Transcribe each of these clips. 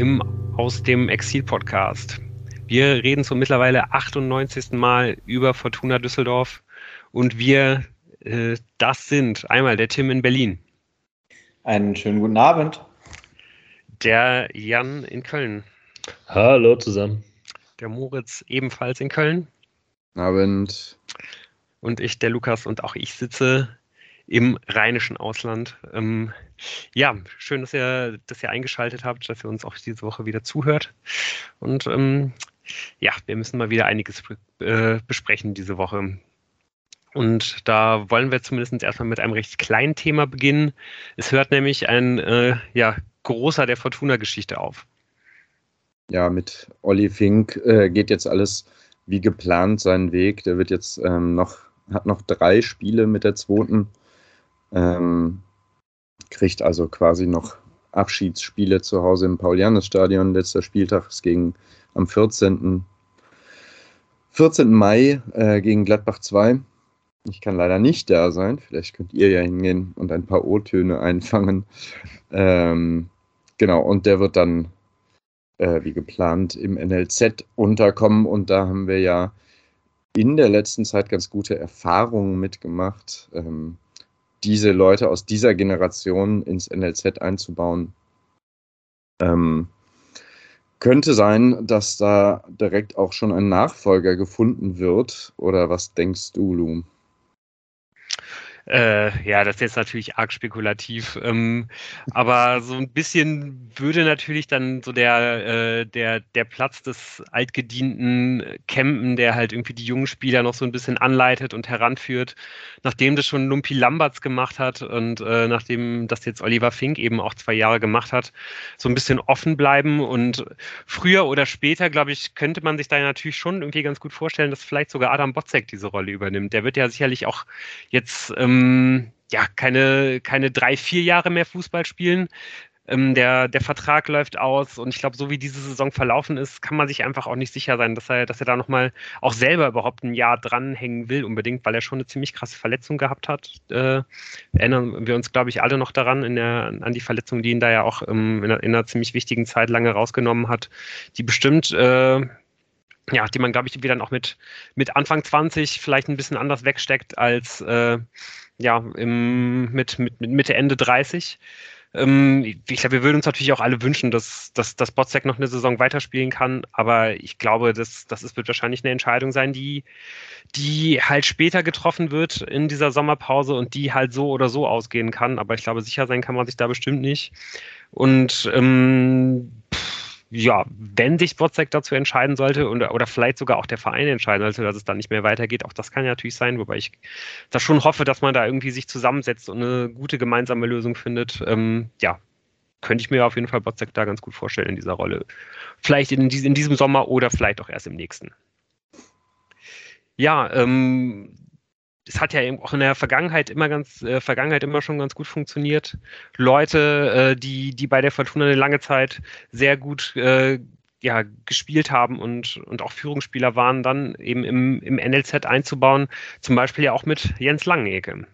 im Aus dem Exil-Podcast. Wir reden zum mittlerweile 98. Mal über Fortuna Düsseldorf und wir, äh, das sind einmal der Tim in Berlin. Einen schönen guten Abend. Der Jan in Köln. Hallo zusammen. Der Moritz ebenfalls in Köln. Abend. Und ich, der Lukas, und auch ich sitze im rheinischen Ausland. Ähm, ja, schön, dass ihr, dass ihr eingeschaltet habt, dass ihr uns auch diese Woche wieder zuhört. Und ähm, ja, wir müssen mal wieder einiges äh, besprechen diese Woche. Und da wollen wir zumindest erstmal mit einem recht kleinen Thema beginnen. Es hört nämlich ein äh, ja, großer der Fortuna-Geschichte auf. Ja, mit Olli Fink äh, geht jetzt alles wie geplant seinen Weg. Der wird jetzt ähm, noch, hat noch drei Spiele mit der zweiten. Ähm, kriegt also quasi noch Abschiedsspiele zu Hause im Paul-Jannes-Stadion. Letzter Spieltag ist gegen am 14. 14. Mai äh, gegen Gladbach 2. Ich kann leider nicht da sein. Vielleicht könnt ihr ja hingehen und ein paar O-Töne einfangen. Ähm, genau, und der wird dann äh, wie geplant im NLZ unterkommen. Und da haben wir ja in der letzten Zeit ganz gute Erfahrungen mitgemacht, ähm, diese Leute aus dieser Generation ins NLZ einzubauen. Ähm, könnte sein, dass da direkt auch schon ein Nachfolger gefunden wird. Oder was denkst du, Lu? Äh, ja, das ist jetzt natürlich arg spekulativ. Ähm, aber so ein bisschen würde natürlich dann so der, äh, der, der Platz des altgedienten Campen, der halt irgendwie die jungen Spieler noch so ein bisschen anleitet und heranführt, nachdem das schon Lumpi Lamberts gemacht hat und äh, nachdem das jetzt Oliver Fink eben auch zwei Jahre gemacht hat, so ein bisschen offen bleiben. Und früher oder später, glaube ich, könnte man sich da natürlich schon irgendwie ganz gut vorstellen, dass vielleicht sogar Adam Botzek diese Rolle übernimmt. Der wird ja sicherlich auch jetzt ähm, ähm, ja, keine, keine drei, vier Jahre mehr Fußball spielen. Ähm, der, der Vertrag läuft aus und ich glaube, so wie diese Saison verlaufen ist, kann man sich einfach auch nicht sicher sein, dass er, dass er da nochmal auch selber überhaupt ein Jahr dranhängen will, unbedingt, weil er schon eine ziemlich krasse Verletzung gehabt hat. Äh, erinnern wir uns, glaube ich, alle noch daran, der, an die Verletzung, die ihn da ja auch ähm, in, einer, in, einer, ziemlich wichtigen Zeit lange rausgenommen hat, die bestimmt äh, ja, die man, glaube ich, wieder auch mit, mit Anfang 20 vielleicht ein bisschen anders wegsteckt als äh, ja, im, mit, mit, mit Mitte, Ende 30. Ähm, ich glaube, wir würden uns natürlich auch alle wünschen, dass, dass, dass Botzek noch eine Saison weiterspielen kann, aber ich glaube, das, das ist, wird wahrscheinlich eine Entscheidung sein, die, die halt später getroffen wird in dieser Sommerpause und die halt so oder so ausgehen kann. Aber ich glaube, sicher sein kann man sich da bestimmt nicht. Und ähm, ja, wenn sich Wozzeck dazu entscheiden sollte und, oder vielleicht sogar auch der Verein entscheiden sollte, dass es dann nicht mehr weitergeht, auch das kann ja natürlich sein, wobei ich da schon hoffe, dass man da irgendwie sich zusammensetzt und eine gute gemeinsame Lösung findet. Ähm, ja, könnte ich mir auf jeden Fall Wozzeck da ganz gut vorstellen in dieser Rolle. Vielleicht in, in diesem Sommer oder vielleicht auch erst im nächsten. Ja, ähm, es hat ja eben auch in der Vergangenheit immer ganz, äh, Vergangenheit immer schon ganz gut funktioniert. Leute, äh, die, die bei der Fortuna eine lange Zeit sehr gut äh, ja, gespielt haben und, und auch Führungsspieler waren, dann eben im, im NLZ einzubauen, zum Beispiel ja auch mit Jens Langenecke.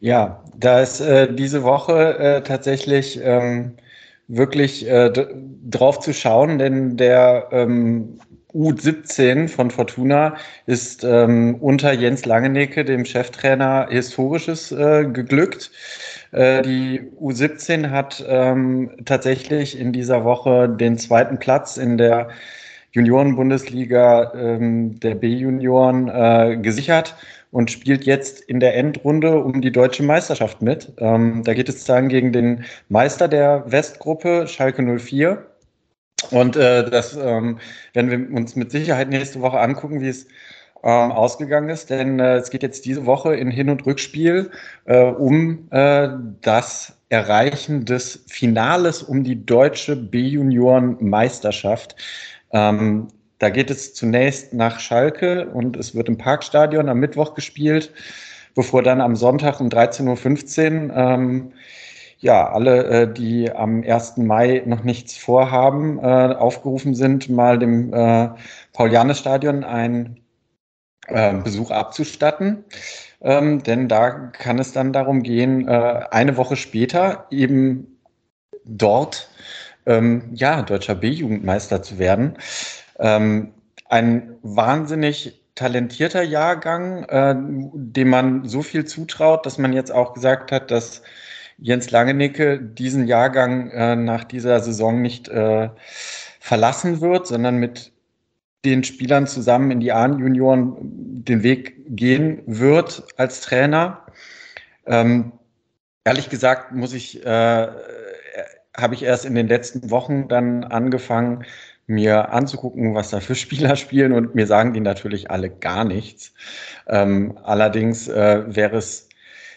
Ja, da ist äh, diese Woche äh, tatsächlich ähm, wirklich äh, drauf zu schauen, denn der ähm, U17 von Fortuna ist ähm, unter Jens Langenecke, dem Cheftrainer, historisches äh, geglückt. Äh, die U17 hat ähm, tatsächlich in dieser Woche den zweiten Platz in der Junioren-Bundesliga ähm, der B-Junioren äh, gesichert und spielt jetzt in der Endrunde um die deutsche Meisterschaft mit. Ähm, da geht es dann gegen den Meister der Westgruppe, Schalke 04. Und äh, das ähm, werden wir uns mit Sicherheit nächste Woche angucken, wie es ähm, ausgegangen ist, denn äh, es geht jetzt diese Woche in Hin- und Rückspiel äh, um äh, das Erreichen des Finales um die deutsche B-Junioren-Meisterschaft. Ähm, da geht es zunächst nach Schalke und es wird im Parkstadion am Mittwoch gespielt, bevor dann am Sonntag um 13.15 Uhr ähm, ja, alle, äh, die am 1. Mai noch nichts vorhaben, äh, aufgerufen sind, mal dem äh, Paul-Janes-Stadion einen Besuch abzustatten. Ähm, denn da kann es dann darum gehen, eine Woche später eben dort ähm, ja, deutscher B-Jugendmeister zu werden. Ähm, ein wahnsinnig talentierter Jahrgang, dem man so viel zutraut, dass man jetzt auch gesagt hat, dass Jens Langenicke diesen Jahrgang äh, nach dieser Saison nicht äh, verlassen wird, sondern mit den Spielern zusammen in die A-Junioren den Weg gehen wird als Trainer. Ähm, ehrlich gesagt muss ich, äh, habe ich erst in den letzten Wochen dann angefangen, mir anzugucken, was da für Spieler spielen und mir sagen die natürlich alle gar nichts. Ähm, allerdings äh, wäre es,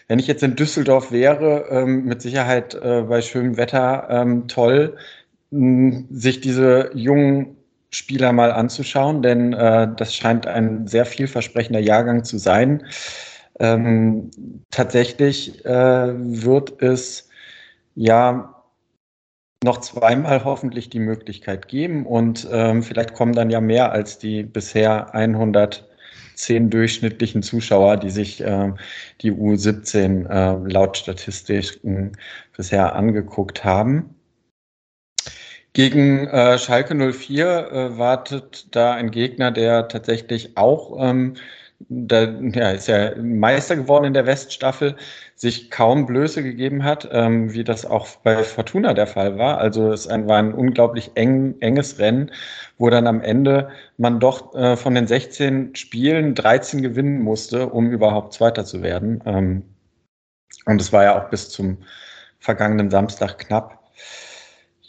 wenn ich jetzt in Düsseldorf wäre, ähm, mit Sicherheit äh, bei schönem Wetter ähm, toll, sich diese jungen Spieler mal anzuschauen, denn äh, das scheint ein sehr vielversprechender Jahrgang zu sein. Ähm, tatsächlich äh, wird es ja noch zweimal hoffentlich die Möglichkeit geben und ähm, vielleicht kommen dann ja mehr als die bisher 110 durchschnittlichen Zuschauer, die sich äh, die U17 äh, laut Statistiken bisher angeguckt haben. Gegen äh, Schalke 04 äh, wartet da ein Gegner, der tatsächlich auch ähm, da ja, ist ja Meister geworden in der Weststaffel, sich kaum Blöße gegeben hat, ähm, wie das auch bei Fortuna der Fall war. Also es ein, war ein unglaublich eng, enges Rennen, wo dann am Ende man doch äh, von den 16 Spielen 13 gewinnen musste, um überhaupt Zweiter zu werden. Ähm, und es war ja auch bis zum vergangenen Samstag knapp.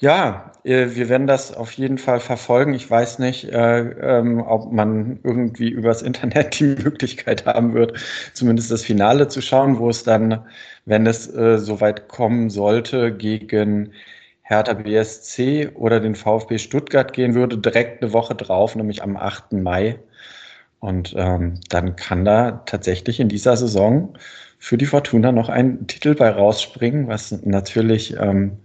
Ja, äh, wir werden das auf jeden Fall verfolgen. Ich weiß nicht, äh, ähm, ob man irgendwie übers Internet die Möglichkeit haben wird, zumindest das Finale zu schauen, wo es dann, wenn es äh, soweit kommen sollte, gegen Hertha BSC oder den VfB Stuttgart gehen würde, direkt eine Woche drauf, nämlich am 8. Mai. Und ähm, dann kann da tatsächlich in dieser Saison für die Fortuna noch ein Titel bei rausspringen, was natürlich ähm,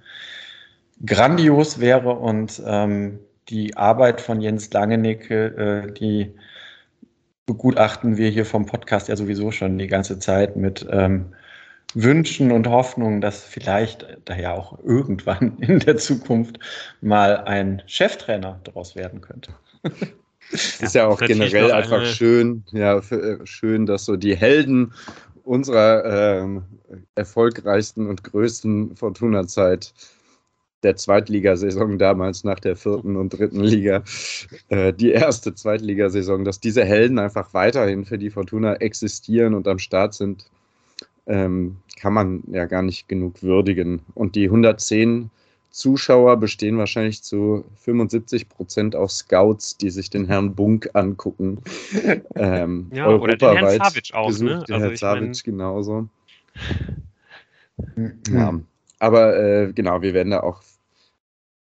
grandios wäre und ähm, die Arbeit von Jens Langenecke, äh, die begutachten wir hier vom Podcast ja sowieso schon die ganze Zeit mit ähm, Wünschen und Hoffnungen, dass vielleicht daher auch irgendwann in der Zukunft mal ein Cheftrainer daraus werden könnte. Es ist ja auch generell einfach schön, ja, für, äh, schön, dass so die Helden unserer ähm, erfolgreichsten und größten Fortuna-Zeit der Zweitligasaison damals nach der vierten und dritten Liga, äh, die erste Zweitligasaison, dass diese Helden einfach weiterhin für die Fortuna existieren und am Start sind, ähm, kann man ja gar nicht genug würdigen. Und die 110 Zuschauer bestehen wahrscheinlich zu 75 Prozent aus Scouts, die sich den Herrn Bunk angucken. Ähm, ja, oder den Herrn Savic auch. Besucht, ne? Der also Herr Savic mein... genauso. Ja, aber äh, genau, wir werden da auch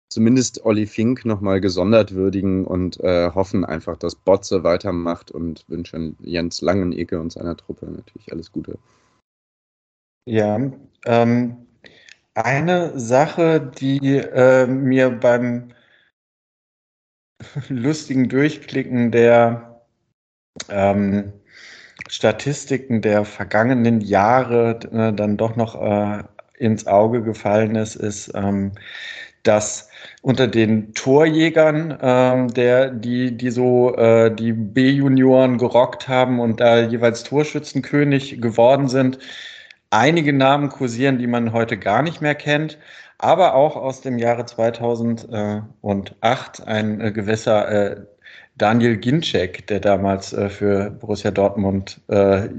zumindest Olli Fink nochmal gesondert würdigen und äh, hoffen einfach, dass Botze weitermacht und wünschen Jens Langenecke und seiner Truppe natürlich alles Gute. Ja, ähm, eine Sache, die äh, mir beim lustigen Durchklicken der ähm, Statistiken der vergangenen Jahre äh, dann doch noch äh, ins Auge gefallen ist, ist, ähm, dass unter den Torjägern, ähm, der, die, die so äh, die B-Junioren gerockt haben und da jeweils Torschützenkönig geworden sind, einige Namen kursieren, die man heute gar nicht mehr kennt, aber auch aus dem Jahre 2008 ein äh, gewisser äh, Daniel Ginczek, der damals äh, für Borussia Dortmund äh,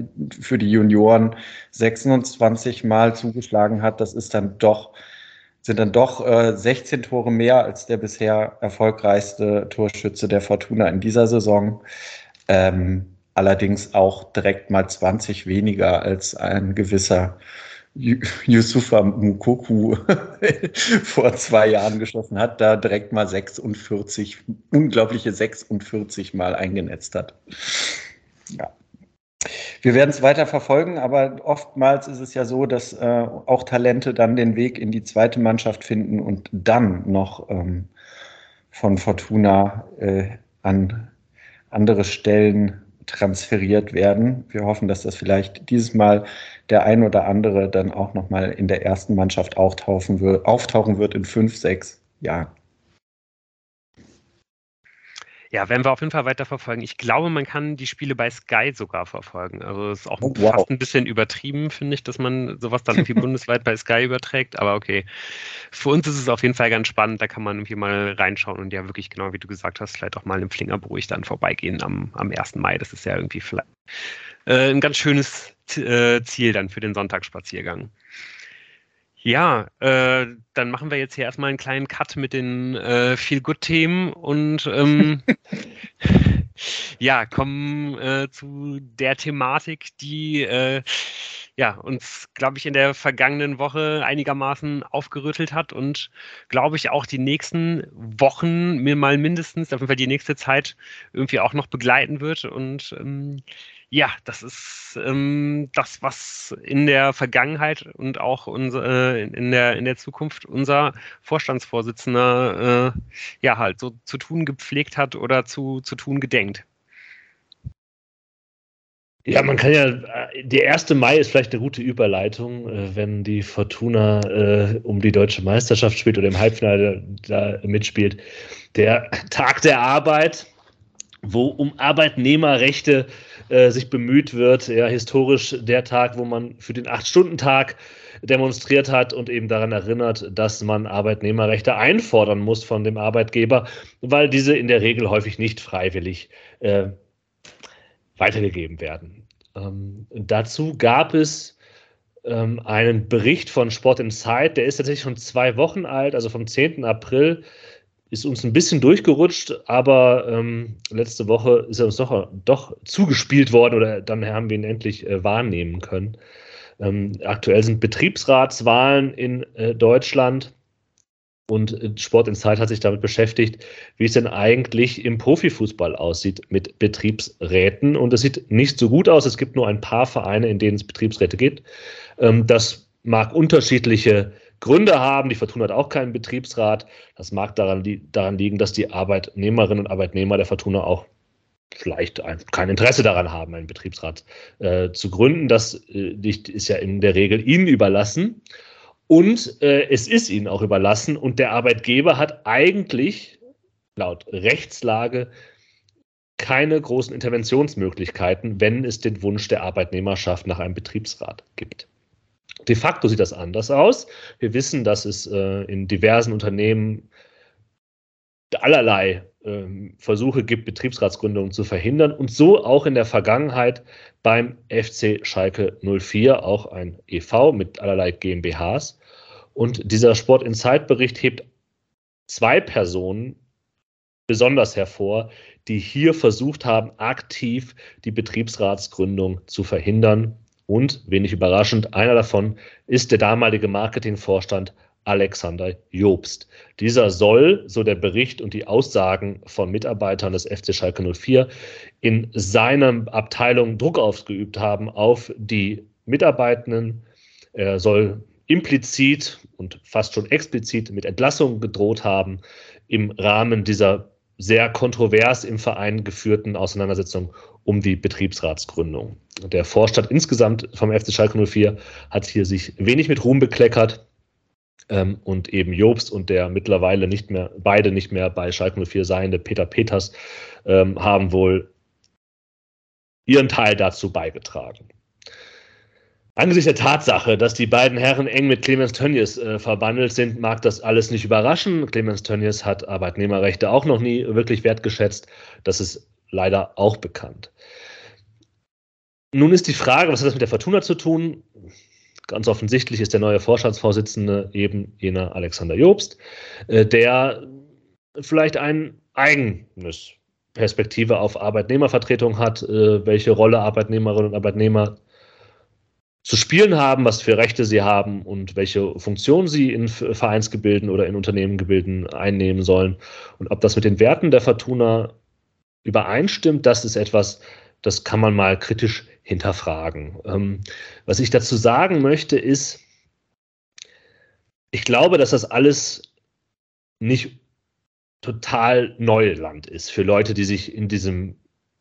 für die Junioren 26 Mal zugeschlagen hat. Das ist dann doch sind dann doch äh, 16 Tore mehr als der bisher erfolgreichste Torschütze der Fortuna in dieser Saison. Ähm, allerdings auch direkt mal 20 weniger als ein gewisser Yusufa Mukoku vor zwei Jahren geschossen hat, da direkt mal 46, unglaubliche 46 Mal eingenetzt hat. Ja. Wir werden es weiter verfolgen, aber oftmals ist es ja so, dass äh, auch Talente dann den Weg in die zweite Mannschaft finden und dann noch ähm, von Fortuna äh, an andere Stellen transferiert werden. Wir hoffen, dass das vielleicht dieses Mal der ein oder andere dann auch nochmal in der ersten Mannschaft auftauchen wird, auftauchen wird in fünf, sechs, ja, Ja, werden wir auf jeden Fall weiter verfolgen. Ich glaube, man kann die Spiele bei Sky sogar verfolgen. Also es ist auch Oh, wow. fast ein bisschen übertrieben, finde ich, dass man sowas dann irgendwie bundesweit bei Sky überträgt. Aber okay, für uns ist es auf jeden Fall ganz spannend. Da kann man irgendwie mal reinschauen und ja wirklich genau, wie du gesagt hast, vielleicht auch mal im Flingerburg dann vorbeigehen am, am 1. Mai. Das ist ja irgendwie vielleicht äh, ein ganz schönes äh, Ziel dann für den Sonntagsspaziergang. Ja, äh, dann machen wir jetzt hier erstmal einen kleinen Cut mit den äh, Feel-Good-Themen und ähm, ja, kommen äh, zu der Thematik, die äh, ja, uns, glaube ich, in der vergangenen Woche einigermaßen aufgerüttelt hat und, glaube ich, auch die nächsten Wochen mir mal mindestens, auf jeden Fall die nächste Zeit irgendwie auch noch begleiten wird. Und ähm, ja, das ist ähm, das, was in der Vergangenheit und auch unser, äh, in, der, in der Zukunft unser Vorstandsvorsitzender äh, ja halt so zu tun gepflegt hat oder zu, zu tun gedenkt. Ja, man kann ja, äh, der 1. Mai ist vielleicht eine gute Überleitung, äh, wenn die Fortuna äh, um die deutsche Meisterschaft spielt oder im Halbfinale da mitspielt. Der Tag der Arbeit, wo um Arbeitnehmerrechte äh, sich bemüht wird, ja, historisch der Tag, wo man für den Acht-Stunden-Tag demonstriert hat und eben daran erinnert, dass man Arbeitnehmerrechte einfordern muss von dem Arbeitgeber, weil diese in der Regel häufig nicht freiwillig äh, weitergegeben werden. Ähm, dazu gab es ähm, einen Bericht von Sport Insight, der ist tatsächlich schon zwei Wochen alt, also vom 10. April, ist uns ein bisschen durchgerutscht, aber ähm, letzte Woche ist er uns doch, doch zugespielt worden oder dann haben wir ihn endlich äh, wahrnehmen können. Ähm, aktuell sind Betriebsratswahlen in äh, Deutschland und äh, Sport Insight hat sich damit beschäftigt, wie es denn eigentlich im Profifußball aussieht mit Betriebsräten. Und es sieht nicht so gut aus. Es gibt nur ein paar Vereine, in denen es Betriebsräte gibt. Ähm, das mag unterschiedliche Gründe haben. Die Fortuna hat auch keinen Betriebsrat. Das mag daran, li daran liegen, dass die Arbeitnehmerinnen und Arbeitnehmer der Fortuna auch vielleicht ein, kein Interesse daran haben, einen Betriebsrat äh, zu gründen. Das äh, ist ja in der Regel ihnen überlassen. Und äh, es ist ihnen auch überlassen. Und der Arbeitgeber hat eigentlich laut Rechtslage keine großen Interventionsmöglichkeiten, wenn es den Wunsch der Arbeitnehmerschaft nach einem Betriebsrat gibt. De facto sieht das anders aus. Wir wissen, dass es äh, in diversen Unternehmen allerlei äh, Versuche gibt, Betriebsratsgründungen zu verhindern und so auch in der Vergangenheit beim FC Schalke 04, auch ein EV mit allerlei GmbHs. Und dieser Sport Insight Bericht hebt zwei Personen besonders hervor, die hier versucht haben, aktiv die Betriebsratsgründung zu verhindern. Und, wenig überraschend, einer davon ist der damalige Marketingvorstand Alexander Jobst. Dieser soll, so der Bericht und die Aussagen von Mitarbeitern des FC Schalke 04, in seiner Abteilung Druck ausgeübt haben auf die Mitarbeitenden. Er soll implizit und fast schon explizit mit Entlassungen gedroht haben im Rahmen dieser sehr kontrovers im Verein geführten Auseinandersetzung um die Betriebsratsgründung. Der Vorstand insgesamt vom FC Schalke 04 hat hier sich wenig mit Ruhm bekleckert ähm, und eben Jobst und der mittlerweile nicht mehr, beide nicht mehr bei Schalke 04 seiende Peter Peters ähm, haben wohl ihren Teil dazu beigetragen. Angesichts der Tatsache, dass die beiden Herren eng mit Clemens Tönnies äh, verbandelt sind, mag das alles nicht überraschen. Clemens Tönnies hat Arbeitnehmerrechte auch noch nie wirklich wertgeschätzt. Das ist leider auch bekannt. Nun ist die Frage, was hat das mit der Fortuna zu tun? Ganz offensichtlich ist der neue Vorstandsvorsitzende eben jener Alexander Jobst, äh, der vielleicht ein eigenes Perspektive auf Arbeitnehmervertretung hat, äh, welche Rolle Arbeitnehmerinnen und Arbeitnehmer zu spielen haben, was für Rechte sie haben und welche Funktion sie in Vereinsgebilden oder in Unternehmengebilden einnehmen sollen. Und ob das mit den Werten der Fortuna übereinstimmt, das ist etwas, das kann man mal kritisch hinterfragen. Ähm, was ich dazu sagen möchte, ist, ich glaube, dass das alles nicht total Neuland ist für Leute, die sich in diesem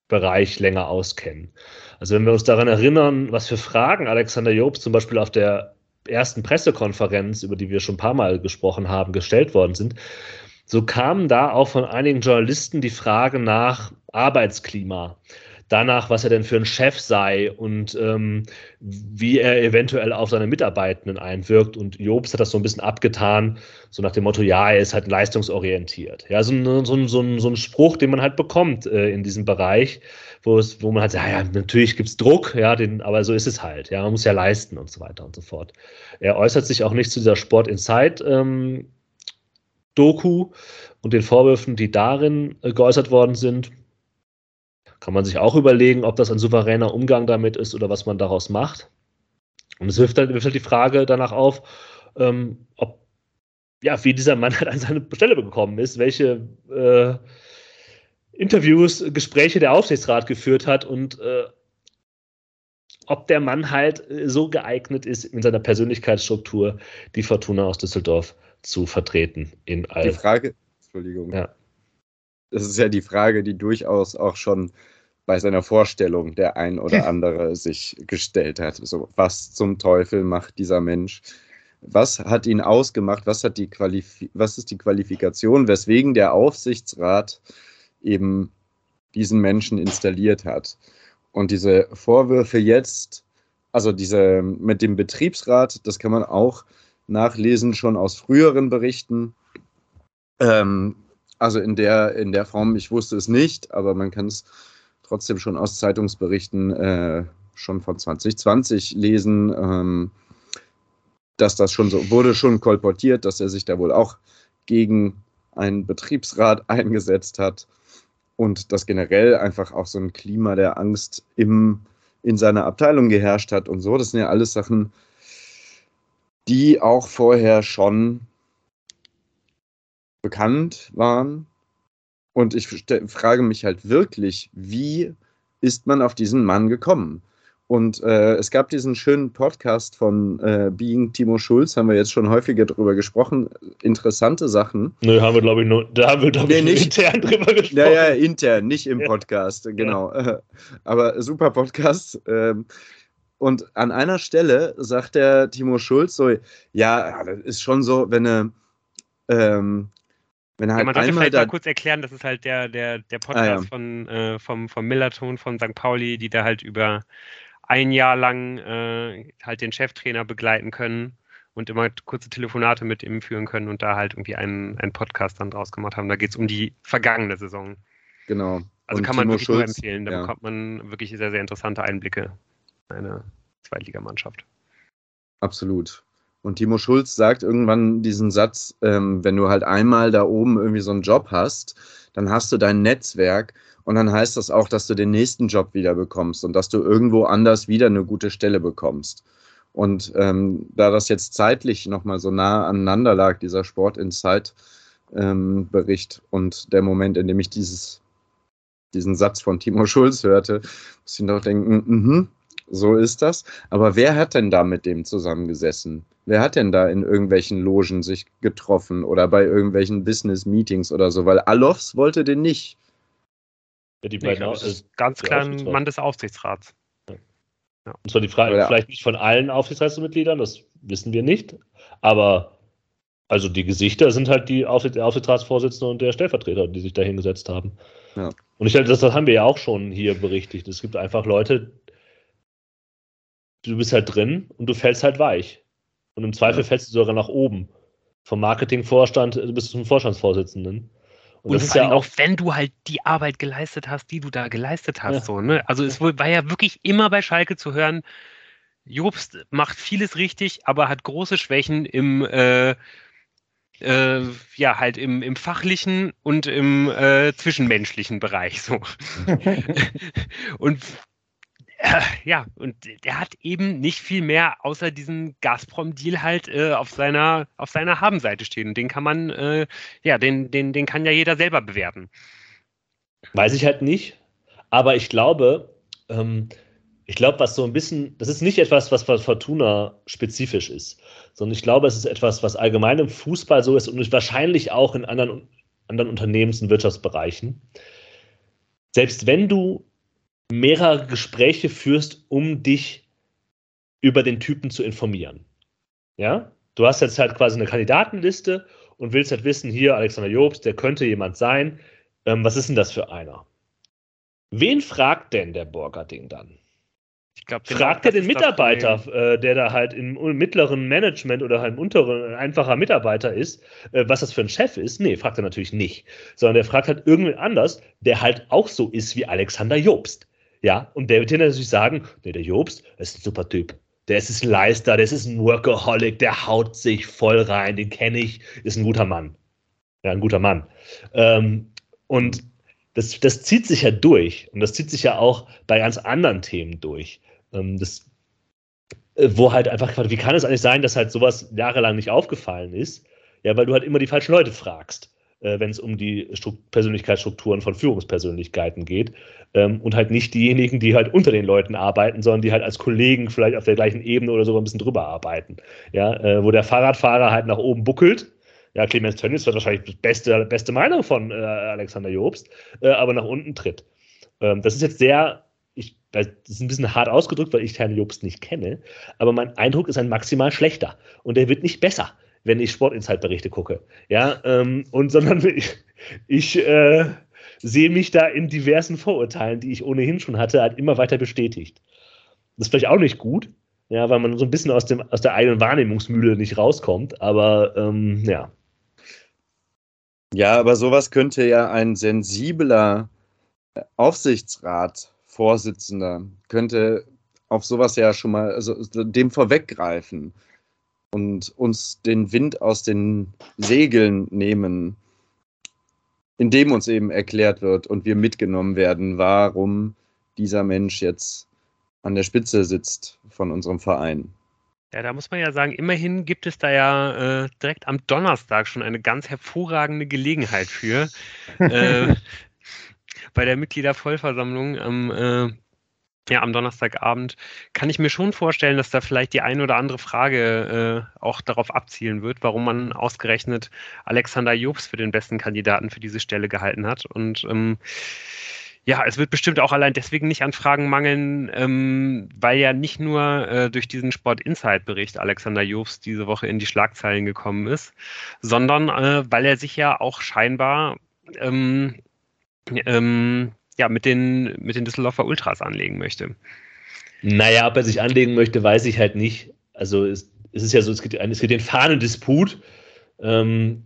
Bereich länger auskennen. Also wenn wir uns daran erinnern, was für Fragen Alexander Jobst zum Beispiel auf der ersten Pressekonferenz, über die wir schon ein paar Mal gesprochen haben, gestellt worden sind, so kam da auch von einigen Journalisten die Frage nach Arbeitsklima danach, was er denn für ein Chef sei und ähm, wie er eventuell auf seine Mitarbeitenden einwirkt. Und Jobs hat das so ein bisschen abgetan, so nach dem Motto, ja, er ist halt leistungsorientiert. Ja, so ein, so ein, so ein, so ein Spruch, den man halt bekommt äh, in diesem Bereich, wo, es, wo man halt sagt, ja, ja natürlich gibt es Druck, ja, den, aber so ist es halt. Ja, man muss ja leisten und so weiter und so fort. Er äußert sich auch nicht zu dieser Sport Insight ähm, Doku und den Vorwürfen, die darin äh, geäußert worden sind. Kann man sich auch überlegen, ob das ein souveräner Umgang damit ist oder was man daraus macht. Und es wirft halt, wirft halt die Frage danach auf, ähm, ob, ja, wie dieser Mann halt an seine Stelle gekommen ist, welche äh, Interviews, Gespräche der Aufsichtsrat geführt hat und äh, ob der Mann halt so geeignet ist, in seiner Persönlichkeitsstruktur die Fortuna aus Düsseldorf zu vertreten. In all die Frage, Entschuldigung. Ja das ist ja die Frage, die durchaus auch schon bei seiner Vorstellung der ein oder andere sich gestellt hat. So, was zum Teufel macht dieser Mensch? Was hat ihn ausgemacht? Was, hat die Qualif was ist die Qualifikation, weswegen der Aufsichtsrat eben diesen Menschen installiert hat? Und diese Vorwürfe jetzt, also diese mit dem Betriebsrat, das kann man auch nachlesen schon aus früheren Berichten. Ähm, also in der, in der Form, ich wusste es nicht, aber man kann es trotzdem schon aus Zeitungsberichten äh, schon von 2020 lesen, ähm, dass das schon so wurde schon kolportiert, dass er sich da wohl auch gegen einen Betriebsrat eingesetzt hat und dass generell einfach auch so ein Klima der Angst im, in seiner Abteilung geherrscht hat und so. Das sind ja alles Sachen, die auch vorher schon bekannt waren. Und ich frage mich halt wirklich, wie ist man auf diesen Mann gekommen? Und äh, es gab diesen schönen Podcast von äh, Being Timo Schulz, haben wir jetzt schon häufiger drüber gesprochen. Interessante Sachen. Nö, haben wir, glaube ich, nur, da haben wir, glaube nee, ich, nicht, intern drüber gesprochen. Ja, ja, intern, nicht im Podcast, ja. genau. Ja. Aber super Podcast. Ähm, und an einer Stelle sagt der Timo Schulz so: Ja, das ist schon so, wenn eine. Ähm, wenn halt ja, man sollte vielleicht mal kurz erklären, das ist halt der, der, der Podcast ah, ja. von, äh, vom, vom Millerton von St. Pauli, die da halt über ein Jahr lang äh, halt den Cheftrainer begleiten können und immer kurze Telefonate mit ihm führen können und da halt irgendwie einen, einen Podcast dann draus gemacht haben. Da geht es um die vergangene Saison. Genau. Also und kann man Timo wirklich Schulz, nur empfehlen. Da ja. bekommt man wirklich sehr, sehr interessante Einblicke in eine Zweitligamannschaft. Absolut. Und Timo Schulz sagt irgendwann diesen Satz, ähm, wenn du halt einmal da oben irgendwie so einen Job hast, dann hast du dein Netzwerk und dann heißt das auch, dass du den nächsten Job wieder bekommst und dass du irgendwo anders wieder eine gute Stelle bekommst. Und ähm, da das jetzt zeitlich nochmal so nah aneinander lag, dieser Sport Insight ähm, Bericht und der Moment, in dem ich dieses, diesen Satz von Timo Schulz hörte, muss ich noch denken, mh, so ist das. Aber wer hat denn da mit dem zusammengesessen? Wer hat denn da in irgendwelchen Logen sich getroffen oder bei irgendwelchen Business-Meetings oder so? Weil Alofs wollte den nicht. Ja, die beiden nee, ist ganz klar ein Mann des Aufsichtsrats. Ja. Ja. Und zwar die Frage, ja. vielleicht nicht von allen Aufsichtsratsmitgliedern, das wissen wir nicht, aber also die Gesichter sind halt die Aufsichtsratsvorsitzende und der Stellvertreter, die sich da hingesetzt haben. Ja. Und ich das, das haben wir ja auch schon hier berichtet. Es gibt einfach Leute, du bist halt drin und du fällst halt weich. Und im Zweifel ja. fällst du sogar nach oben. Vom Marketingvorstand bis zum Vorstandsvorsitzenden. Und, und das ist ja auch, wenn du halt die Arbeit geleistet hast, die du da geleistet hast. Ja. So, ne? Also es war ja wirklich immer bei Schalke zu hören, Jobst macht vieles richtig, aber hat große Schwächen im äh, äh, ja, halt im, im fachlichen und im äh, zwischenmenschlichen Bereich so. und äh, ja, und der hat eben nicht viel mehr außer diesen Gazprom-Deal halt äh, auf seiner, auf seiner Habenseite stehen. Und den kann man, äh, ja, den, den, den kann ja jeder selber bewerten. Weiß ich halt nicht. Aber ich glaube, ähm, ich glaube, was so ein bisschen, das ist nicht etwas, was Fortuna spezifisch ist, sondern ich glaube, es ist etwas, was allgemein im Fußball so ist und wahrscheinlich auch in anderen, anderen Unternehmens- und Wirtschaftsbereichen. Selbst wenn du mehrere Gespräche führst, um dich über den Typen zu informieren. Ja, du hast jetzt halt quasi eine Kandidatenliste und willst halt wissen, hier Alexander Jobst, der könnte jemand sein. Ähm, was ist denn das für einer? Wen fragt denn der Borgerding dann? Ich glaub, Fragt er den Mitarbeiter, äh, der da halt im, mittleren Management oder halt im unteren einfacher Mitarbeiter ist, äh, was das für ein Chef ist? Nee, fragt er natürlich nicht. Sondern der fragt halt irgendwen anders, der halt auch so ist wie Alexander Jobst. Ja, und der wird dir natürlich sagen, nee, der Jobst ist ein super Typ. Der ist ein Leister, der ist ein Workaholic, der haut sich voll rein, den kenne ich, ist ein guter Mann. Ja, ein guter Mann. Ähm, und das, das zieht sich ja durch. Und das zieht sich ja auch bei ganz anderen Themen durch. Ähm, das, äh, wo halt einfach, wie kann es eigentlich sein, dass halt sowas jahrelang nicht aufgefallen ist? Ja, weil du halt immer die falschen Leute fragst, wenn es um die Strukt Persönlichkeitsstrukturen von Führungspersönlichkeiten geht. Ähm, und halt nicht diejenigen, die halt unter den Leuten arbeiten, sondern die halt als Kollegen vielleicht auf der gleichen Ebene oder so ein bisschen drüber arbeiten. Ja, äh, wo der Fahrradfahrer halt nach oben buckelt ja, Clemens Tönnies wird wahrscheinlich die beste, beste Meinung von äh, Alexander Jobst, äh, aber nach unten tritt. Ähm, das ist jetzt sehr, ich, das ist ein bisschen hart ausgedrückt, weil ich Herrn Jobst nicht kenne, aber mein Eindruck ist ein maximal schlechter und der wird nicht besser, wenn ich Sportinsight-Berichte gucke. Ja, ähm, und sondern ich, ich äh, sehe mich da in diversen Vorurteilen, die ich ohnehin schon hatte, halt immer weiter bestätigt. Das ist vielleicht auch nicht gut, ja, weil man so ein bisschen aus, dem, aus der eigenen Wahrnehmungsmühle nicht rauskommt, aber ähm, ja. Ja, aber sowas könnte ja ein sensibler Aufsichtsrat-Vorsitzender könnte auf sowas ja schon mal also dem vorweggreifen und uns den Wind aus den Segeln nehmen, indem uns eben erklärt wird und wir mitgenommen werden, warum dieser Mensch jetzt an der Spitze sitzt von unserem Verein. Ja, da muss man ja sagen, immerhin gibt es da ja äh, direkt am Donnerstag schon eine ganz hervorragende Gelegenheit für. äh, bei der Mitgliedervollversammlung am, äh, ja, am Donnerstagabend kann ich mir schon vorstellen, dass da vielleicht die eine oder andere Frage äh, auch darauf abzielen wird, warum man ausgerechnet Alexander Jobs für den besten Kandidaten für diese Stelle gehalten hat. Und ähm, ja, es wird bestimmt auch allein deswegen nicht an Fragen mangeln, ähm, weil ja nicht nur äh, durch diesen Sport Insight Bericht Alexander Jobs diese Woche in die Schlagzeilen gekommen ist, sondern äh, weil er sich ja auch scheinbar ähm, ähm, ja, mit den, mit den Düsseldorfer Ultras anlegen möchte. Naja, ob er sich anlegen möchte, weiß ich halt nicht. Also es, es ist ja so, es gibt, es gibt den Fahnendisput. Ähm,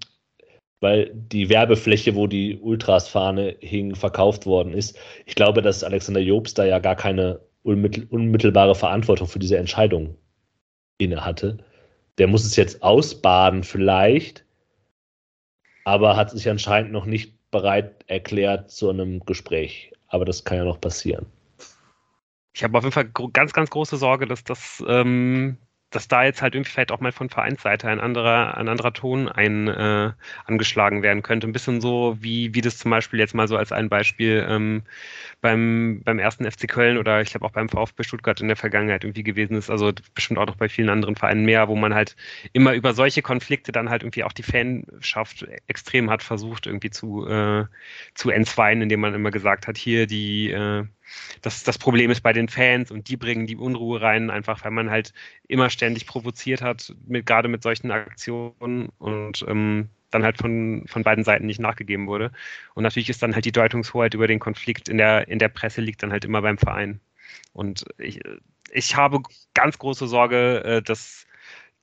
weil die Werbefläche, wo die Ultras-Fahne hing, verkauft worden ist. Ich glaube, dass Alexander Jobst da ja gar keine unmittelbare Verantwortung für diese Entscheidung inne hatte. Der muss es jetzt ausbaden, vielleicht, aber hat sich anscheinend noch nicht bereit erklärt zu einem Gespräch. Aber das kann ja noch passieren. Ich habe auf jeden Fall ganz, ganz große Sorge, dass das ähm, dass da jetzt halt irgendwie vielleicht auch mal von Vereinsseite ein anderer, ein anderer Ton ein, äh, angeschlagen werden könnte. Ein bisschen so, wie, wie das zum Beispiel jetzt mal so als ein Beispiel ähm, beim, beim ersten FC Köln oder ich glaube auch beim VfB Stuttgart in der Vergangenheit irgendwie gewesen ist. Also bestimmt auch noch bei vielen anderen Vereinen mehr, wo man halt immer über solche Konflikte dann halt irgendwie auch die Fanschaft extrem hat versucht irgendwie zu, äh, zu entzweien, indem man immer gesagt hat, hier die äh, das, das Problem ist bei den Fans und die bringen die Unruhe rein, einfach weil man halt immer ständig provoziert hat, mit, gerade mit solchen Aktionen und ähm, dann halt von, von beiden Seiten nicht nachgegeben wurde. Und natürlich ist dann halt die Deutungshoheit über den Konflikt in der, in der Presse liegt dann halt immer beim Verein. Und ich, ich habe ganz große Sorge, äh, dass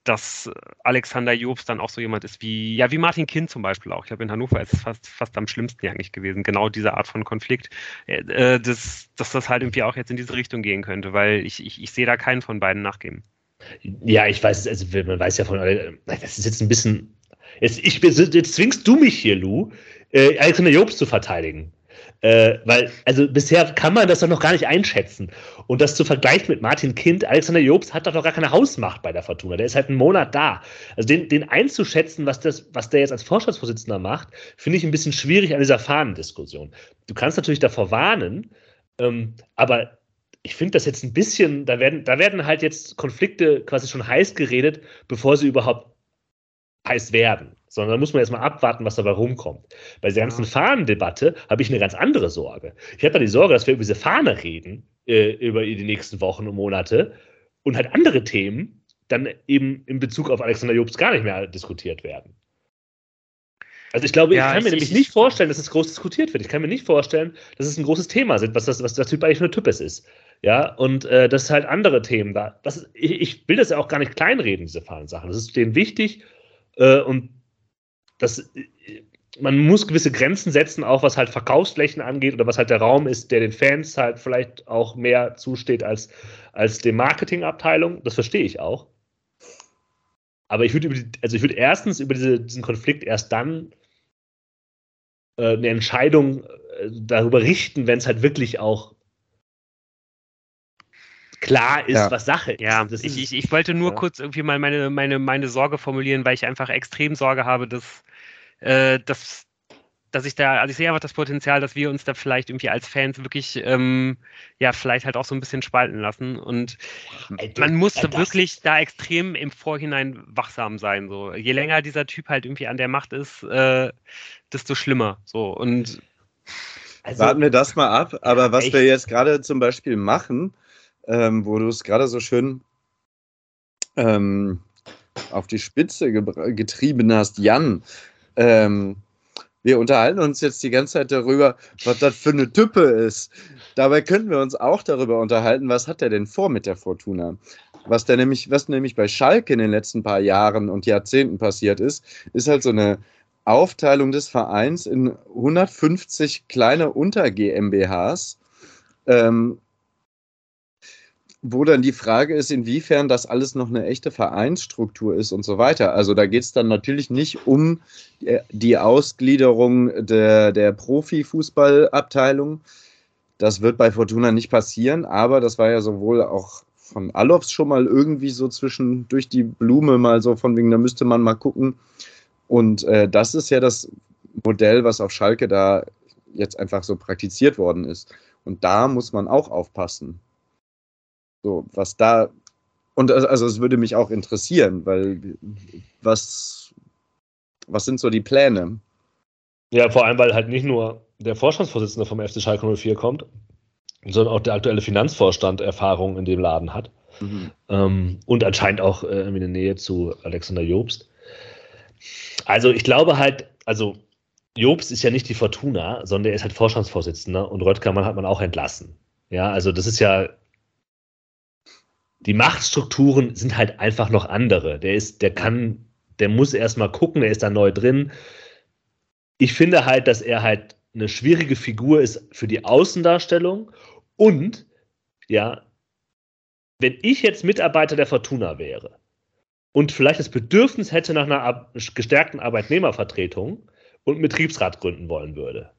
dass Alexander Jobs dann auch so jemand ist wie, ja, wie Martin Kind zum Beispiel auch. Ich habe in Hannover ist es fast, fast am schlimmsten eigentlich gewesen, genau diese Art von Konflikt, äh, äh, dass, dass das halt irgendwie auch jetzt in diese Richtung gehen könnte, weil ich, ich, ich sehe da keinen von beiden nachgeben. Ja, ich weiß, also man weiß ja von, das ist jetzt ein bisschen, jetzt, ich, jetzt zwingst du mich hier, Lou, äh, Alexander Jobs zu verteidigen. Äh, weil, also bisher kann man das doch noch gar nicht einschätzen. Und das zu vergleichen mit Martin Kind, Alexander Jobs hat doch noch gar keine Hausmacht bei der Fortuna. Der ist halt einen Monat da. Also den, den einzuschätzen, was, das, was der jetzt als Vorstandsvorsitzender macht, finde ich ein bisschen schwierig an dieser Fahnendiskussion. Du kannst natürlich davor warnen, ähm, aber ich finde das jetzt ein bisschen, da werden, da werden halt jetzt Konflikte quasi schon heiß geredet, bevor sie überhaupt heiß werden sondern da muss man erstmal abwarten, was dabei rumkommt. Bei dieser ganzen Fahnendebatte habe ich eine ganz andere Sorge. Ich habe da die Sorge, dass wir über diese Fahne reden, äh, über die nächsten Wochen und Monate und halt andere Themen dann eben in Bezug auf Alexander Jobs gar nicht mehr diskutiert werden. Also ich glaube, ja, ich kann mir ich, nämlich ich, nicht vorstellen, dass es groß diskutiert wird. Ich kann mir nicht vorstellen, dass es ein großes Thema ist, was das, was der Typ eigentlich für ein Typ ist. Ja, und äh, dass halt andere Themen da. Das, ich, ich, will das ja auch gar nicht kleinreden, diese Sachen. Das ist denen wichtig äh, und das, äh, man muss gewisse Grenzen setzen, auch was halt Verkaufsflächen angeht oder was halt der Raum ist, der den Fans halt vielleicht auch mehr zusteht als, als der Marketingabteilung. Das verstehe ich auch. Aber ich würde über die, also ich würde erstens über diese, diesen Konflikt erst dann äh, eine Entscheidung äh, darüber richten, wenn es halt wirklich auch klar ist, ja. was Sache ist. Ja, ich, ich, ich, wollte nur ja. kurz irgendwie mal meine, meine, meine Sorge formulieren, weil ich einfach extrem Sorge habe, dass, äh, dass, dass ich da, also ich sehe einfach das Potenzial, dass wir uns da vielleicht irgendwie als Fans wirklich, ähm, ja, vielleicht halt auch so ein bisschen spalten lassen. Und man muss da wirklich da extrem im Vorhinein wachsam sein. So. Je länger dieser Typ halt irgendwie an der Macht ist, äh, desto schlimmer. So. Und also, Warten wir das mal ab. Aber ja, was echt? wir jetzt gerade zum Beispiel machen, ähm, wo du es gerade so schön ähm, auf die Spitze getrieben hast, Jan. Ähm, wir unterhalten uns jetzt die ganze Zeit darüber, was das für eine Type ist. Dabei könnten wir uns auch darüber unterhalten, was hat er denn vor mit der Fortuna? Was, der nämlich, was nämlich bei Schalke in den letzten paar Jahren und Jahrzehnten passiert ist, ist halt so eine Aufteilung des Vereins in 150 kleine Unter-GmbHs, ähm, wo dann die Frage ist, inwiefern das alles noch eine echte Vereinsstruktur ist und so weiter. Also da geht es dann natürlich nicht um die Ausgliederung der, der Profifußballabteilung. Das wird bei Fortuna nicht passieren, aber das war ja sowohl auch von Alofs schon mal irgendwie so zwischen durch die Blume mal so von wegen, da müsste man mal gucken. Und äh, das ist ja das Modell, was auf Schalke da jetzt einfach so praktiziert worden ist. Und da muss man auch aufpassen. So, was da. Und also es würde mich auch interessieren, weil was, was sind so die Pläne? Ja, vor allem, weil halt nicht nur der Vorstandsvorsitzende vom FC Schalke 04 kommt, sondern auch der aktuelle Finanzvorstand Erfahrung in dem Laden hat. Mhm. Ähm, und anscheinend auch äh, in der Nähe zu Alexander Jobst. Also ich glaube halt, also Jobst ist ja nicht die Fortuna, sondern er ist halt Vorstandsvorsitzender und Röttgermann hat man auch entlassen. Ja, also das ist ja die Machtstrukturen sind halt einfach noch andere. Der ist, der kann, der muss erstmal gucken, der ist da neu drin. Ich finde halt, dass er halt eine schwierige Figur ist für die Außendarstellung und ja, wenn ich jetzt Mitarbeiter der Fortuna wäre und vielleicht das Bedürfnis hätte nach einer gestärkten Arbeitnehmervertretung und einen Betriebsrat gründen wollen würde,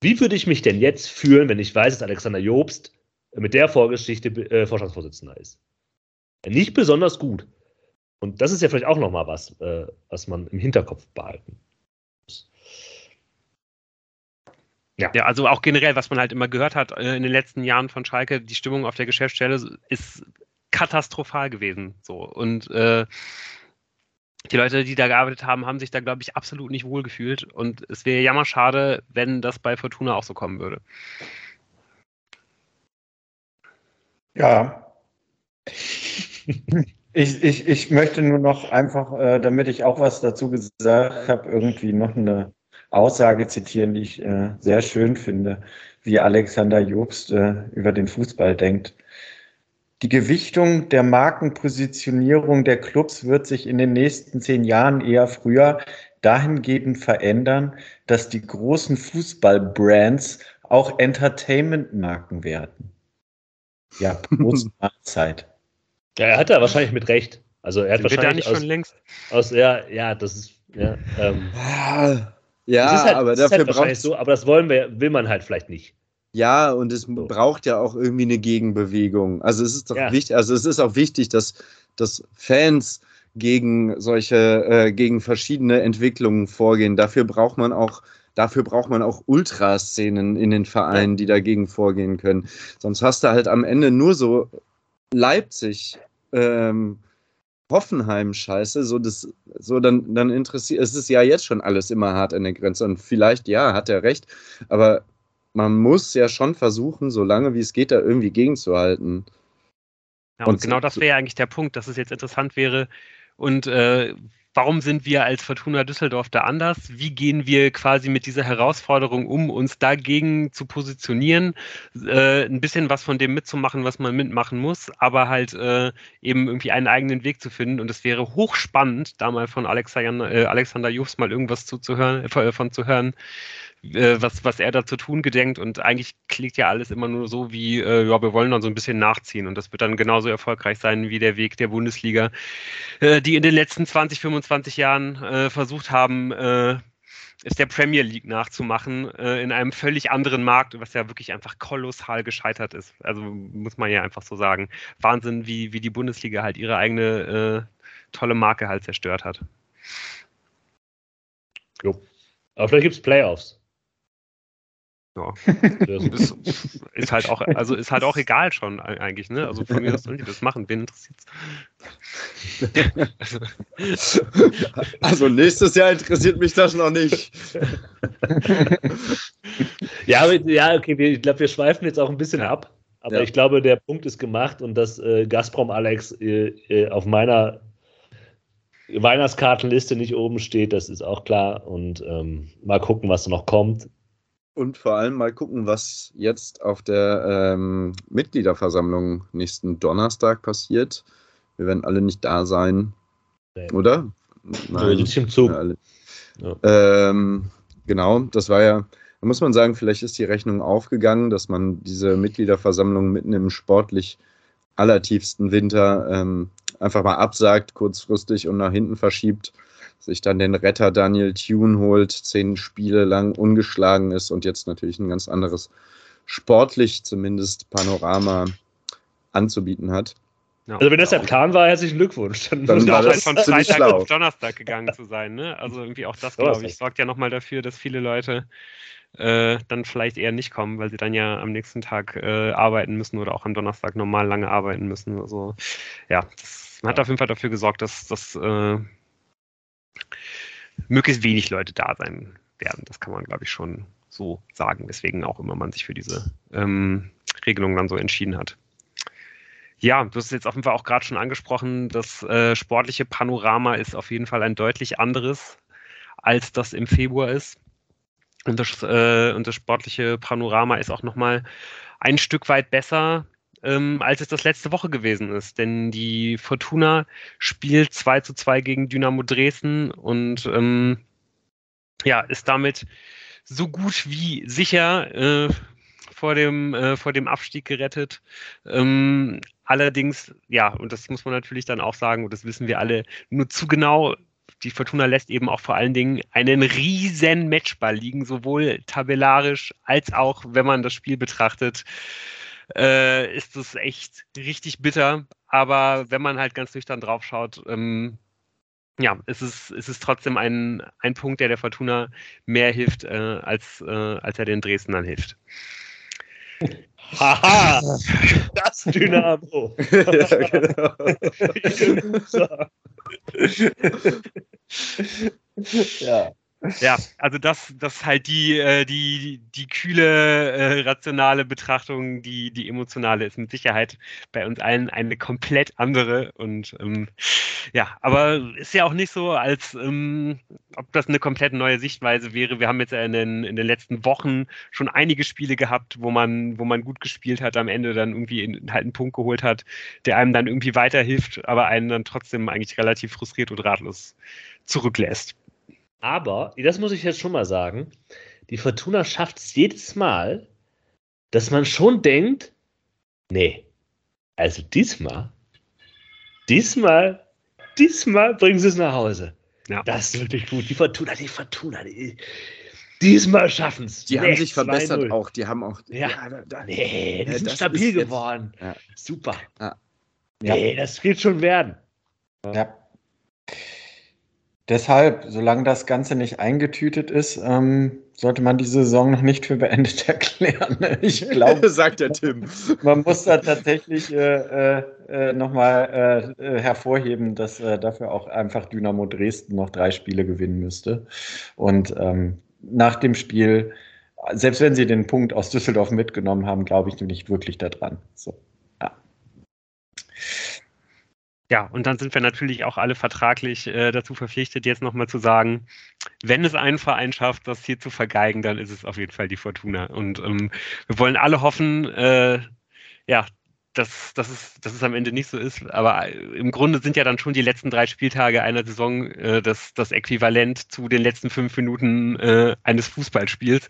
wie würde ich mich denn jetzt fühlen, wenn ich weiß, dass Alexander Jobst mit der Vorgeschichte äh, Vorstandsvorsitzender ist. Nicht besonders gut. Und das ist ja vielleicht auch nochmal was, äh, was man im Hinterkopf behalten muss. Ja. ja, also auch generell, was man halt immer gehört hat äh, in den letzten Jahren von Schalke, die Stimmung auf der Geschäftsstelle ist katastrophal gewesen. So. Und äh, die Leute, die da gearbeitet haben, haben sich da, glaube ich, absolut nicht wohlgefühlt. Und es wäre jammerschade, wenn das bei Fortuna auch so kommen würde. Ja. Ich, ich, ich möchte nur noch einfach, äh, damit ich auch was dazu gesagt habe, irgendwie noch eine Aussage zitieren, die ich äh, sehr schön finde, wie Alexander Jobst äh, über den Fußball denkt. Die Gewichtung der Markenpositionierung der Clubs wird sich in den nächsten zehn Jahren eher früher dahingehend verändern, dass die großen Fußballbrands auch Entertainment-Marken werden. Ja, Prost-Mahlzeit. ja, er hat da wahrscheinlich mit Recht. Also er hat Sind wahrscheinlich nicht aus, schon längst. Aus, ja, ja, das ist ja. Ähm, ja, halt, aber dafür halt braucht so, aber das wollen wir, will man halt vielleicht nicht. Ja, und es so. braucht ja auch irgendwie eine Gegenbewegung. Also es ist doch ja. wichtig, also es ist auch wichtig, dass, dass Fans gegen solche, äh, gegen verschiedene Entwicklungen vorgehen. Dafür braucht man auch dafür braucht man auch Ultraszenen in den Vereinen, die dagegen vorgehen können. Sonst hast du halt am Ende nur so Leipzig, ähm, Hoffenheim Scheiße, so das, so dann, dann interessiert, es ist ja jetzt schon alles immer hart an der Grenze und vielleicht, ja, hat er recht, aber man muss ja schon versuchen, so lange wie es geht, da irgendwie gegenzuhalten. Ja, und, und genau das wäre ja eigentlich der Punkt, dass es jetzt interessant wäre. Und äh, warum sind wir als Fortuna Düsseldorf da anders? Wie gehen wir quasi mit dieser Herausforderung um, uns dagegen zu positionieren, äh, ein bisschen was von dem mitzumachen, was man mitmachen muss, aber halt äh, eben irgendwie einen eigenen Weg zu finden. Und es wäre hochspannend, da mal von Alexander, äh, Alexander Jufs mal irgendwas zuzuhören, äh, von zu hören, äh, was, was er da zu tun gedenkt. Und eigentlich klingt ja alles immer nur so wie, äh, ja, wir wollen dann so ein bisschen nachziehen. Und das wird dann genauso erfolgreich sein wie der Weg der Bundesliga, äh, die in den letzten 20, 25 Jahren äh, versucht haben, äh, es der Premier League nachzumachen, in einem völlig anderen Markt, was ja wirklich einfach kolossal gescheitert ist. Also muss man ja einfach so sagen. Wahnsinn, wie, wie die Bundesliga halt ihre eigene tolle Marke halt zerstört hat. Jo. Aber vielleicht gibt es Playoffs. Ja. ist, ist, halt auch, also ist halt auch egal schon eigentlich, ne? Also von mir aus sollen die das machen, wen interessiert's? also, also nächstes Jahr interessiert mich das noch nicht. ja, ja, okay, ich glaube, wir schweifen jetzt auch ein bisschen ab. Aber ja. ich glaube, der Punkt ist gemacht und dass äh, Gazprom Alex äh, äh, auf meiner Weihnachtskartenliste nicht oben steht, das ist auch klar. Und ähm, mal gucken, was noch kommt und vor allem mal gucken, was jetzt auf der ähm, Mitgliederversammlung nächsten Donnerstag passiert. Wir werden alle nicht da sein, nee. oder? Nein, ja, im Zug. Ja. Ähm, genau, das war ja, da muss man sagen, vielleicht ist die Rechnung aufgegangen, dass man diese Mitgliederversammlung mitten im sportlich allertiefsten Winter ähm, einfach mal absagt, kurzfristig und nach hinten verschiebt sich dann den Retter Daniel Thune holt, zehn Spiele lang ungeschlagen ist und jetzt natürlich ein ganz anderes sportlich zumindest Panorama anzubieten hat. Ja, also wenn das der Plan war, herzlichen Glückwunsch. Dann, dann war das von Freitag auf Donnerstag gegangen zu sein. Ne? Also irgendwie auch das, glaube ich, sorgt ja nochmal dafür, dass viele Leute äh, dann vielleicht eher nicht kommen, weil sie dann ja am nächsten Tag äh, arbeiten müssen oder auch am Donnerstag normal lange arbeiten müssen. Also ja, das hat auf jeden Fall dafür gesorgt, dass das äh, möglichst wenig Leute da sein werden. Das kann man, glaube ich, schon so sagen, weswegen auch immer man sich für diese ähm, Regelung dann so entschieden hat. Ja, du hast jetzt auf jeden Fall auch gerade schon angesprochen, das äh, sportliche Panorama ist auf jeden Fall ein deutlich anderes, als das im Februar ist. Und das, äh, und das sportliche Panorama ist auch nochmal ein Stück weit besser ähm, als es das letzte Woche gewesen ist. Denn die Fortuna spielt 2 zu 2 gegen Dynamo Dresden und ähm, ja, ist damit so gut wie sicher äh, vor, dem, äh, vor dem Abstieg gerettet. Ähm, allerdings, ja, und das muss man natürlich dann auch sagen, und das wissen wir alle nur zu genau, die Fortuna lässt eben auch vor allen Dingen einen riesen Matchball liegen, sowohl tabellarisch als auch, wenn man das Spiel betrachtet äh, ist es echt richtig bitter. Aber wenn man halt ganz nüchtern drauf schaut, ähm, ja, es ist, es ist trotzdem ein, ein Punkt, der der Fortuna mehr hilft, äh, als, äh, als er den Dresdnern hilft. Haha, das Dynamo. ja, genau. ja. Ja, also das, das ist halt die, äh, die, die kühle, äh, rationale Betrachtung, die, die emotionale ist mit Sicherheit bei uns allen eine komplett andere. Und ähm, ja, aber ist ja auch nicht so, als ähm, ob das eine komplett neue Sichtweise wäre. Wir haben jetzt in den, in den letzten Wochen schon einige Spiele gehabt, wo man, wo man gut gespielt hat, am Ende dann irgendwie in, halt einen Punkt geholt hat, der einem dann irgendwie weiterhilft, aber einen dann trotzdem eigentlich relativ frustriert und ratlos zurücklässt. Aber, das muss ich jetzt schon mal sagen, die Fortuna schafft es jedes Mal, dass man schon denkt, nee, also diesmal, diesmal, diesmal bringen sie es nach Hause. Ja. Das ist wirklich gut. Die Fortuna, die Fortuna, die, diesmal schaffen es. Die haben sich verbessert auch. Die haben auch. Ja, ja da, nee, die sind stabil geworden. Ja. Super. Ja. Nee, das wird schon werden. Ja. Deshalb, solange das Ganze nicht eingetütet ist, ähm, sollte man die Saison noch nicht für beendet erklären. Ich glaube, sagt der Tim. Man muss da tatsächlich äh, äh, nochmal äh, äh, hervorheben, dass äh, dafür auch einfach Dynamo Dresden noch drei Spiele gewinnen müsste. Und ähm, nach dem Spiel, selbst wenn sie den Punkt aus Düsseldorf mitgenommen haben, glaube ich nicht wirklich daran. So. Ja, und dann sind wir natürlich auch alle vertraglich äh, dazu verpflichtet, jetzt nochmal zu sagen, wenn es einen Verein schafft, das hier zu vergeigen, dann ist es auf jeden Fall die Fortuna. Und ähm, wir wollen alle hoffen, äh, ja, dass, dass, es, dass es am Ende nicht so ist. Aber äh, im Grunde sind ja dann schon die letzten drei Spieltage einer Saison äh, das, das Äquivalent zu den letzten fünf Minuten äh, eines Fußballspiels.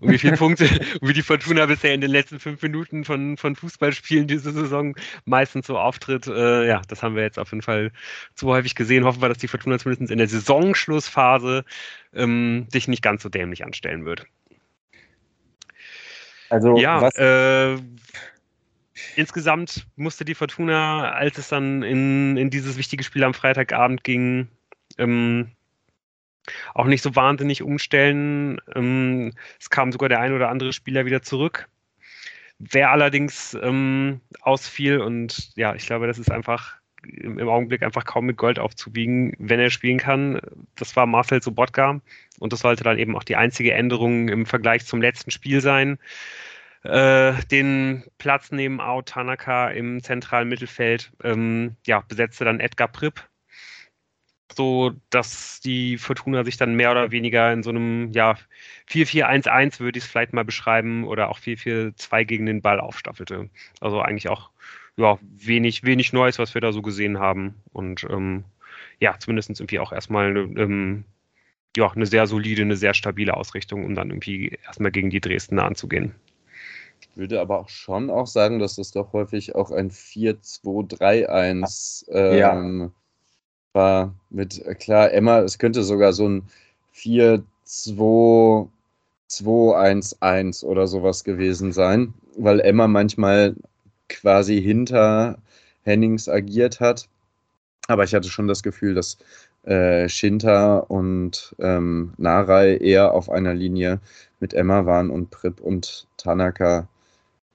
Und wie viele Punkte, wie die Fortuna bisher in den letzten fünf Minuten von, von Fußballspielen diese Saison meistens so auftritt, äh, ja, das haben wir jetzt auf jeden Fall zu häufig gesehen. Hoffen wir, dass die Fortuna zumindest in der Saisonschlussphase ähm, sich nicht ganz so dämlich anstellen wird. Also, ja, was, äh, insgesamt musste die Fortuna, als es dann in, in dieses wichtige Spiel am Freitagabend ging, ähm, auch nicht so wahnsinnig umstellen. Ähm, es kam sogar der ein oder andere Spieler wieder zurück. Wer allerdings ähm, ausfiel und ja, ich glaube, das ist einfach im, Augenblick einfach kaum mit Gold aufzuwiegen, wenn er spielen kann. Das war Marcel Sobotka und das sollte dann eben auch die einzige Änderung im Vergleich zum letzten Spiel sein. Äh, den Platz neben Ao Tanaka im zentralen Mittelfeld ähm, ja, besetzte dann Edgar Pripp, so dass die Fortuna sich dann mehr oder weniger in so einem ja, 4-4-1-1 würde ich es vielleicht mal beschreiben oder auch 4-4-2 gegen den Ball aufstaffelte. Also eigentlich auch ja, wenig, wenig Neues, was wir da so gesehen haben. Und ähm, ja, zumindest irgendwie auch erstmal ähm, ja, eine sehr solide, eine sehr stabile Ausrichtung, um dann irgendwie erstmal gegen die Dresdner anzugehen würde aber auch schon auch sagen, dass das doch häufig auch ein 4-2-3-1 ähm, ja. war. Mit, äh, klar, Emma, es könnte sogar so ein 4-2-2-1-1 oder sowas gewesen sein, weil Emma manchmal quasi hinter Hennings agiert hat. Aber ich hatte schon das Gefühl, dass äh, Shinta und ähm, Narai eher auf einer Linie mit Emma waren und Prip und Tanaka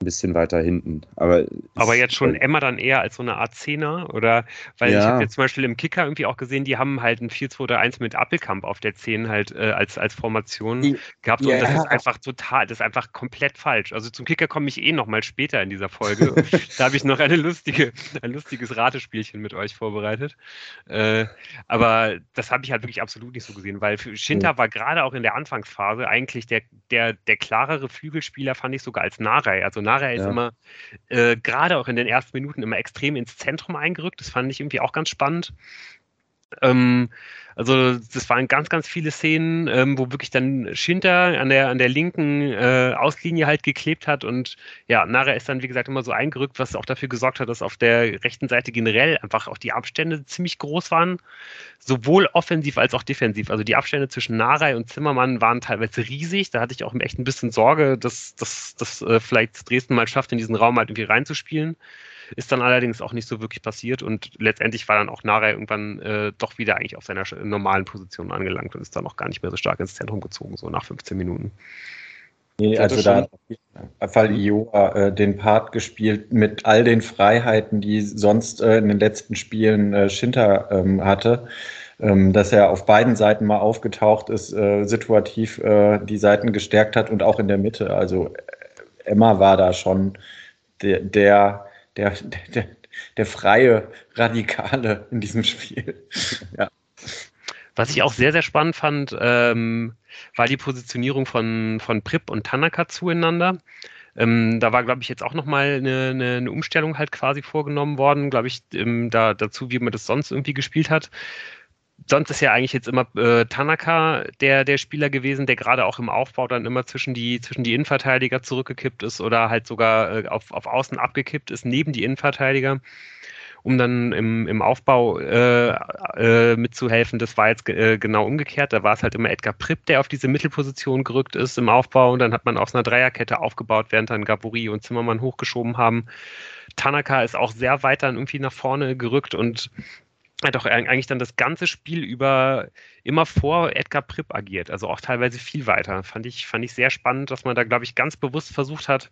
ein bisschen weiter hinten. Aber, aber jetzt schon Emma dann eher als so eine Art Zehner? Oder weil ja. ich habe jetzt zum Beispiel im Kicker irgendwie auch gesehen, die haben halt ein 4-2-3-1 mit Appelkamp auf der 10 halt äh, als, als Formation die, gehabt. Und ja. das ist einfach total, das ist einfach komplett falsch. Also zum Kicker komme ich eh nochmal später in dieser Folge. da habe ich noch eine lustige, ein lustiges Ratespielchen mit euch vorbereitet. Äh, aber das habe ich halt wirklich absolut nicht so gesehen, weil für Shinta war gerade auch in der Anfangsphase eigentlich der, der, der klarere Flügelspieler, fand ich sogar als Narei. Also Nara ist ja. immer äh, gerade auch in den ersten Minuten immer extrem ins Zentrum eingerückt. Das fand ich irgendwie auch ganz spannend. Ähm, also das waren ganz, ganz viele Szenen, ähm, wo wirklich dann Schinter an der, an der linken äh, Auslinie halt geklebt hat und ja, Nara ist dann, wie gesagt, immer so eingerückt, was auch dafür gesorgt hat, dass auf der rechten Seite generell einfach auch die Abstände ziemlich groß waren, sowohl offensiv als auch defensiv. Also die Abstände zwischen Nara und Zimmermann waren teilweise riesig. Da hatte ich auch echt ein bisschen Sorge, dass, dass äh, vielleicht Dresden mal schafft, in diesen Raum halt irgendwie reinzuspielen. Ist dann allerdings auch nicht so wirklich passiert und letztendlich war dann auch Nara irgendwann äh, doch wieder eigentlich auf seiner normalen Position angelangt und ist dann auch gar nicht mehr so stark ins Zentrum gezogen, so nach 15 Minuten. Nee, also da hat auf Fall Ioa äh, den Part gespielt mit all den Freiheiten, die sonst äh, in den letzten Spielen äh, Schinter ähm, hatte. Ähm, dass er auf beiden Seiten mal aufgetaucht ist, äh, situativ äh, die Seiten gestärkt hat und auch in der Mitte. Also äh, Emma war da schon der, der der, der, der freie Radikale in diesem Spiel. ja. Was ich auch sehr, sehr spannend fand, ähm, war die Positionierung von, von Prip und Tanaka zueinander. Ähm, da war, glaube ich, jetzt auch nochmal eine, eine, eine Umstellung halt quasi vorgenommen worden, glaube ich, ähm, da, dazu, wie man das sonst irgendwie gespielt hat sonst ist ja eigentlich jetzt immer äh, Tanaka der, der Spieler gewesen, der gerade auch im Aufbau dann immer zwischen die, zwischen die Innenverteidiger zurückgekippt ist oder halt sogar äh, auf, auf Außen abgekippt ist, neben die Innenverteidiger, um dann im, im Aufbau äh, äh mitzuhelfen. Das war jetzt äh, genau umgekehrt. Da war es halt immer Edgar Pripp, der auf diese Mittelposition gerückt ist im Aufbau und dann hat man aus einer Dreierkette aufgebaut, während dann Gaburi und Zimmermann hochgeschoben haben. Tanaka ist auch sehr weit dann irgendwie nach vorne gerückt und hat auch eigentlich dann das ganze Spiel über immer vor Edgar Pripp agiert, also auch teilweise viel weiter. Fand ich, fand ich sehr spannend, dass man da, glaube ich, ganz bewusst versucht hat,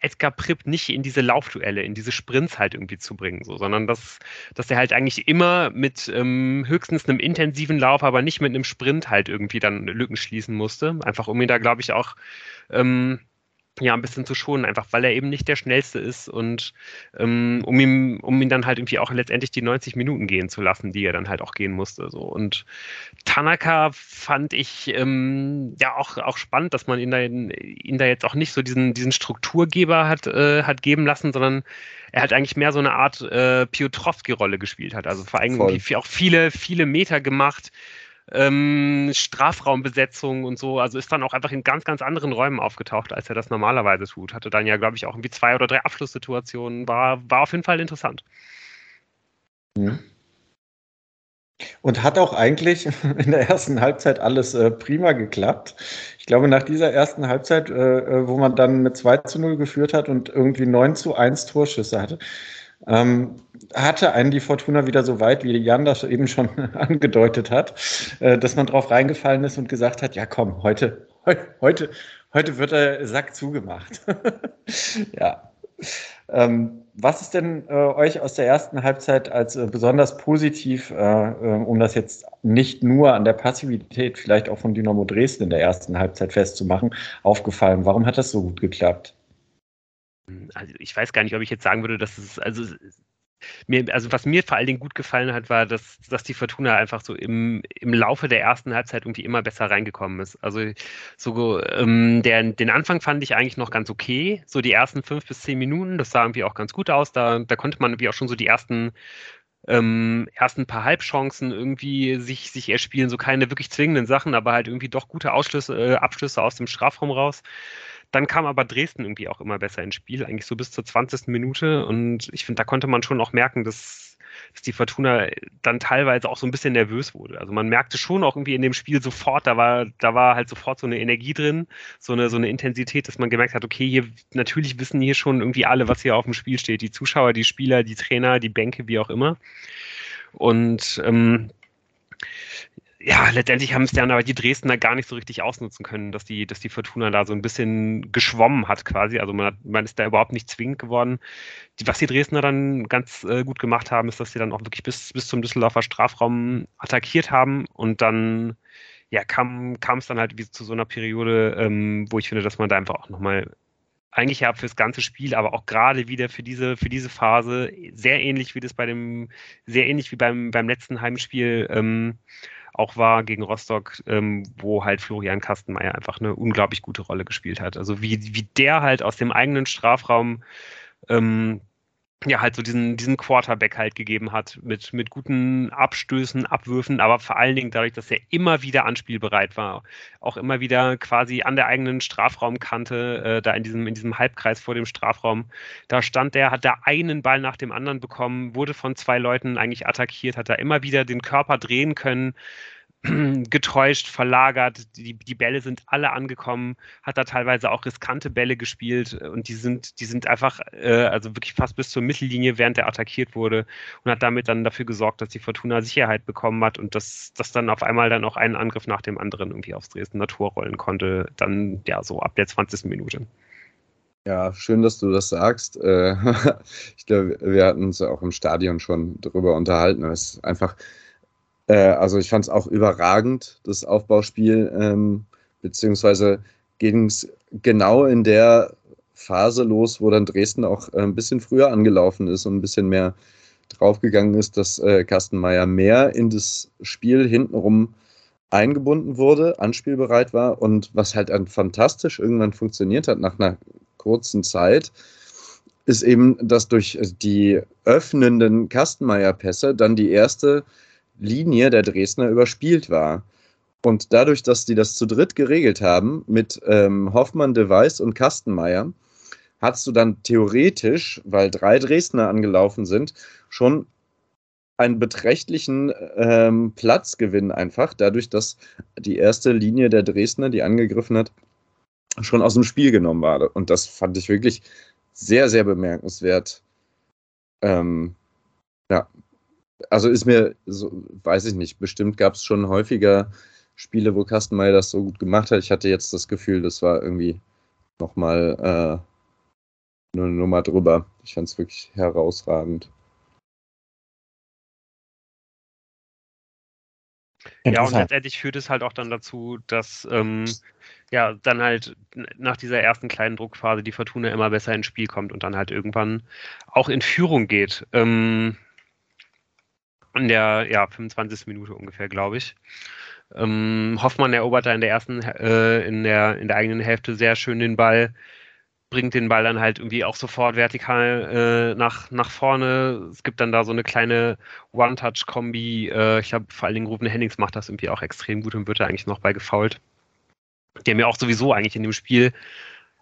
Edgar Pripp nicht in diese Laufduelle, in diese Sprints halt irgendwie zu bringen, so, sondern dass, dass er halt eigentlich immer mit ähm, höchstens einem intensiven Lauf, aber nicht mit einem Sprint halt irgendwie dann Lücken schließen musste. Einfach um ihn da, glaube ich, auch ähm, ja, ein bisschen zu schonen, einfach weil er eben nicht der Schnellste ist und ähm, um ihm, um ihn dann halt irgendwie auch letztendlich die 90 Minuten gehen zu lassen, die er dann halt auch gehen musste. So. Und Tanaka fand ich ähm, ja auch, auch spannend, dass man ihn da, ihn da jetzt auch nicht so diesen, diesen Strukturgeber hat, äh, hat geben lassen, sondern er hat eigentlich mehr so eine Art äh, Piotrowski-Rolle gespielt hat. Also vor allem auch viele, viele Meter gemacht, ähm, Strafraumbesetzung und so. Also ist dann auch einfach in ganz, ganz anderen Räumen aufgetaucht, als er das normalerweise tut. Hatte dann ja, glaube ich, auch irgendwie zwei oder drei Abschlusssituationen. War, war auf jeden Fall interessant. Mhm. Und hat auch eigentlich in der ersten Halbzeit alles äh, prima geklappt. Ich glaube, nach dieser ersten Halbzeit, äh, äh wo man dann mit 2 zu 0 geführt hat und irgendwie 9 zu 1 Torschüsse hatte, ähm, hatte einen die Fortuna wieder so weit, wie Jan das eben schon angedeutet hat, äh, dass man drauf reingefallen ist und gesagt hat, ja komm, heute, heute, heute wird der Sack zugemacht. ja. Ähm, was ist denn äh, euch aus der ersten Halbzeit als äh, besonders positiv, äh, äh, um das jetzt nicht nur an der Passivität, vielleicht auch von Dynamo Dresden in der ersten Halbzeit festzumachen, aufgefallen? Warum hat das so gut geklappt? Also ich weiß gar nicht, ob ich jetzt sagen würde, dass es, also mir, also was mir vor allen Dingen gut gefallen hat, war, dass, dass die Fortuna einfach so im, im Laufe der ersten Halbzeit irgendwie immer besser reingekommen ist. Also so ähm, der, den Anfang fand ich eigentlich noch ganz okay. So die ersten fünf bis zehn Minuten, das sah irgendwie auch ganz gut aus. Da, da konnte man irgendwie auch schon so die ersten ähm, ersten paar Halbchancen irgendwie sich, sich erspielen, so keine wirklich zwingenden Sachen, aber halt irgendwie doch gute Ausschlüsse, äh, Abschlüsse aus dem Strafraum raus. Dann kam aber Dresden irgendwie auch immer besser ins Spiel, eigentlich so bis zur 20. Minute. Und ich finde, da konnte man schon auch merken, dass, dass die Fortuna dann teilweise auch so ein bisschen nervös wurde. Also man merkte schon auch irgendwie in dem Spiel sofort, da war, da war halt sofort so eine Energie drin, so eine, so eine Intensität, dass man gemerkt hat, okay, hier natürlich wissen hier schon irgendwie alle, was hier auf dem Spiel steht. Die Zuschauer, die Spieler, die Trainer, die Bänke, wie auch immer. Und ähm, ja, letztendlich haben es dann aber die Dresdner gar nicht so richtig ausnutzen können, dass die, dass die Fortuna da so ein bisschen geschwommen hat quasi. Also man, hat, man ist da überhaupt nicht zwingend geworden. Die, was die Dresdner dann ganz äh, gut gemacht haben, ist, dass sie dann auch wirklich bis, bis zum Düsseldorfer Strafraum attackiert haben und dann ja, kam es dann halt wie zu so einer Periode, ähm, wo ich finde, dass man da einfach auch nochmal eigentlich ja fürs ganze Spiel, aber auch gerade wieder für diese, für diese Phase, sehr ähnlich wie das bei dem, sehr ähnlich wie beim, beim letzten Heimspiel, ähm, auch war gegen Rostock, ähm, wo halt Florian Kastenmeier einfach eine unglaublich gute Rolle gespielt hat. Also wie, wie der halt aus dem eigenen Strafraum ähm, ja halt so diesen, diesen Quarterback halt gegeben hat mit, mit guten Abstößen, Abwürfen, aber vor allen Dingen dadurch, dass er immer wieder anspielbereit war, auch immer wieder quasi an der eigenen Strafraumkante, äh, da in diesem, in diesem Halbkreis vor dem Strafraum, da stand der, hat da einen Ball nach dem anderen bekommen, wurde von zwei Leuten eigentlich attackiert, hat da immer wieder den Körper drehen können, getäuscht, verlagert. Die, die Bälle sind alle angekommen, hat da teilweise auch riskante Bälle gespielt und die sind, die sind einfach, äh, also wirklich fast bis zur Mittellinie, während er attackiert wurde und hat damit dann dafür gesorgt, dass die Fortuna Sicherheit bekommen hat und dass, dass dann auf einmal dann auch einen Angriff nach dem anderen irgendwie aufs Dresdner Tor rollen konnte, dann ja so ab der 20. Minute. Ja, schön, dass du das sagst. Äh, ich glaube, wir hatten uns auch im Stadion schon darüber unterhalten. Es ist einfach äh, also ich fand es auch überragend, das Aufbauspiel, ähm, beziehungsweise ging es genau in der Phase los, wo dann Dresden auch äh, ein bisschen früher angelaufen ist und ein bisschen mehr draufgegangen ist, dass äh, Kastenmeier mehr in das Spiel hintenrum eingebunden wurde, anspielbereit war und was halt dann fantastisch irgendwann funktioniert hat nach einer kurzen Zeit, ist eben, dass durch die öffnenden Kastenmeier-Pässe dann die erste Linie der Dresdner überspielt war. Und dadurch, dass die das zu dritt geregelt haben, mit ähm, Hoffmann, De Weiß und Kastenmeier, hast du dann theoretisch, weil drei Dresdner angelaufen sind, schon einen beträchtlichen ähm, Platzgewinn einfach, dadurch, dass die erste Linie der Dresdner, die angegriffen hat, schon aus dem Spiel genommen war. Und das fand ich wirklich sehr, sehr bemerkenswert. Ähm, ja, also ist mir, so, weiß ich nicht, bestimmt gab es schon häufiger Spiele, wo Kastenmeier das so gut gemacht hat. Ich hatte jetzt das Gefühl, das war irgendwie nochmal äh, eine Nummer drüber. Ich fand es wirklich herausragend. Ja, und letztendlich führt es halt auch dann dazu, dass ähm, ja, dann halt nach dieser ersten kleinen Druckphase die Fortuna immer besser ins Spiel kommt und dann halt irgendwann auch in Führung geht. Ähm, in der ja, 25. Minute ungefähr, glaube ich. Ähm, Hoffmann erobert da in der ersten, äh, in, der, in der eigenen Hälfte sehr schön den Ball, bringt den Ball dann halt irgendwie auch sofort vertikal äh, nach, nach vorne. Es gibt dann da so eine kleine One-Touch-Kombi. Äh, ich glaube, vor allen Dingen Rufen Hennings macht das irgendwie auch extrem gut und wird da eigentlich noch bei gefault. Der mir auch sowieso eigentlich in dem Spiel,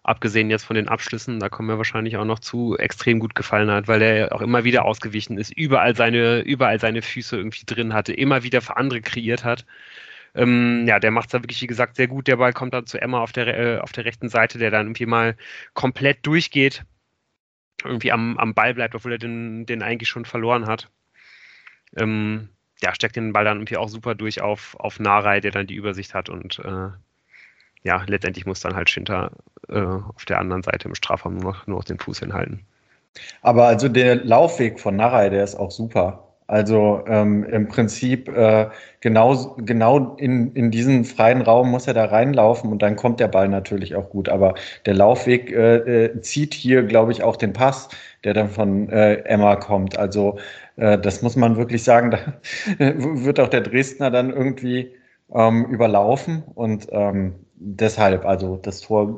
abgesehen jetzt von den Abschlüssen, da kommen wir wahrscheinlich auch noch zu, extrem gut gefallen hat, weil er auch immer wieder ausgewichen ist, überall seine, überall seine Füße irgendwie drin hatte, immer wieder für andere kreiert hat. Ähm, ja, der macht es da wirklich, wie gesagt, sehr gut. Der Ball kommt dann zu Emma auf der, äh, auf der rechten Seite, der dann irgendwie mal komplett durchgeht, irgendwie am, am Ball bleibt, obwohl er den, den eigentlich schon verloren hat. Ähm, ja, steckt den Ball dann irgendwie auch super durch auf, auf Narei, der dann die Übersicht hat und äh, ja, letztendlich muss dann halt Schinter äh, auf der anderen Seite im Strafraum nur noch, nur noch den Fuß hinhalten. Aber also der Laufweg von Narei, der ist auch super. Also ähm, im Prinzip äh, genau, genau in, in diesen freien Raum muss er da reinlaufen und dann kommt der Ball natürlich auch gut. Aber der Laufweg äh, äh zieht hier, glaube ich, auch den Pass, der dann von äh, Emma kommt. Also äh, das muss man wirklich sagen. Da wird auch der Dresdner dann irgendwie ähm, überlaufen und ähm, deshalb, also das Tor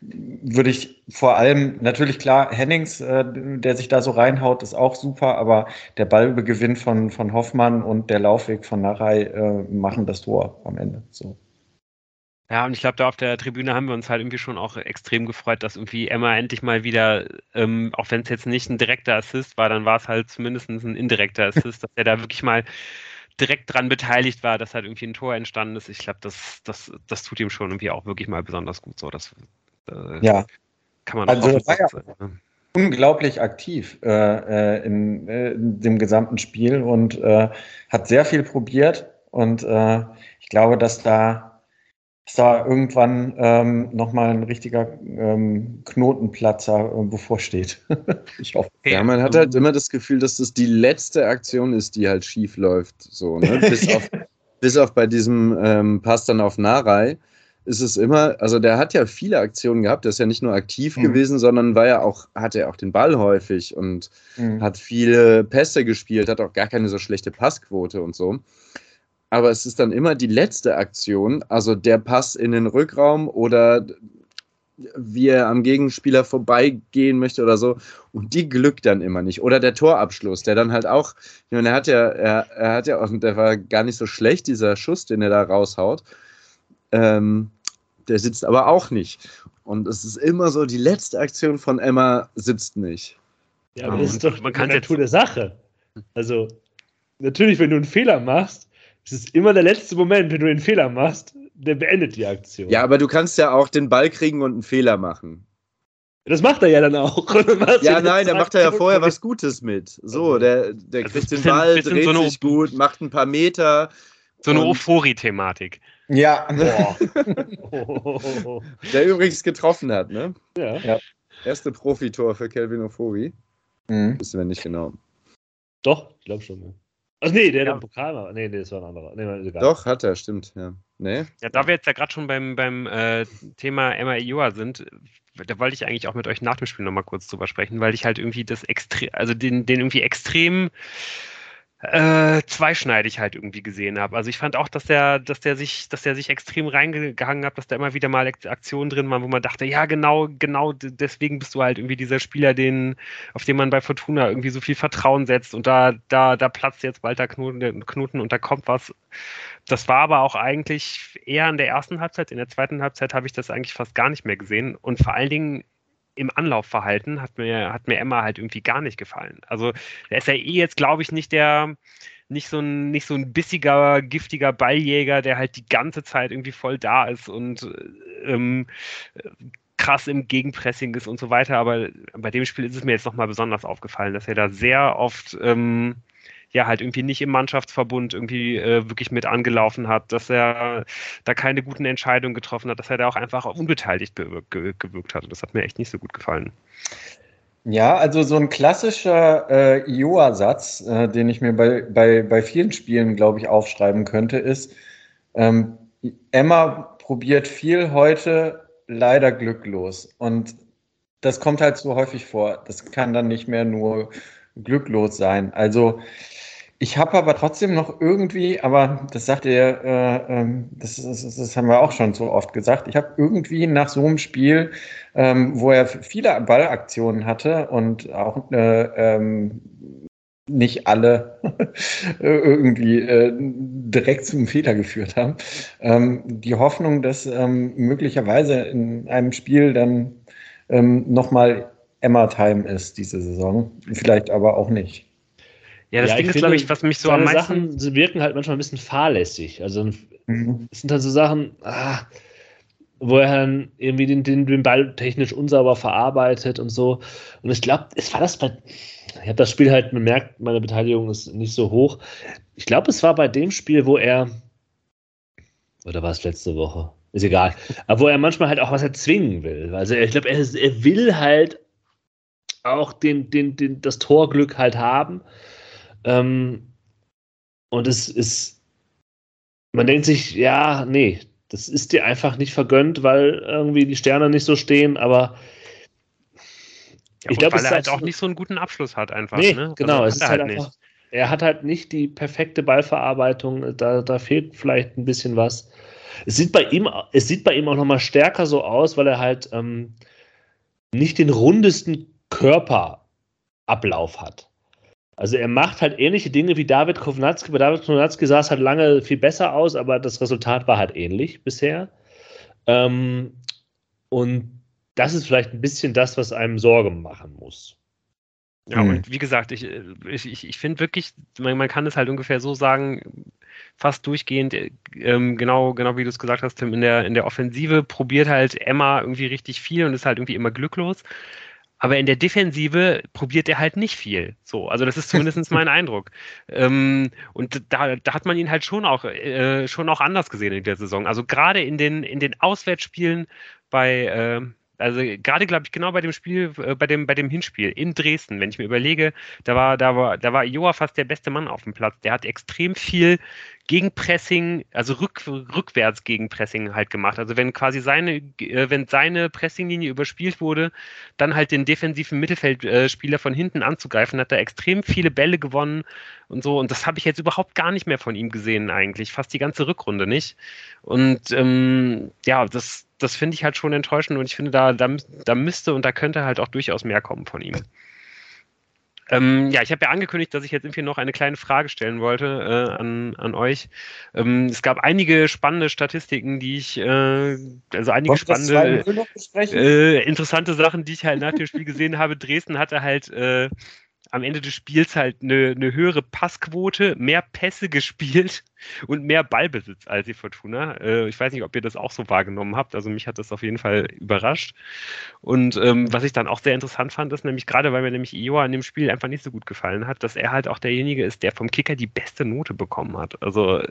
würde ich vor allem, natürlich klar, Hennings, äh, der sich da so reinhaut, ist auch super, aber der Ballbegewinn von, von Hoffmann und der Laufweg von Narei äh, machen das Tor am Ende. So. Ja, und ich glaube, da auf der Tribüne haben wir uns halt irgendwie schon auch extrem gefreut, dass irgendwie Emma endlich mal wieder, ähm, auch wenn es jetzt nicht ein direkter Assist war, dann war es halt zumindest ein indirekter Assist, dass er da wirklich mal direkt dran beteiligt war, dass halt irgendwie ein Tor entstanden ist. Ich glaube, das, das, das tut ihm schon irgendwie auch wirklich mal besonders gut so. Das äh, ja. kann man also auch war ja unglaublich aktiv äh, äh, in, äh, in, dem gesamten Spiel und äh, hat sehr viel probiert. Und ich glaube, dass da dass da irgendwann ähm, nochmal ein richtiger ähm, Knotenplatzer äh, bevorsteht. ich hoffe. Ja, man hat halt immer das Gefühl, dass das die letzte Aktion ist, die halt schief läuft. So, ne? bis, auf, bis auf bei diesem ähm, Pass dann auf Narei ist es immer, also der hat ja viele Aktionen gehabt, der ist ja nicht nur aktiv mhm. gewesen, sondern war ja auch, hatte ja auch den Ball häufig und mhm. hat viele Pässe gespielt, hat auch gar keine so schlechte Passquote und so aber es ist dann immer die letzte Aktion, also der Pass in den Rückraum oder wie er am Gegenspieler vorbeigehen möchte oder so. Und die glückt dann immer nicht. Oder der Torabschluss, der dann halt auch, ich meine, er hat ja, er, er hat ja auch, der war gar nicht so schlecht, dieser Schuss, den er da raushaut. Ähm, der sitzt aber auch nicht. Und es ist immer so, die letzte Aktion von Emma sitzt nicht. Ja, aber das ist doch, man kann ja tun der Sache. Also, natürlich, wenn du einen Fehler machst, es ist immer der letzte Moment, wenn du den Fehler machst, der beendet die Aktion. Ja, aber du kannst ja auch den Ball kriegen und einen Fehler machen. Das macht er ja dann auch. ja, nein, da macht er ja vorher was Gutes mit. So, der, der kriegt den Ball, dreht so sich gut, macht ein paar Meter. So eine Euphorie-Thematik. Ja. der übrigens getroffen hat, ne? Ja. ja. Erste Profitor für Kelvin Euphorie. Mhm. Wissen wir nicht genau. Doch, ich glaube schon. Ach nee, der ja. hat Pokal war. Nee, nee, das war ein anderer. Nee, Doch, hat er, stimmt, ja. Nee. Ja, da wir jetzt ja gerade schon beim, beim äh, Thema Emma Ioa sind, da wollte ich eigentlich auch mit euch nach dem Spiel nochmal kurz drüber sprechen, weil ich halt irgendwie das extrem, also den, den irgendwie extrem äh, zweischneidig halt irgendwie gesehen habe. Also ich fand auch, dass der, dass der sich, dass der sich extrem reingehangen hat, dass da immer wieder mal Aktionen drin waren, wo man dachte, ja genau, genau deswegen bist du halt irgendwie dieser Spieler, den, auf den man bei Fortuna irgendwie so viel Vertrauen setzt und da, da, da platzt jetzt bald der Knoten, Knoten und da kommt was. Das war aber auch eigentlich eher in der ersten Halbzeit. In der zweiten Halbzeit habe ich das eigentlich fast gar nicht mehr gesehen und vor allen Dingen im Anlaufverhalten hat mir, hat mir Emma halt irgendwie gar nicht gefallen. Also er ist ja eh jetzt, glaube ich, nicht der, nicht so ein, nicht so ein bissiger, giftiger Balljäger, der halt die ganze Zeit irgendwie voll da ist und ähm, krass im Gegenpressing ist und so weiter. Aber bei dem Spiel ist es mir jetzt nochmal besonders aufgefallen, dass er da sehr oft ähm, ja halt irgendwie nicht im Mannschaftsverbund irgendwie äh, wirklich mit angelaufen hat, dass er da keine guten Entscheidungen getroffen hat, dass er da auch einfach unbeteiligt gewirkt hat. Und das hat mir echt nicht so gut gefallen. Ja, also so ein klassischer äh, Ioa-Satz, äh, den ich mir bei, bei, bei vielen Spielen, glaube ich, aufschreiben könnte, ist, ähm, Emma probiert viel heute, leider glücklos. Und das kommt halt so häufig vor. Das kann dann nicht mehr nur glücklos sein. Also ich habe aber trotzdem noch irgendwie, aber das sagt ihr, äh, ähm, das, das, das, haben wir auch schon so oft gesagt, ich habe irgendwie nach so einem Spiel, ähm, wo er viele Ballaktionen hatte und auch äh, ähm, nicht alle irgendwie äh, direkt zum Fehler geführt haben, ähm, die Hoffnung, dass ähm, möglicherweise in einem Spiel dann ähm, nochmal Emma-Time ist diese Saison, vielleicht aber auch nicht. Ja, das ja, Ding ist, glaube ich, was mich so am meisten... Sachen wirken halt manchmal ein bisschen fahrlässig. Also mhm. es sind halt so Sachen, ah, wo er dann irgendwie den, den, den Ball technisch unsauber verarbeitet und so. Und ich glaube, es war das bei... Ich habe das Spiel halt bemerkt, meine Beteiligung ist nicht so hoch. Ich glaube, es war bei dem Spiel, wo er... Oder war es letzte Woche? Ist egal. Aber wo er manchmal halt auch was erzwingen will. Also ich glaube, er, er will halt auch den, den, den, das Torglück halt haben. Ähm, und es ist, man denkt sich, ja, nee, das ist dir einfach nicht vergönnt, weil irgendwie die Sterne nicht so stehen, aber ja, ich glaube, weil er halt auch nicht so einen guten Abschluss hat, einfach. Nee, ne? genau, also, es ist halt, halt einfach, er hat halt nicht die perfekte Ballverarbeitung, da, da fehlt vielleicht ein bisschen was. Es sieht bei ihm, es sieht bei ihm auch nochmal stärker so aus, weil er halt ähm, nicht den rundesten Körperablauf hat. Also er macht halt ähnliche Dinge wie David Kovnatski. Bei David Kovnatski sah es halt lange viel besser aus, aber das Resultat war halt ähnlich bisher. Ähm, und das ist vielleicht ein bisschen das, was einem Sorge machen muss. Ja, hm. und wie gesagt, ich, ich, ich finde wirklich, man, man, kann es halt ungefähr so sagen, fast durchgehend, ähm, genau, genau wie du es gesagt hast, Tim, in der, in der Offensive probiert halt Emma irgendwie richtig viel und ist halt irgendwie immer glücklos. Aber in der Defensive probiert er halt nicht viel. So, also das ist zumindest mein Eindruck. Ähm, und da, da hat man ihn halt schon auch, äh, schon auch anders gesehen in der Saison. Also gerade in den, in den Auswärtsspielen bei, äh, also gerade glaube ich genau bei dem Spiel, äh, bei dem bei dem Hinspiel in Dresden, wenn ich mir überlege, da war da war da war Joa fast der beste Mann auf dem Platz. Der hat extrem viel Gegenpressing, also rück, rückwärts Gegenpressing halt gemacht. Also wenn quasi seine, äh, wenn seine Pressinglinie überspielt wurde, dann halt den defensiven Mittelfeldspieler von hinten anzugreifen, hat er extrem viele Bälle gewonnen und so. Und das habe ich jetzt überhaupt gar nicht mehr von ihm gesehen eigentlich, fast die ganze Rückrunde nicht. Und ähm, ja, das, das finde ich halt schon enttäuschend und ich finde, da, da, da müsste und da könnte halt auch durchaus mehr kommen von ihm. Ähm, ja, ich habe ja angekündigt, dass ich jetzt irgendwie noch eine kleine Frage stellen wollte äh, an, an euch. Ähm, es gab einige spannende Statistiken, die ich, äh, also einige spannende, äh, interessante Sachen, die ich halt nach dem Spiel gesehen habe. Dresden hatte halt äh, am Ende des Spiels halt eine, eine höhere Passquote, mehr Pässe gespielt und mehr Ballbesitz als die Fortuna. Äh, ich weiß nicht, ob ihr das auch so wahrgenommen habt. Also mich hat das auf jeden Fall überrascht. Und ähm, was ich dann auch sehr interessant fand, ist nämlich gerade, weil mir nämlich Ioa in dem Spiel einfach nicht so gut gefallen hat, dass er halt auch derjenige ist, der vom Kicker die beste Note bekommen hat. Also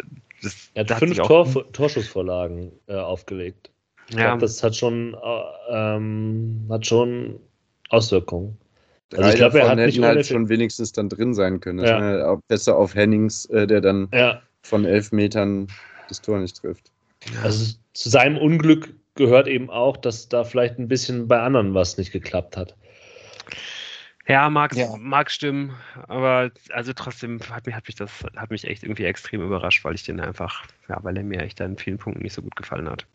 das, er hat das fünf hat Tor, Torschussvorlagen äh, aufgelegt. Ich ja. Glaub, das hat schon, äh, ähm, hat schon Auswirkungen. Also ich glaube, er hat nicht halt schon wenigstens dann drin sein können. Das ja. besser auf Hennings, äh, der dann ja. von elf Metern das Tor nicht trifft. Also zu seinem Unglück gehört eben auch, dass da vielleicht ein bisschen bei anderen was nicht geklappt hat. Ja, mag, ja. mag stimmen, aber also trotzdem hat mich, hat mich das hat mich echt irgendwie extrem überrascht, weil ich den einfach, ja, weil er mir echt in vielen Punkten nicht so gut gefallen hat.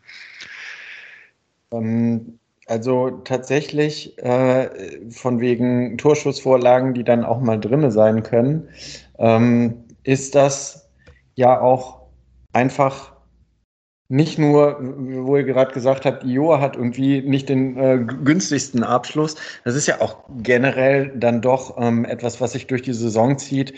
Ähm, also tatsächlich äh, von wegen Torschussvorlagen, die dann auch mal drinne sein können, ähm, ist das ja auch einfach nicht nur, wo ihr gerade gesagt habt, Ioa hat irgendwie nicht den äh, günstigsten Abschluss. Das ist ja auch generell dann doch ähm, etwas, was sich durch die Saison zieht.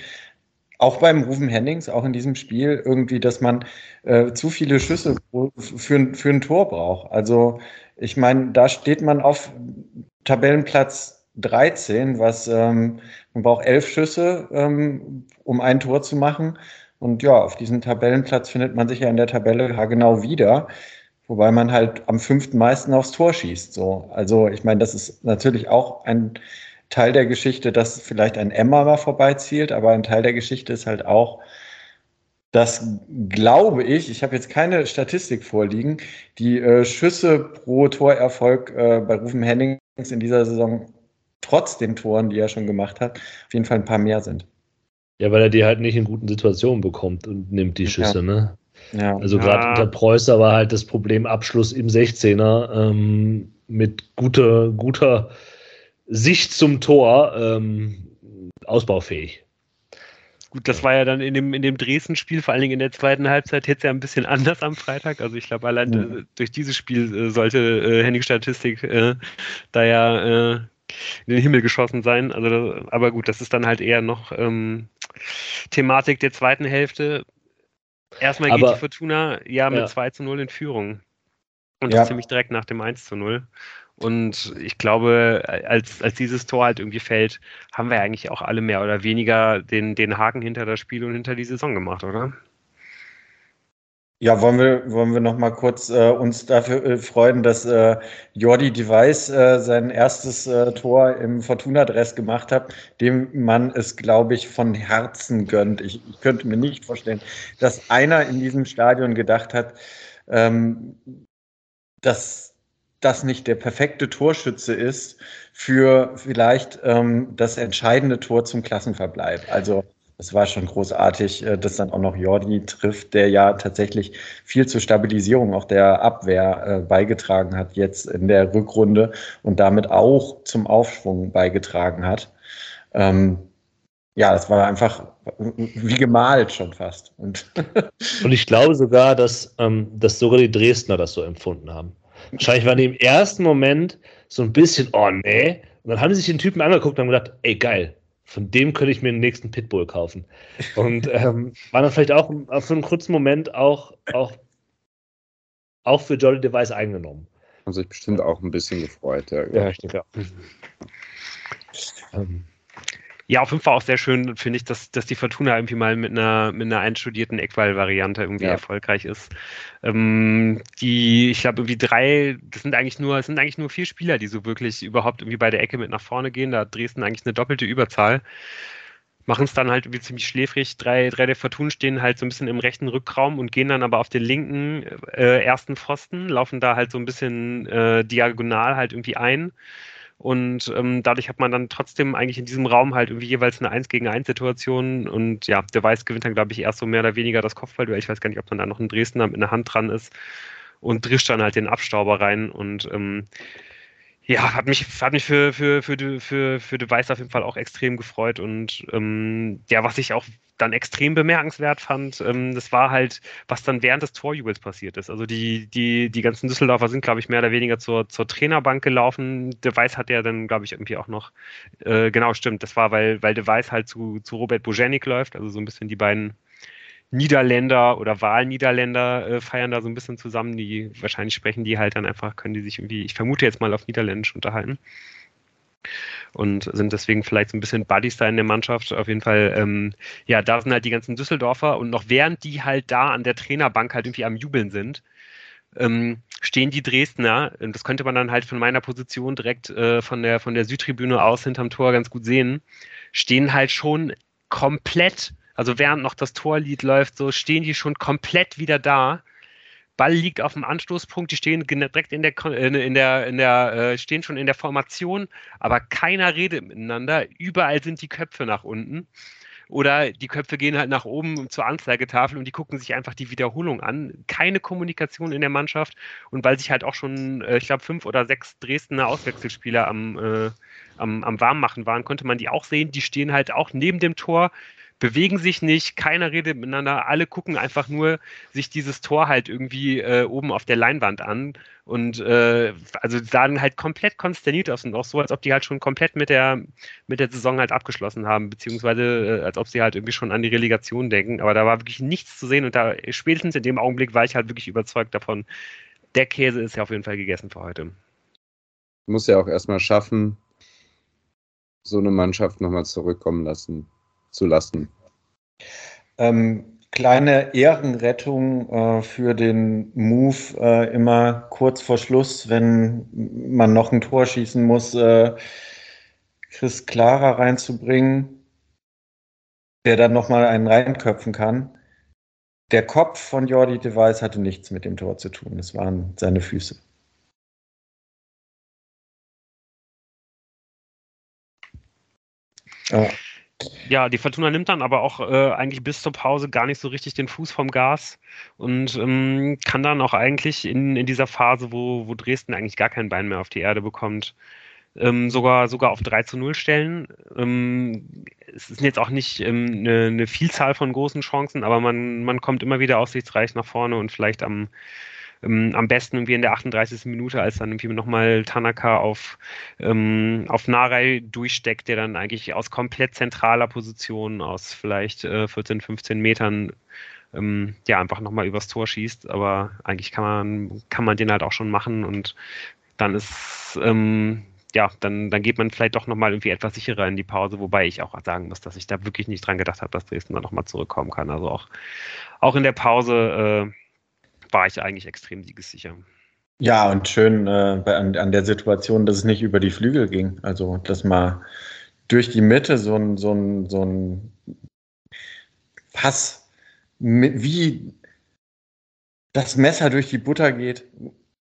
Auch beim Rufen Hennings, auch in diesem Spiel, irgendwie, dass man äh, zu viele Schüsse für, für ein Tor braucht. Also ich meine, da steht man auf Tabellenplatz 13, was ähm, man braucht elf Schüsse, ähm, um ein Tor zu machen. Und ja, auf diesem Tabellenplatz findet man sich ja in der Tabelle genau wieder, wobei man halt am fünften meisten aufs Tor schießt. So, also ich meine, das ist natürlich auch ein Teil der Geschichte, dass vielleicht ein Emma mal vorbeizielt, aber ein Teil der Geschichte ist halt auch, dass, glaube ich, ich habe jetzt keine Statistik vorliegen, die äh, Schüsse pro Torerfolg äh, bei Rufen Hennings in dieser Saison trotz den Toren, die er schon gemacht hat, auf jeden Fall ein paar mehr sind. Ja, weil er die halt nicht in guten Situationen bekommt und nimmt die Schüsse, ja. ne? Ja. Also gerade Ja. unter Preußer war halt das Problem Abschluss im 16er ähm, mit guter, guter Sicht zum Tor ähm, ausbaufähig. Gut, das war ja dann in dem, in dem Dresden-Spiel, vor allen Dingen in der zweiten Halbzeit, jetzt ja ein bisschen anders am Freitag. Also ich glaube, allein Ja. äh, durch dieses Spiel äh, sollte äh, Henning Statistik äh, da ja äh, in den Himmel geschossen sein. Also, aber gut, das ist dann halt eher noch ähm, Thematik der zweiten Hälfte. Erstmal geht Aber- die Fortuna ja mit Ja. 2 zu 0 in Führung. Und Ja. das ziemlich direkt nach dem 1 zu 0. Und ich glaube, als, als dieses Tor halt irgendwie fällt, haben wir eigentlich auch alle mehr oder weniger den, den Haken hinter das Spiel und hinter die Saison gemacht, oder? Ja, wollen wir, wollen wir noch mal kurz äh, uns dafür äh, freuen, dass äh, Jordi Device äh, sein erstes äh, Tor im Fortuna-Dress gemacht hat, dem man es, glaube ich, von Herzen gönnt. Ich, ich könnte mir nicht vorstellen, dass einer in diesem Stadion gedacht hat, ähm, dass das nicht der perfekte Torschütze ist für vielleicht ähm, das entscheidende Tor zum Klassenverbleib. Also es war schon großartig, äh, dass dann auch noch Jordi trifft, der ja tatsächlich viel zur Stabilisierung auch der Abwehr äh, beigetragen hat jetzt in der Rückrunde und damit auch zum Aufschwung beigetragen hat. Ähm, ja, das war einfach wie gemalt schon fast. Und Und ich glaube sogar, dass, ähm, dass sogar die Dresdner das so empfunden haben. Wahrscheinlich waren die im ersten Moment so ein bisschen, oh nee. Und dann haben sie sich den Typen angeguckt und haben gedacht, ey geil, von dem könnte ich mir den nächsten Pitbull kaufen. Und ähm, waren dann vielleicht auch für einen kurzen Moment auch, auch, auch für Jolly Device eingenommen. Haben sich bestimmt auch ein bisschen gefreut. Ja. ich denke ja. Ähm, Ja, auf jeden Fall auch sehr schön, finde ich, dass, dass die Fortuna irgendwie mal mit einer, mit einer einstudierten Eckball-Variante irgendwie Ja. erfolgreich ist. Ähm, die, ich glaube, irgendwie drei, das sind eigentlich nur, es sind eigentlich nur vier Spieler, die so wirklich überhaupt irgendwie bei der Ecke mit nach vorne gehen. Da hat Dresden eigentlich eine doppelte Überzahl. Machen es dann halt irgendwie ziemlich schläfrig. Drei, drei der Fortuna stehen halt so ein bisschen im rechten Rückraum und gehen dann aber auf den linken äh, ersten Pfosten, laufen da halt so ein bisschen äh, diagonal halt irgendwie ein. Und ähm, dadurch hat man dann trotzdem eigentlich in diesem Raum halt irgendwie jeweils eine 1 gegen 1 Situation. Und ja, der Weiß gewinnt dann, glaube ich, erst so mehr oder weniger das Kopfballduell. Ich weiß gar nicht, ob dann da noch ein Dresdner mit einer Hand dran ist und drischt dann halt den Abstauber rein. Und ähm, ja, hat mich, hat mich für, für, für, für, für, für De Weiß auf jeden Fall auch extrem gefreut. Und ähm, ja, was ich auch dann extrem bemerkenswert fand, ähm, das war halt, was dann während des Torjubels passiert ist. Also die, die, die ganzen Düsseldorfer sind, glaube ich, mehr oder weniger zur, zur Trainerbank gelaufen. De Weiß hat ja dann, glaube ich, irgendwie auch noch, äh, genau, stimmt, das war, weil, weil De Weiß halt zu, zu Robert Bojanik läuft, also so ein bisschen die beiden Niederländer oder Wahlniederländer äh, feiern da so ein bisschen zusammen. Die wahrscheinlich sprechen die halt dann einfach, können die sich irgendwie, ich vermute jetzt mal auf Niederländisch unterhalten. Und sind deswegen vielleicht so ein bisschen Buddies da in der Mannschaft. Auf jeden Fall, ähm, ja, da sind halt die ganzen Düsseldorfer und noch während die halt da an der Trainerbank halt irgendwie am Jubeln sind, ähm, stehen die Dresdner, und das könnte man dann halt von meiner Position direkt äh, von der, von der Südtribüne aus hinterm Tor ganz gut sehen, stehen halt schon komplett also während noch das Torlied läuft, so stehen die schon komplett wieder da. Ball liegt auf dem Anstoßpunkt, die stehen direkt in der, in der, in der, äh, stehen schon in der Formation, aber keiner redet miteinander. Überall sind die Köpfe nach unten. Oder die Köpfe gehen halt nach oben zur Anzeigetafel und die gucken sich einfach die Wiederholung an. Keine Kommunikation in der Mannschaft. Und weil sich halt auch schon, äh, ich glaube, fünf oder sechs Dresdner Auswechselspieler am, äh, am, am Warmmachen waren, konnte man die auch sehen. Die stehen halt auch neben dem Tor, bewegen sich nicht, keiner redet miteinander, alle gucken einfach nur sich dieses Tor halt irgendwie äh, oben auf der Leinwand an und äh, also sahen halt komplett konsterniert aus und auch so, als ob die halt schon komplett mit der mit der Saison halt abgeschlossen haben, beziehungsweise äh, als ob sie halt irgendwie schon an die Relegation denken, aber da war wirklich nichts zu sehen und da spätestens in dem Augenblick war ich halt wirklich überzeugt davon, der Käse ist ja auf jeden Fall gegessen für heute. Muss ja auch erstmal schaffen, so eine Mannschaft nochmal zurückkommen lassen zu lassen. Ähm, kleine Ehrenrettung äh, für den Move äh, immer kurz vor Schluss, wenn man noch ein Tor schießen muss, äh, Chris Clara reinzubringen, der dann nochmal einen reinköpfen kann. der Kopf von Jordi Device hatte nichts mit dem Tor zu tun. Es waren seine Füße. Ja. Ja, die Fortuna nimmt dann aber auch äh, eigentlich bis zur Pause gar nicht so richtig den Fuß vom Gas und ähm, kann dann auch eigentlich in, in dieser Phase, wo, wo Dresden eigentlich gar kein Bein mehr auf die Erde bekommt, ähm, sogar, sogar auf 3 zu 0 stellen. Ähm, es ist jetzt auch nicht ähm, eine, eine, Vielzahl von großen Chancen, aber man, man kommt immer wieder aussichtsreich nach vorne und vielleicht am, ähm, am besten irgendwie in der 38. Minute, als dann irgendwie nochmal Tanaka auf, ähm, auf Narei durchsteckt, der dann eigentlich aus komplett zentraler Position, aus vielleicht äh, 14, 15 Metern ähm, ja, einfach nochmal übers Tor schießt. Aber eigentlich kann man, kann man den halt auch schon machen und dann ist, ähm, ja, dann, dann geht man vielleicht doch nochmal irgendwie etwas sicherer in die Pause, wobei ich auch sagen muss, dass ich da wirklich nicht dran gedacht habe, dass Dresden da nochmal zurückkommen kann. Also auch, auch in der Pause äh, war ich eigentlich extrem siegessicher. Ja, und schön äh, an, an der Situation, dass es nicht über die Flügel ging. Also, dass mal durch die Mitte so ein, so ein, so ein Pass, wie das Messer durch die Butter geht,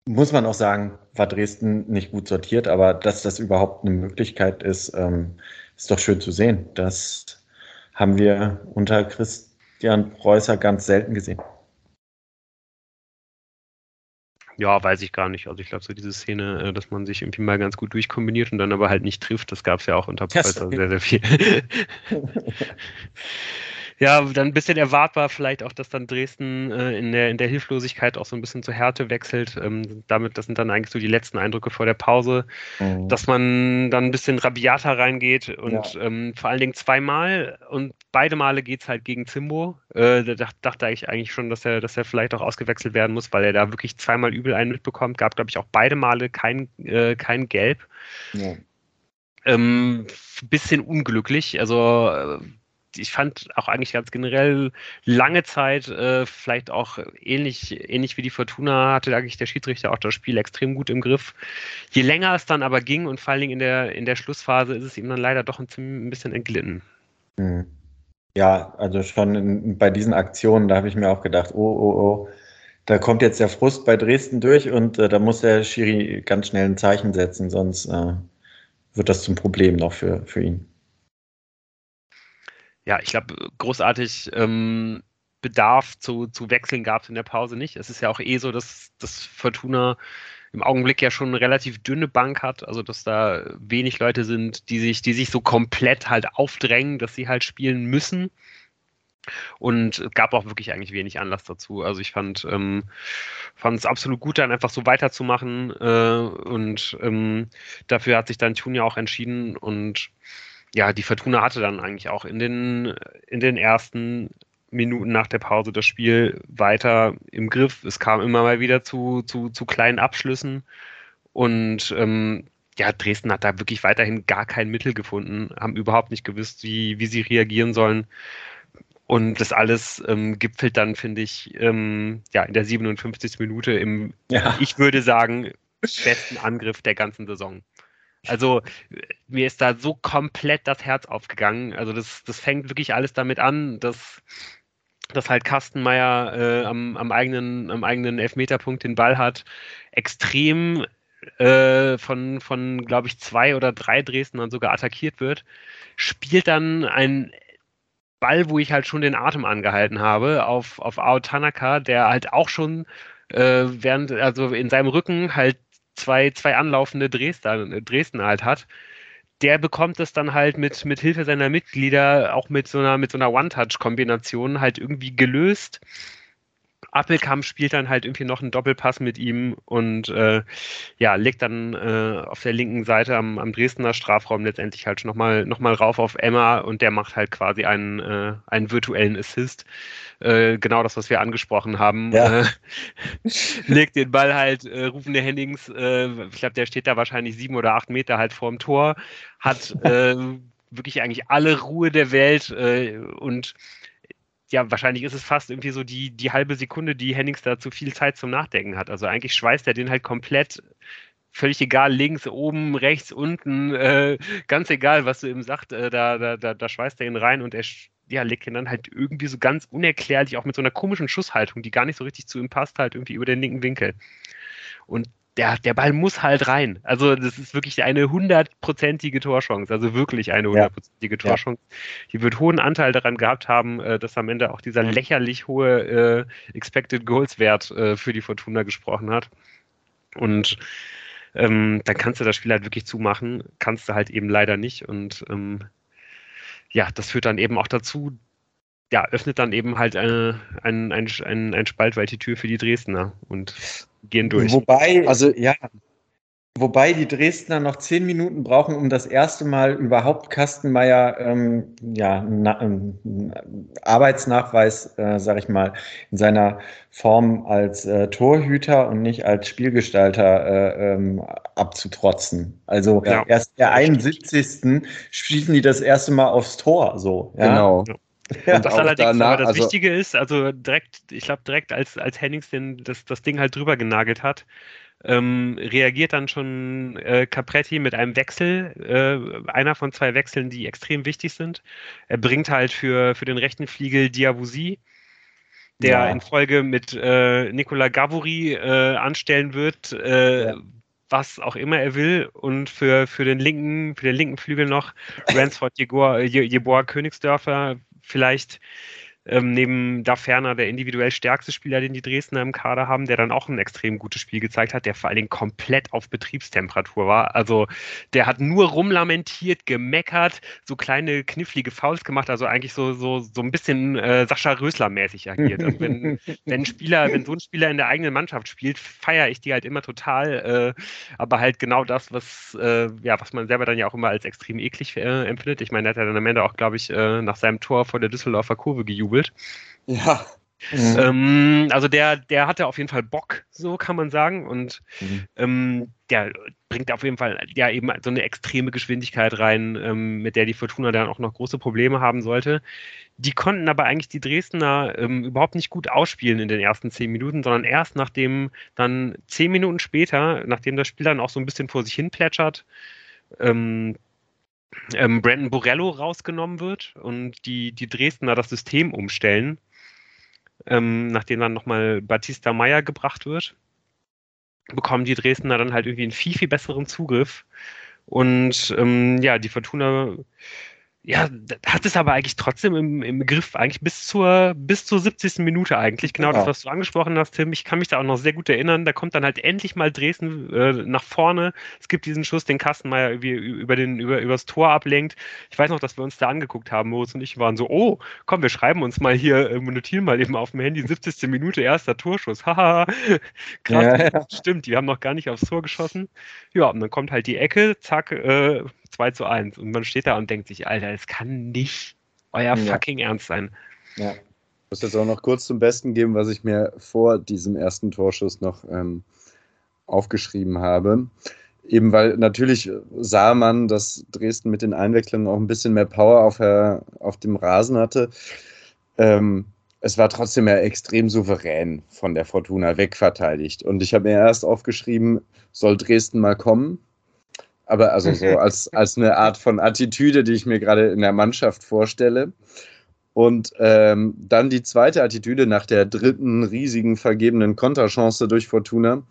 muss man auch sagen, war Dresden nicht gut sortiert, aber dass das überhaupt eine Möglichkeit ist, ähm, ist doch schön zu sehen. Das haben wir unter Christian Preußer ganz selten gesehen. Ja, weiß ich gar nicht. Also ich glaube, so diese Szene, äh, dass man sich irgendwie mal ganz gut durchkombiniert und dann aber halt nicht trifft, das gab es ja auch unter Preußer sehr, sehr viel. ja, dann ein bisschen erwartbar vielleicht auch, dass dann Dresden äh, in, der, in der Hilflosigkeit auch so ein bisschen zur Härte wechselt. Ähm, damit, das sind dann eigentlich so die letzten Eindrücke vor der Pause, mhm. dass man dann ein bisschen rabiater reingeht und ja. ähm, vor allen Dingen zweimal und beide Male geht es halt gegen Zimbo. Äh, da dachte ich eigentlich schon, dass er, dass er vielleicht auch ausgewechselt werden muss, weil er da wirklich zweimal übel einen mitbekommt. Gab, glaube ich, auch beide Male kein, äh, kein Gelb. Ja. Ähm, bisschen unglücklich. Also äh, ich fand auch eigentlich ganz generell lange Zeit, äh, vielleicht auch ähnlich, ähnlich wie die Fortuna, hatte eigentlich der Schiedsrichter auch das Spiel extrem gut im Griff. Je länger es dann aber ging und vor allen Dingen in der, in der Schlussphase ist es ihm dann leider doch ein, ein bisschen entglitten. Hm. Ja, also schon in, bei diesen Aktionen, da habe ich mir auch gedacht, oh, oh, oh, da kommt jetzt der Frust bei Dresden durch und äh, da muss der Schiri ganz schnell ein Zeichen setzen, sonst äh, wird das zum Problem noch für, für ihn ja, ich glaube, großartig ähm, Bedarf zu, zu wechseln gab es in der Pause nicht. Es ist ja auch eh so, dass, dass Fortuna im Augenblick ja schon eine relativ dünne Bank hat, also dass da wenig Leute sind, die sich, die sich so komplett halt aufdrängen, dass sie halt spielen müssen. Und es gab auch wirklich eigentlich wenig Anlass dazu. Also ich fand ähm, es absolut gut, dann einfach so weiterzumachen. Äh, und ähm, dafür hat sich dann Tun ja auch entschieden. Und ja, die Fortuna hatte dann eigentlich auch in den, in den ersten Minuten nach der Pause das Spiel weiter im Griff. Es kam immer mal wieder zu, zu, zu kleinen Abschlüssen und ähm, ja, Dresden hat da wirklich weiterhin gar kein Mittel gefunden, haben überhaupt nicht gewusst, wie, wie sie reagieren sollen. Und das alles ähm, gipfelt dann, finde ich, ähm, ja, in der 57. Minute im, ja. ich würde sagen, besten Angriff der ganzen Saison. Also mir ist da so komplett das Herz aufgegangen. Also das, das fängt wirklich alles damit an, dass, dass halt Kastenmeier äh, am, am, eigenen, am eigenen Elfmeterpunkt den Ball hat, extrem äh, von, von glaube ich, zwei oder drei Dresdnern sogar attackiert wird, spielt dann ein Ball, wo ich halt schon den Atem angehalten habe, auf, auf Ao Tanaka, der halt auch schon äh, während, also in seinem Rücken halt zwei, zwei anlaufende Dresdner, Dresden halt hat, der bekommt es dann halt mit, mit Hilfe seiner Mitglieder auch mit so einer, mit so einer One-Touch-Kombination halt irgendwie gelöst. Appelkamp spielt dann halt irgendwie noch einen Doppelpass mit ihm und äh, ja, legt dann äh, auf der linken Seite am, am Dresdner Strafraum letztendlich halt nochmal noch mal rauf auf Emma und der macht halt quasi einen, äh, einen virtuellen Assist. Äh, genau das, was wir angesprochen haben. Ja. Äh, legt den Ball halt, äh, rufende Hennings, äh, ich glaube, der steht da wahrscheinlich sieben oder acht Meter halt vorm Tor, hat äh, wirklich eigentlich alle Ruhe der Welt äh, und ja, wahrscheinlich ist es fast irgendwie so die, die halbe Sekunde, die Hennings da zu viel Zeit zum Nachdenken hat. Also eigentlich schweißt er den halt komplett, völlig egal, links, oben, rechts, unten, äh, ganz egal, was du ihm sagst, äh, da, da, da, da schweißt er ihn rein und er ja, legt ihn dann halt irgendwie so ganz unerklärlich, auch mit so einer komischen Schusshaltung, die gar nicht so richtig zu ihm passt, halt irgendwie über den linken Winkel. Und der, der Ball muss halt rein. Also das ist wirklich eine hundertprozentige Torchance, also wirklich eine hundertprozentige ja. Torchance. Die wird hohen Anteil daran gehabt haben, äh, dass am Ende auch dieser lächerlich hohe äh, Expected Goals Wert äh, für die Fortuna gesprochen hat. Und ähm, dann kannst du das Spiel halt wirklich zumachen, kannst du halt eben leider nicht. Und ähm, ja, das führt dann eben auch dazu, ja, öffnet dann eben halt eine, ein, ein, ein, ein Spalt weit die Tür für die Dresdner und gehen durch. Wobei, also ja, Wobei die Dresdner noch zehn Minuten brauchen, um das erste Mal überhaupt Kastenmeier ähm, ja, na, ähm, Arbeitsnachweis, äh, sag ich mal, in seiner Form als äh, Torhüter und nicht als Spielgestalter äh, ähm, abzutrotzen. Also ja. erst der 71. schießen die das erste Mal aufs Tor. So, ja? Genau. Ja. Und was allerdings danach, aber das also, Wichtige ist, also direkt, ich glaube, direkt als, als Hennings den, das, das Ding halt drüber genagelt hat, ähm, reagiert dann schon äh, Capretti mit einem Wechsel, äh, einer von zwei Wechseln, die extrem wichtig sind. Er bringt halt für, für den rechten Fliegel Diabusi, der ja. in Folge mit äh, Nicola Gavouri äh, anstellen wird, äh, ja. was auch immer er will. Und für, für, den linken, für den linken Flügel noch Ransford Jeboa Königsdörfer vielleicht ähm, neben da ferner der individuell stärkste Spieler, den die Dresdner im Kader haben, der dann auch ein extrem gutes Spiel gezeigt hat, der vor allen Dingen komplett auf Betriebstemperatur war. Also der hat nur rumlamentiert, gemeckert, so kleine knifflige Fouls gemacht, also eigentlich so, so, so ein bisschen äh, Sascha Rösler-mäßig agiert. Also wenn, wenn ein Spieler, wenn so ein Spieler in der eigenen Mannschaft spielt, feiere ich die halt immer total. Äh, aber halt genau das, was, äh, ja, was man selber dann ja auch immer als extrem eklig äh, empfindet. Ich meine, der hat ja dann am Ende auch, glaube ich, äh, nach seinem Tor vor der Düsseldorfer Kurve gejubelt gejubelt. Ja. Mhm. Ähm, also der, der hatte auf jeden Fall Bock, so kann man sagen. Und mhm. ähm, der bringt auf jeden Fall ja eben so eine extreme Geschwindigkeit rein, ähm, mit der die Fortuna dann auch noch große Probleme haben sollte. Die konnten aber eigentlich die Dresdner ähm, überhaupt nicht gut ausspielen in den ersten zehn Minuten, sondern erst nachdem dann zehn Minuten später, nachdem das Spiel dann auch so ein bisschen vor sich hin plätschert, ähm, ähm, Brandon Borello rausgenommen wird und die, die Dresdner das System umstellen, ähm, nachdem dann nochmal Batista Meyer gebracht wird, bekommen die Dresdner dann halt irgendwie einen viel, viel besseren Zugriff. Und ähm, ja, die Fortuna ja, hat es aber eigentlich trotzdem im, im Griff, eigentlich bis zur, bis zur 70. Minute eigentlich. Genau ja. das, was du angesprochen hast, Tim. Ich kann mich da auch noch sehr gut erinnern. Da kommt dann halt endlich mal Dresden äh, nach vorne. Es gibt diesen Schuss, den Kastenmeier irgendwie über, den, über, übers Tor ablenkt. Ich weiß noch, dass wir uns da angeguckt haben, Moritz und ich waren so, oh, komm, wir schreiben uns mal hier, äh, notieren mal eben auf dem Handy, 70. Minute, erster Torschuss. Haha, krass, ja, ja. stimmt, die haben noch gar nicht aufs Tor geschossen. Ja, und dann kommt halt die Ecke, zack, äh, 2 zu 1. Und man steht da und denkt sich, Alter, es kann nicht euer ja. fucking Ernst sein. Ja. Ich muss jetzt auch noch kurz zum Besten geben, was ich mir vor diesem ersten Torschuss noch ähm, aufgeschrieben habe. Eben weil natürlich sah man, dass Dresden mit den Einwechslungen auch ein bisschen mehr Power auf, der, auf dem Rasen hatte. Ähm, es war trotzdem ja extrem souverän von der Fortuna wegverteidigt. Und ich habe mir erst aufgeschrieben, soll Dresden mal kommen? Aber also so als, als eine Art von Attitüde, die ich mir gerade in der Mannschaft vorstelle. Und ähm, dann die zweite Attitüde nach der dritten riesigen vergebenen Konterchance durch Fortuna,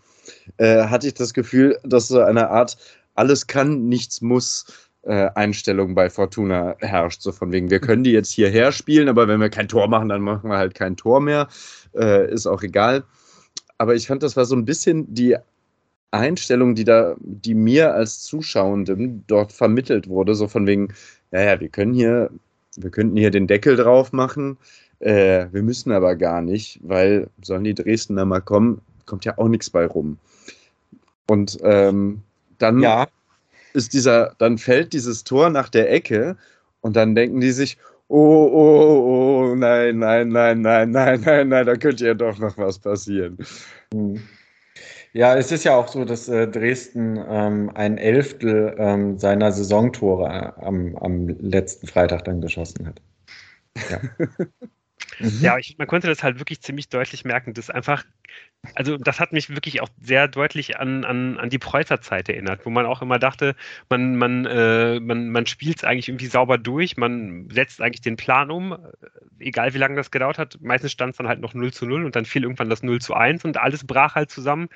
äh, hatte ich das Gefühl, dass so eine Art alles kann, nichts muss äh, Einstellung bei Fortuna herrscht. So von wegen, wir können die jetzt hierher spielen, aber wenn wir kein Tor machen, dann machen wir halt kein Tor mehr. Äh, ist auch egal. Aber ich fand, das war so ein bisschen die Einstellung, die da, die mir als Zuschauendem dort vermittelt wurde, so von wegen, ja, ja, wir können hier, wir könnten hier den Deckel drauf machen, äh, wir müssen aber gar nicht, weil sollen die Dresdner mal kommen, kommt ja auch nichts bei rum. Und ähm, dann ja. ist dieser, dann fällt dieses Tor nach der Ecke und dann denken die sich, oh, oh, oh, nein, nein, nein, nein, nein, nein, nein, da könnte ja doch noch was passieren. Mhm. Ja, es ist ja auch so, dass äh, Dresden ähm, ein Elftel ähm, seiner Saisontore äh, am, am letzten Freitag dann geschossen hat. Ja. Mhm. Ja, ich, man konnte das halt wirklich ziemlich deutlich merken, dass einfach, also das hat mich wirklich auch sehr deutlich an, an, an die Preußer Zeit erinnert, wo man auch immer dachte, man, man, äh, man, man spielt es eigentlich irgendwie sauber durch, man setzt eigentlich den Plan um, egal wie lange das gedauert hat. Meistens stand es dann halt noch 0 zu 0 und dann fiel irgendwann das 0 zu 1 und alles brach halt zusammen.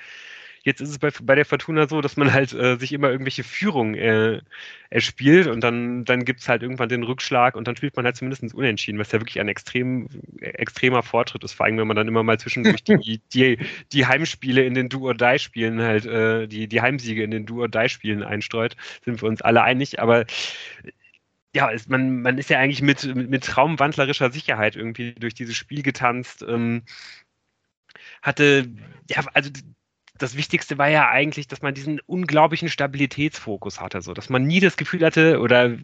Jetzt ist es bei, bei der Fortuna so, dass man halt äh, sich immer irgendwelche Führungen äh, erspielt und dann, dann gibt es halt irgendwann den Rückschlag und dann spielt man halt zumindest unentschieden, was ja wirklich ein extrem, extremer Fortschritt ist, vor allem wenn man dann immer mal zwischendurch die, die, die Heimspiele in den Do-or-Die-Spielen halt, äh, die, die Heimsiege in den Do-or-Die-Spielen einstreut, sind wir uns alle einig, aber ja, ist, man, man ist ja eigentlich mit, mit, mit traumwandlerischer Sicherheit irgendwie durch dieses Spiel getanzt. Ähm, hatte, ja, also das Wichtigste war ja eigentlich, dass man diesen unglaublichen Stabilitätsfokus hatte, so dass man nie das Gefühl hatte, oder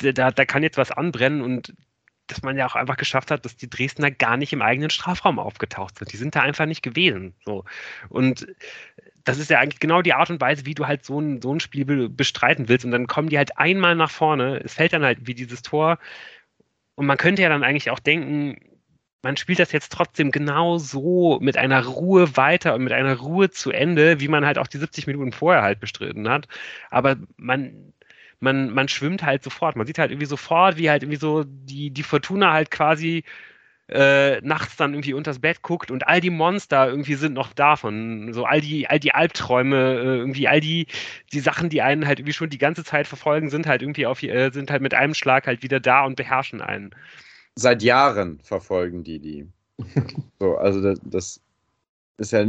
da, da kann jetzt was anbrennen und dass man ja auch einfach geschafft hat, dass die Dresdner gar nicht im eigenen Strafraum aufgetaucht sind. Die sind da einfach nicht gewesen. So. Und das ist ja eigentlich genau die Art und Weise, wie du halt so ein, so ein Spiel bestreiten willst. Und dann kommen die halt einmal nach vorne. Es fällt dann halt wie dieses Tor. Und man könnte ja dann eigentlich auch denken, man spielt das jetzt trotzdem genau so mit einer Ruhe weiter und mit einer Ruhe zu Ende, wie man halt auch die 70 Minuten vorher halt bestritten hat. Aber man, man, man schwimmt halt sofort. Man sieht halt irgendwie sofort, wie halt irgendwie so die, die Fortuna halt quasi äh, nachts dann irgendwie unters Bett guckt und all die Monster irgendwie sind noch davon. So all die, all die Albträume, äh, irgendwie all die, die Sachen, die einen halt irgendwie schon die ganze Zeit verfolgen, sind halt irgendwie auf, äh, sind halt mit einem Schlag halt wieder da und beherrschen einen seit Jahren verfolgen die die. so, also das, das ist ja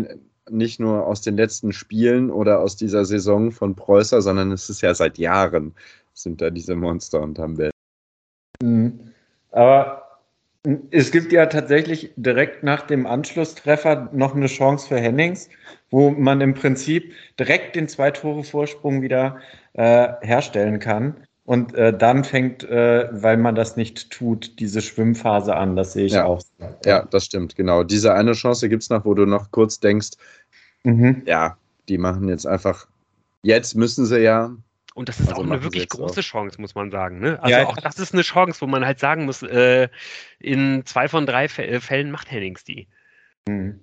nicht nur aus den letzten Spielen oder aus dieser Saison von Preußer, sondern es ist ja seit Jahren sind da diese Monster wir. Mhm. Aber es gibt ja tatsächlich direkt nach dem Anschlusstreffer noch eine Chance für Hennings, wo man im Prinzip direkt den zwei Tore Vorsprung wieder äh, herstellen kann. Und äh, dann fängt, äh, weil man das nicht tut, diese Schwimmphase an. Das sehe ich ja. auch. Ja, das stimmt, genau. Diese eine Chance gibt es noch, wo du noch kurz denkst, mhm. ja, die machen jetzt einfach, jetzt müssen sie ja. Und das ist also auch eine wirklich große auch. Chance, muss man sagen. Ne? Also ja, auch das ist eine Chance, wo man halt sagen muss, äh, in zwei von drei äh, Fällen macht Hennings die. Mhm.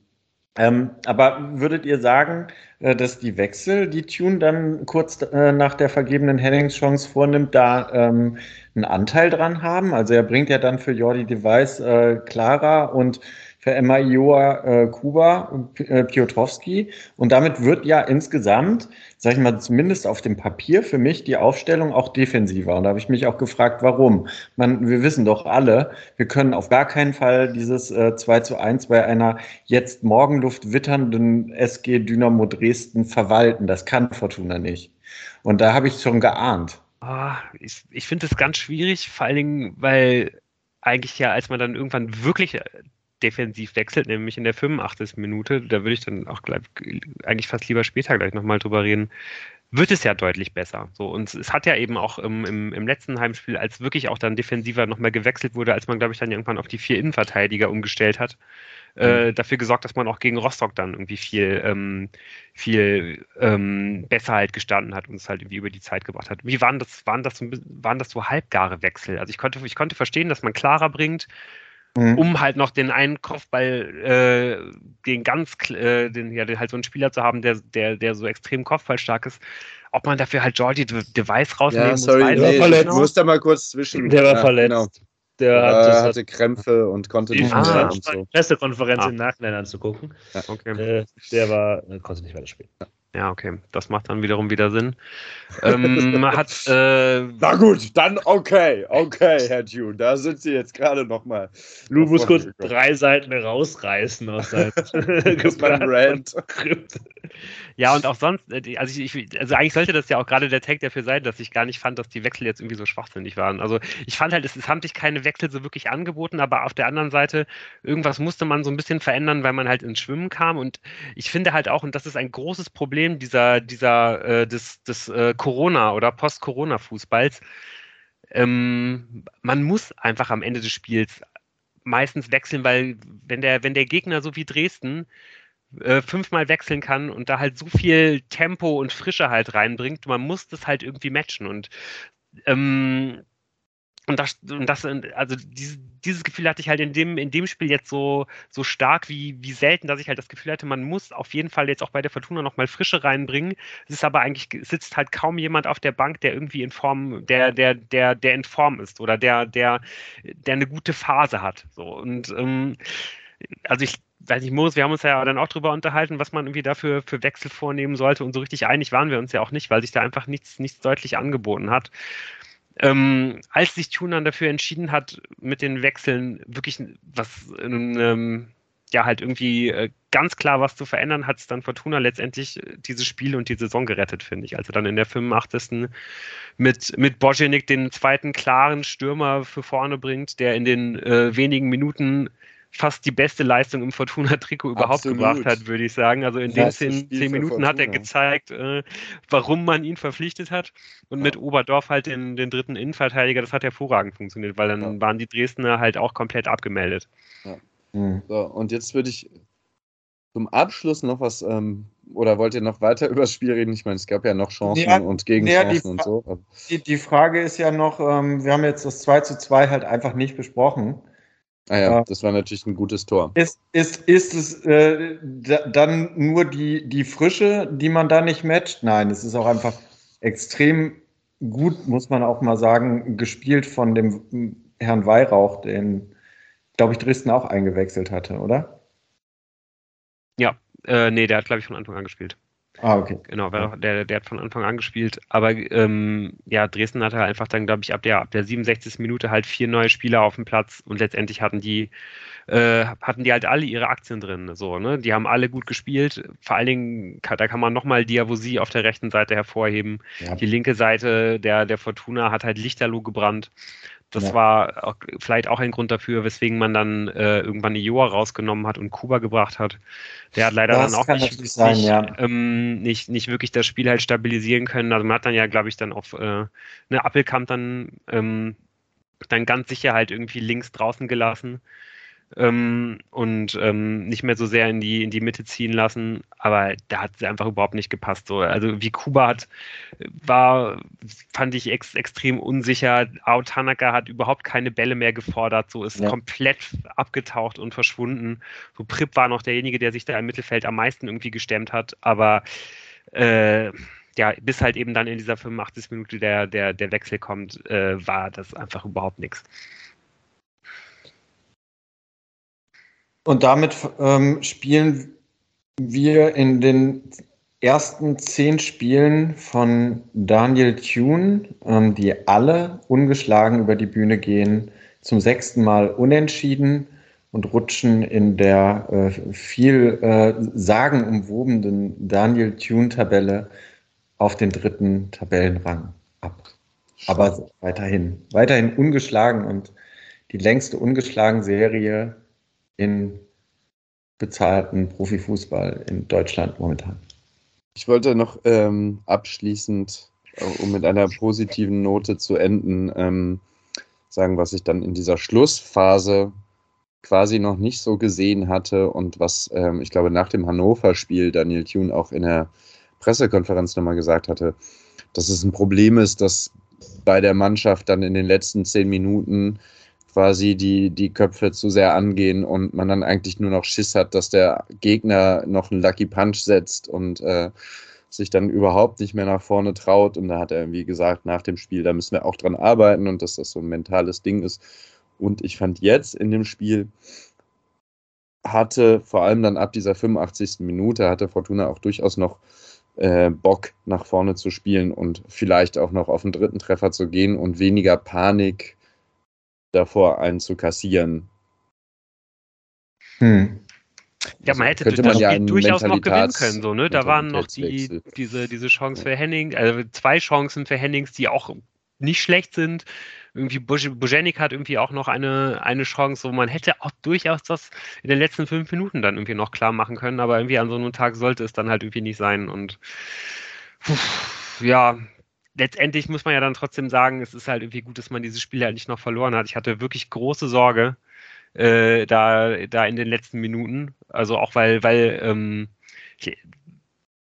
Ähm, aber würdet ihr sagen, äh, dass die Wechsel, die Tune dann kurz äh, nach der vergebenen Hennings-Chance vornimmt, da ähm, einen Anteil dran haben? Also er bringt ja dann für Jordi Device äh, Clara und für Emma Ioa äh, Kuba äh, Piotrowski. Und damit wird ja insgesamt, sag ich mal, zumindest auf dem Papier für mich die Aufstellung auch defensiver. Und da habe ich mich auch gefragt, warum. Man, wir wissen doch alle, wir können auf gar keinen Fall dieses äh, 2 zu 1 bei einer jetzt Morgenluft witternden SG Dynamo Dresden verwalten. Das kann Fortuna nicht. Und da habe ich schon geahnt. Ah, ich ich finde es ganz schwierig, vor allen Dingen, weil eigentlich ja, als man dann irgendwann wirklich defensiv wechselt, nämlich in der 85. Minute, da würde ich dann auch gleich, eigentlich fast lieber später gleich nochmal drüber reden, wird es ja deutlich besser. So, und es hat ja eben auch im, im, im letzten Heimspiel, als wirklich auch dann defensiver nochmal gewechselt wurde, als man, glaube ich, dann irgendwann auf die vier Innenverteidiger umgestellt hat, äh, mhm. dafür gesorgt, dass man auch gegen Rostock dann irgendwie viel, ähm, viel ähm, besser halt gestanden hat und es halt irgendwie über die Zeit gebracht hat. Wie waren das, waren das, waren das so halbgare Wechsel? Also ich konnte, ich konnte verstehen, dass man klarer bringt, Mhm. um halt noch den einen Kopfball äh, den ganz, äh, den, ja, den halt so einen Spieler zu haben, der, der, der so extrem kopfballstark ist. Ob man dafür halt Jordi Device rausnehmen ja, sorry, muss, nee, verletzt. Genau. muss da mal kurz zwischen. Der war ja, verletzt. Genau. Der hat, äh, hatte hat, Krämpfe und konnte nicht mehr. Und so. Pressekonferenz ah. im Nachhinein anzugucken. Ja, okay. Äh, der war, äh, konnte nicht weiter spielen. Ja. Ja, okay. Das macht dann wiederum wieder Sinn. ähm, hat, äh, Na gut, dann okay, okay, Herr Tune, da sind Sie jetzt gerade nochmal. Lu muss kurz drei Seiten rausreißen aus seinem Rant. Ja, und auch sonst, äh, also, ich, also eigentlich sollte das ja auch gerade der Tag dafür sein, dass ich gar nicht fand, dass die Wechsel jetzt irgendwie so schwachsinnig waren. Also ich fand halt, es, es haben sich keine Wechsel so wirklich angeboten, aber auf der anderen Seite, irgendwas musste man so ein bisschen verändern, weil man halt ins Schwimmen kam. Und ich finde halt auch, und das ist ein großes Problem dieser, dieser, äh, des, des äh, Corona- oder Post-Corona-Fußballs, ähm, man muss einfach am Ende des Spiels meistens wechseln, weil wenn der, wenn der Gegner so wie Dresden äh, fünfmal wechseln kann und da halt so viel Tempo und Frische halt reinbringt. Man muss das halt irgendwie matchen und ähm, und das, und das, also dieses, dieses Gefühl hatte ich halt in dem, in dem Spiel jetzt so, so stark wie, wie selten, dass ich halt das Gefühl hatte, man muss auf jeden Fall jetzt auch bei der Fortuna nochmal Frische reinbringen. Es ist aber eigentlich, sitzt halt kaum jemand auf der Bank, der irgendwie in Form, der, der, der, der in Form ist oder der, der, der eine gute Phase hat. So. Und ähm, also ich weiß nicht, Moritz, wir haben uns ja dann auch drüber unterhalten, was man irgendwie dafür für Wechsel vornehmen sollte. Und so richtig einig waren wir uns ja auch nicht, weil sich da einfach nichts, nichts deutlich angeboten hat. Ähm, als sich Tunan dafür entschieden hat, mit den Wechseln wirklich was, ähm, ja, halt irgendwie äh, ganz klar was zu verändern, hat es dann Fortuna letztendlich äh, dieses Spiel und die Saison gerettet, finde ich. Also dann in der 85. mit, mit Bojenik den zweiten klaren Stürmer für vorne bringt, der in den äh, wenigen Minuten fast die beste Leistung im Fortuna-Trikot überhaupt Absolut. gebracht hat, würde ich sagen. Also in den zehn, zehn Minuten hat er gezeigt, äh, warum man ihn verpflichtet hat. Und ja. mit Oberdorf halt den, den dritten Innenverteidiger, das hat hervorragend funktioniert, weil dann ja. waren die Dresdner halt auch komplett abgemeldet. Ja. Mhm. So, und jetzt würde ich zum Abschluss noch was, ähm, oder wollt ihr noch weiter über das Spiel reden? Ich meine, es gab ja noch Chancen ja, und Gegenchancen und so. Die, die, Frage ist ja noch, ähm, wir haben jetzt das 2 zu 2 halt einfach nicht besprochen. Ah ja, das war natürlich ein gutes Tor. Ist, ist, ist es äh, dann nur die, die Frische, die man da nicht matcht? Nein, es ist auch einfach extrem gut, muss man auch mal sagen, gespielt von dem Herrn Weihrauch, den, glaube ich, Dresden auch eingewechselt hatte, oder? Ja, äh, nee, der hat, glaube ich, von Anfang an gespielt. Ah, okay. Genau, der, der hat von Anfang an gespielt. Aber ähm, ja, Dresden hatte einfach dann, glaube ich, ab der, ab der 67. Minute halt vier neue Spieler auf dem Platz und letztendlich hatten die, äh, hatten die halt alle ihre Aktien drin. So, ne? Die haben alle gut gespielt. Vor allen Dingen, da kann man nochmal Diavosi auf der rechten Seite hervorheben. Ja. Die linke Seite der, der Fortuna hat halt Lichterloh gebrannt. Das ja. war auch, vielleicht auch ein Grund dafür, weswegen man dann äh, irgendwann Joa rausgenommen hat und Kuba gebracht hat. Der hat leider das dann auch nicht, sein, nicht, ja. ähm, nicht, nicht, wirklich das Spiel halt stabilisieren können. Also man hat dann ja, glaube ich, dann auf äh, eine Appelkamp dann, ähm, dann ganz sicher halt irgendwie links draußen gelassen ähm, und ähm, nicht mehr so sehr in die, in die Mitte ziehen lassen. Aber da hat es einfach überhaupt nicht gepasst. So. Also wie Kuba hat, war, fand ich ex, extrem unsicher. Ao Tanaka hat überhaupt keine Bälle mehr gefordert, so ist ja. komplett abgetaucht und verschwunden. So Prip war noch derjenige, der sich da im Mittelfeld am meisten irgendwie gestemmt hat, aber äh, ja, bis halt eben dann in dieser 85. Minute der, der, der Wechsel kommt, äh, war das einfach überhaupt nichts. Und damit ähm, spielen wir in den ersten zehn Spielen von Daniel Thune, ähm, die alle ungeschlagen über die Bühne gehen, zum sechsten Mal unentschieden und rutschen in der äh, viel äh, sagenumwobenen Daniel Thune-Tabelle auf den dritten Tabellenrang ab. Aber weiterhin, weiterhin ungeschlagen und die längste ungeschlagen Serie in bezahlten Profifußball in Deutschland momentan. Ich wollte noch ähm, abschließend, äh, um mit einer positiven Note zu enden, ähm, sagen, was ich dann in dieser Schlussphase quasi noch nicht so gesehen hatte und was ähm, ich glaube nach dem Hannover-Spiel Daniel Thune auch in der Pressekonferenz nochmal gesagt hatte, dass es ein Problem ist, dass bei der Mannschaft dann in den letzten zehn Minuten quasi die, die Köpfe zu sehr angehen und man dann eigentlich nur noch Schiss hat, dass der Gegner noch einen Lucky Punch setzt und äh, sich dann überhaupt nicht mehr nach vorne traut. Und da hat er irgendwie gesagt, nach dem Spiel, da müssen wir auch dran arbeiten und dass das so ein mentales Ding ist. Und ich fand jetzt in dem Spiel, hatte vor allem dann ab dieser 85. Minute, hatte Fortuna auch durchaus noch äh, Bock nach vorne zu spielen und vielleicht auch noch auf den dritten Treffer zu gehen und weniger Panik davor, einen zu kassieren. Hm. Ja, man hätte das ja Spiel durchaus noch gewinnen können. So, ne? Da waren noch die, diese, diese Chance für Henning, also zwei Chancen für Hennings, die auch nicht schlecht sind. Irgendwie Bojenik hat irgendwie auch noch eine, eine Chance, wo man hätte auch durchaus das in den letzten fünf Minuten dann irgendwie noch klar machen können, aber irgendwie an so einem Tag sollte es dann halt irgendwie nicht sein. Und ja, letztendlich muss man ja dann trotzdem sagen, es ist halt irgendwie gut, dass man dieses Spiel halt nicht noch verloren hat. Ich hatte wirklich große Sorge äh, da, da in den letzten Minuten. Also auch weil, weil ähm,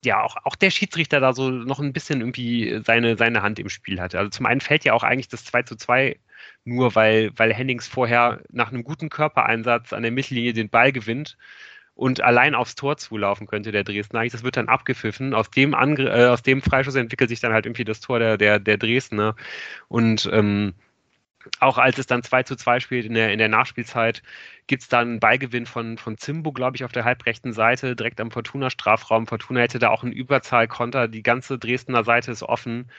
ja, auch, auch der Schiedsrichter da so noch ein bisschen irgendwie seine, seine Hand im Spiel hatte. Also zum einen fällt ja auch eigentlich das 2 zu 2 nur weil, weil Hennings vorher nach einem guten Körpereinsatz an der Mittellinie den Ball gewinnt und allein aufs Tor zulaufen könnte, der Dresdner. Das wird dann abgepfiffen. Aus dem, Angr äh, aus dem Freischuss entwickelt sich dann halt irgendwie das Tor der, der, der Dresdner. Und ähm, auch als es dann 2 zu 2 spielt in der, in der Nachspielzeit, gibt es dann einen Beigewinn von, von Zimbo, glaube ich, auf der halbrechten Seite, direkt am Fortuna-Strafraum. Fortuna hätte da auch einen Überzahlkonter. Die ganze Dresdner Seite ist offen.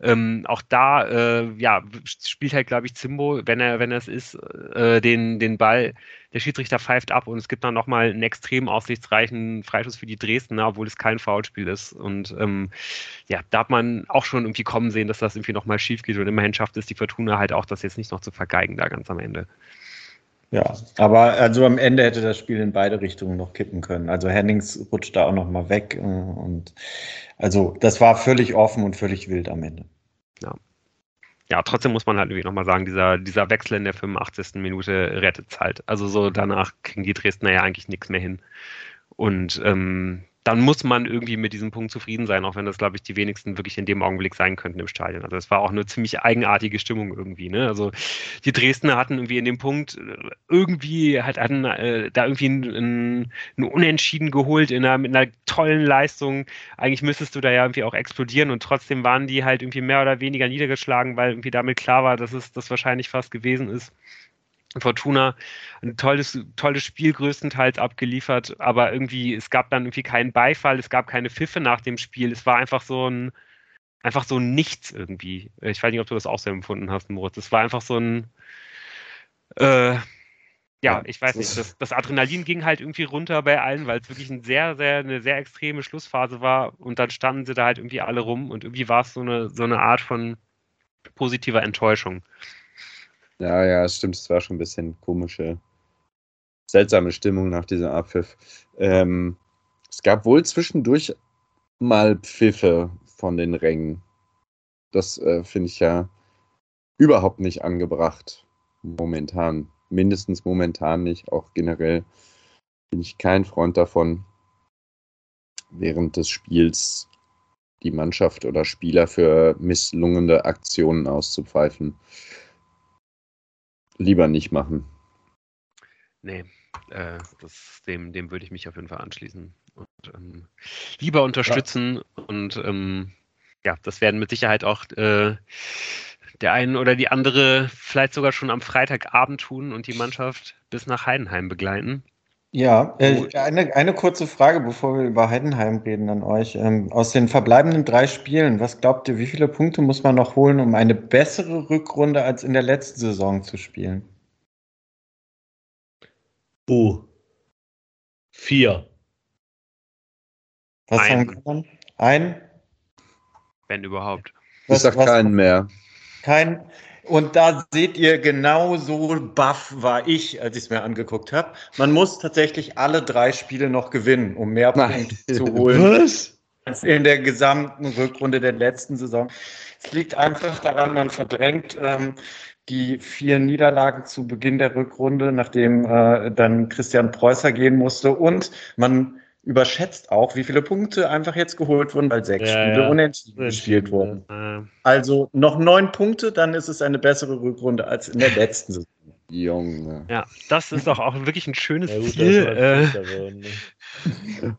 Ähm, auch da äh, ja, spielt halt, glaube ich, Zimbo, wenn er, wenn es ist, äh, den, den Ball. Der Schiedsrichter pfeift ab und es gibt dann nochmal einen extrem aussichtsreichen Freischuss für die Dresdner, obwohl es kein Foulspiel ist. Und ähm, ja, da hat man auch schon irgendwie kommen sehen, dass das irgendwie nochmal schief geht und immerhin schafft es die Fortuna halt auch, das jetzt nicht noch zu vergeigen da ganz am Ende. Ja, aber also am Ende hätte das Spiel in beide Richtungen noch kippen können. Also Hennings rutscht da auch noch mal weg äh, und also das war völlig offen und völlig wild am Ende. Ja. Ja, trotzdem muss man halt irgendwie nochmal sagen, dieser, dieser Wechsel in der 85. Minute rettet es halt. Also so danach kriegen die Dresdner ja eigentlich nichts mehr hin. Und ähm, dann muss man irgendwie mit diesem Punkt zufrieden sein, auch wenn das, glaube ich, die wenigsten wirklich in dem Augenblick sein könnten im Stadion. Also es war auch eine ziemlich eigenartige Stimmung irgendwie. Ne? Also die Dresdner hatten irgendwie in dem Punkt äh, irgendwie hat, hatten äh, da irgendwie ein, ein, Unentschieden geholt in einer, mit einer tollen Leistung. Eigentlich müsstest du da ja irgendwie auch explodieren und trotzdem waren die halt irgendwie mehr oder weniger niedergeschlagen, weil irgendwie damit klar war, dass es das wahrscheinlich fast gewesen ist. Fortuna ein tolles, tolles Spiel größtenteils abgeliefert, aber irgendwie, es gab dann irgendwie keinen Beifall, es gab keine Pfiffe nach dem Spiel. Es war einfach so ein, einfach so ein Nichts irgendwie. Ich weiß nicht, ob du das auch so empfunden hast, Moritz. Es war einfach so ein, äh, ja, ich weiß nicht, das, das, Adrenalin ging halt irgendwie runter bei allen, weil es wirklich ein sehr, sehr, eine sehr extreme Schlussphase war und dann standen sie da halt irgendwie alle rum und irgendwie war es so eine, so eine Art von positiver Enttäuschung. Ja, ja, es stimmt. Es war schon ein bisschen komische, seltsame Stimmung nach diesem Abpfiff. Ähm, es gab wohl zwischendurch mal Pfiffe von den Rängen. Das äh, finde ich ja überhaupt nicht angebracht. Momentan. Mindestens momentan nicht. Auch generell bin ich kein Freund davon, während des Spiels die Mannschaft oder Spieler für misslungene Aktionen auszupfeifen lieber nicht machen. Nee, äh, das, dem, dem würde ich mich auf jeden Fall anschließen. Und ähm, lieber unterstützen ja. und ähm, ja, das werden mit Sicherheit auch äh, der eine oder die andere vielleicht sogar schon am Freitagabend tun und die Mannschaft bis nach Heidenheim begleiten. Ja, äh, eine, eine kurze Frage, bevor wir über Heidenheim reden an euch. Ähm, aus den verbleibenden drei Spielen, was glaubt ihr, wie viele Punkte muss man noch holen, um eine bessere Rückrunde als in der letzten Saison zu spielen? Uh. Vier. Was Ein. sagen wir? Ein? Wenn überhaupt. Ich sag keinen mehr. Kein. Und da seht ihr, genau so baff war ich, als ich es mir angeguckt habe. Man muss tatsächlich alle drei Spiele noch gewinnen, um mehr Punkte zu holen. Was? Als in der gesamten Rückrunde der letzten Saison. Es liegt einfach daran, man verdrängt ähm, die vier Niederlagen zu Beginn der Rückrunde, nachdem äh, dann Christian Preußer gehen musste. Und man überschätzt auch, wie viele Punkte einfach jetzt geholt wurden, weil sechs ja, Spiele ja. unentschieden gespielt wurden. Ja. Also noch neun Punkte, dann ist es eine bessere Rückrunde als in der letzten Saison. Junge. Ja, das ist doch auch wirklich ein schönes ja, gut, Ziel. Äh, ne?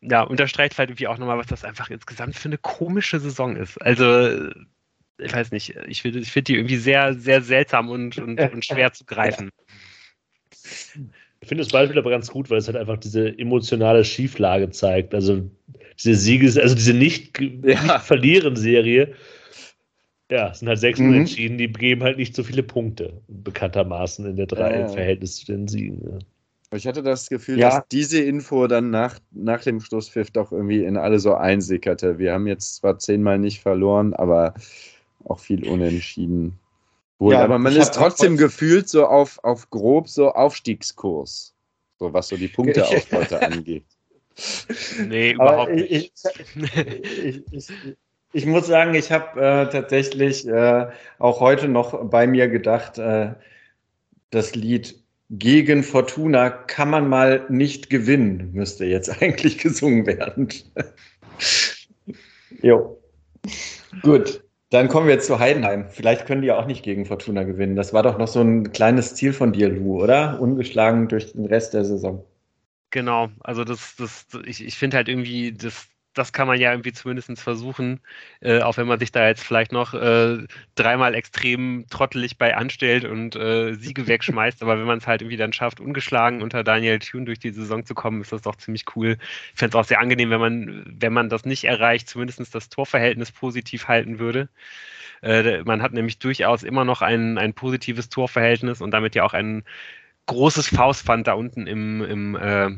ja, unterstreicht halt irgendwie auch nochmal, was das einfach insgesamt für eine komische Saison ist. Also, ich weiß nicht, ich finde ich find die irgendwie sehr, sehr seltsam und, und, und schwer zu greifen. Ich finde das Beispiel aber ganz gut, weil es halt einfach diese emotionale Schieflage zeigt. Also diese Sieges-, also diese Nicht-Verlieren-Serie. Ja, es sind halt sechs mhm. Unentschieden, die geben halt nicht so viele Punkte, bekanntermaßen in der drei ja. im Verhältnis zu den Siegen. Ja. Ich hatte das Gefühl, ja. dass diese Info dann nach, nach dem Schlusspfiff doch irgendwie in alle so einsickerte. Wir haben jetzt zwar zehnmal nicht verloren, aber auch viel unentschieden. Wohl, ja, aber man ist trotzdem gefühlt so auf, auf grob so Aufstiegskurs, so was so die Punkteausbeute angeht. Nee, überhaupt aber nicht. Ich, ich, ich, muss sagen, ich habe äh, tatsächlich äh, auch heute noch bei mir gedacht, äh, das Lied gegen Fortuna kann man mal nicht gewinnen, müsste jetzt eigentlich gesungen werden. jo. Gut. Dann kommen wir jetzt zu Heidenheim. Vielleicht können die auch nicht gegen Fortuna gewinnen. Das war doch noch so ein kleines Ziel von dir, Lou, oder? Ungeschlagen durch den Rest der Saison. Genau, also das, das, ich, ich finde halt irgendwie, das, das kann man ja irgendwie zumindest versuchen, äh, auch wenn man sich da jetzt vielleicht noch äh, dreimal extrem trottelig bei anstellt und äh, Siege wegschmeißt. Aber wenn man es halt irgendwie dann schafft, ungeschlagen unter Daniel Thune durch die Saison zu kommen, ist das doch ziemlich cool. Ich fände es auch sehr angenehm, wenn man, wenn man das nicht erreicht, zumindest das Torverhältnis positiv halten würde. Äh, man hat nämlich durchaus immer noch ein, ein positives Torverhältnis und damit ja auch ein großes Faustpfand da unten im, im äh,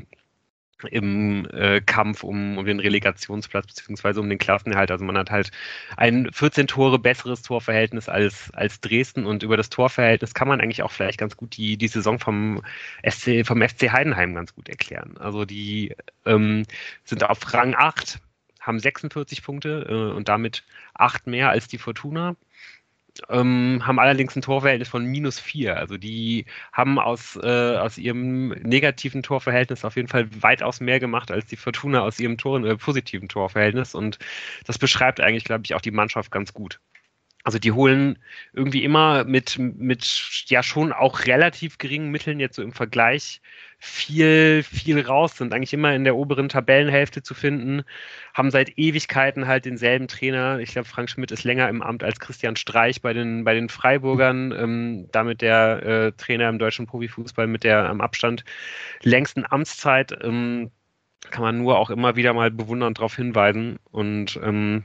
im äh, Kampf um, um den Relegationsplatz beziehungsweise um den Klassenerhalt. Also man hat halt ein 14 Tore besseres Torverhältnis als, als Dresden und über das Torverhältnis kann man eigentlich auch vielleicht ganz gut die, die Saison vom SC, vom FC Heidenheim ganz gut erklären. Also die ähm, sind auf Rang 8, haben 46 Punkte äh, und damit acht mehr als die Fortuna ähm, haben allerdings ein Torverhältnis von minus vier. Also die haben aus, äh, aus ihrem negativen Torverhältnis auf jeden Fall weitaus mehr gemacht als die Fortuna aus ihrem Tor äh, positiven Torverhältnis. Und das beschreibt eigentlich, glaube ich, auch die Mannschaft ganz gut. Also die holen irgendwie immer mit, mit ja schon auch relativ geringen Mitteln jetzt so im Vergleich viel, viel raus, sind eigentlich immer in der oberen Tabellenhälfte zu finden, haben seit Ewigkeiten halt denselben Trainer. Ich glaube, Frank Schmidt ist länger im Amt als Christian Streich bei den, bei den Freiburgern, ähm, damit der äh, Trainer im deutschen Profifußball mit der am Abstand längsten Amtszeit. Ähm, kann man nur auch immer wieder mal bewundernd darauf hinweisen und ähm,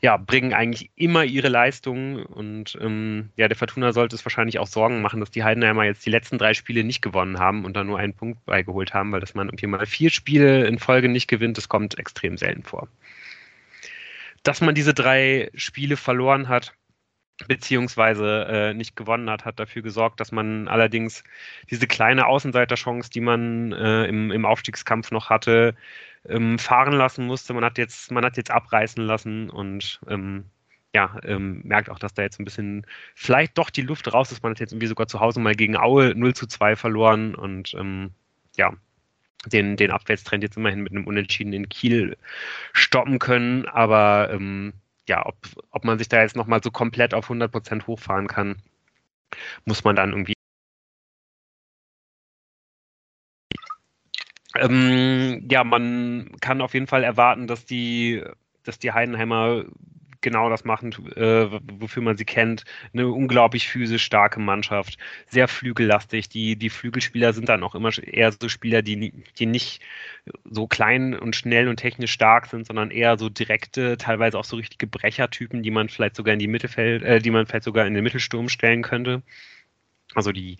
ja, bringen eigentlich immer ihre Leistungen und ähm, ja, der Fortuna sollte es wahrscheinlich auch Sorgen machen, dass die Heidenheimer jetzt die letzten drei Spiele nicht gewonnen haben und dann nur einen Punkt beigeholt haben, weil dass man irgendwie mal vier Spiele in Folge nicht gewinnt, das kommt extrem selten vor. Dass man diese drei Spiele verloren hat, beziehungsweise äh, nicht gewonnen hat, hat dafür gesorgt, dass man allerdings diese kleine Außenseiterchance, die man äh, im, im Aufstiegskampf noch hatte, ähm, fahren lassen musste. Man hat jetzt, man hat jetzt abreißen lassen und ähm, ja, ähm, merkt auch, dass da jetzt ein bisschen vielleicht doch die Luft raus ist. Man hat jetzt irgendwie sogar zu Hause mal gegen Aue 0 zu 2 verloren und ähm, ja, den, den Abwärtstrend jetzt immerhin mit einem Unentschieden in Kiel stoppen können. Aber ähm, ja, ob, ob man sich da jetzt nochmal so komplett auf 100% hochfahren kann, muss man dann irgendwie Ähm, ja, man kann auf jeden Fall erwarten, dass die, dass die Heidenheimer genau das machen, äh, wofür man sie kennt. Eine unglaublich physisch starke Mannschaft, sehr flügellastig. Die, die Flügelspieler sind dann auch immer eher so Spieler, die, die nicht so klein und schnell und technisch stark sind, sondern eher so direkte, teilweise auch so richtige Brechertypen, die man vielleicht sogar in die Mittelfeld, äh, die man vielleicht sogar in den Mittelsturm stellen könnte. Also die,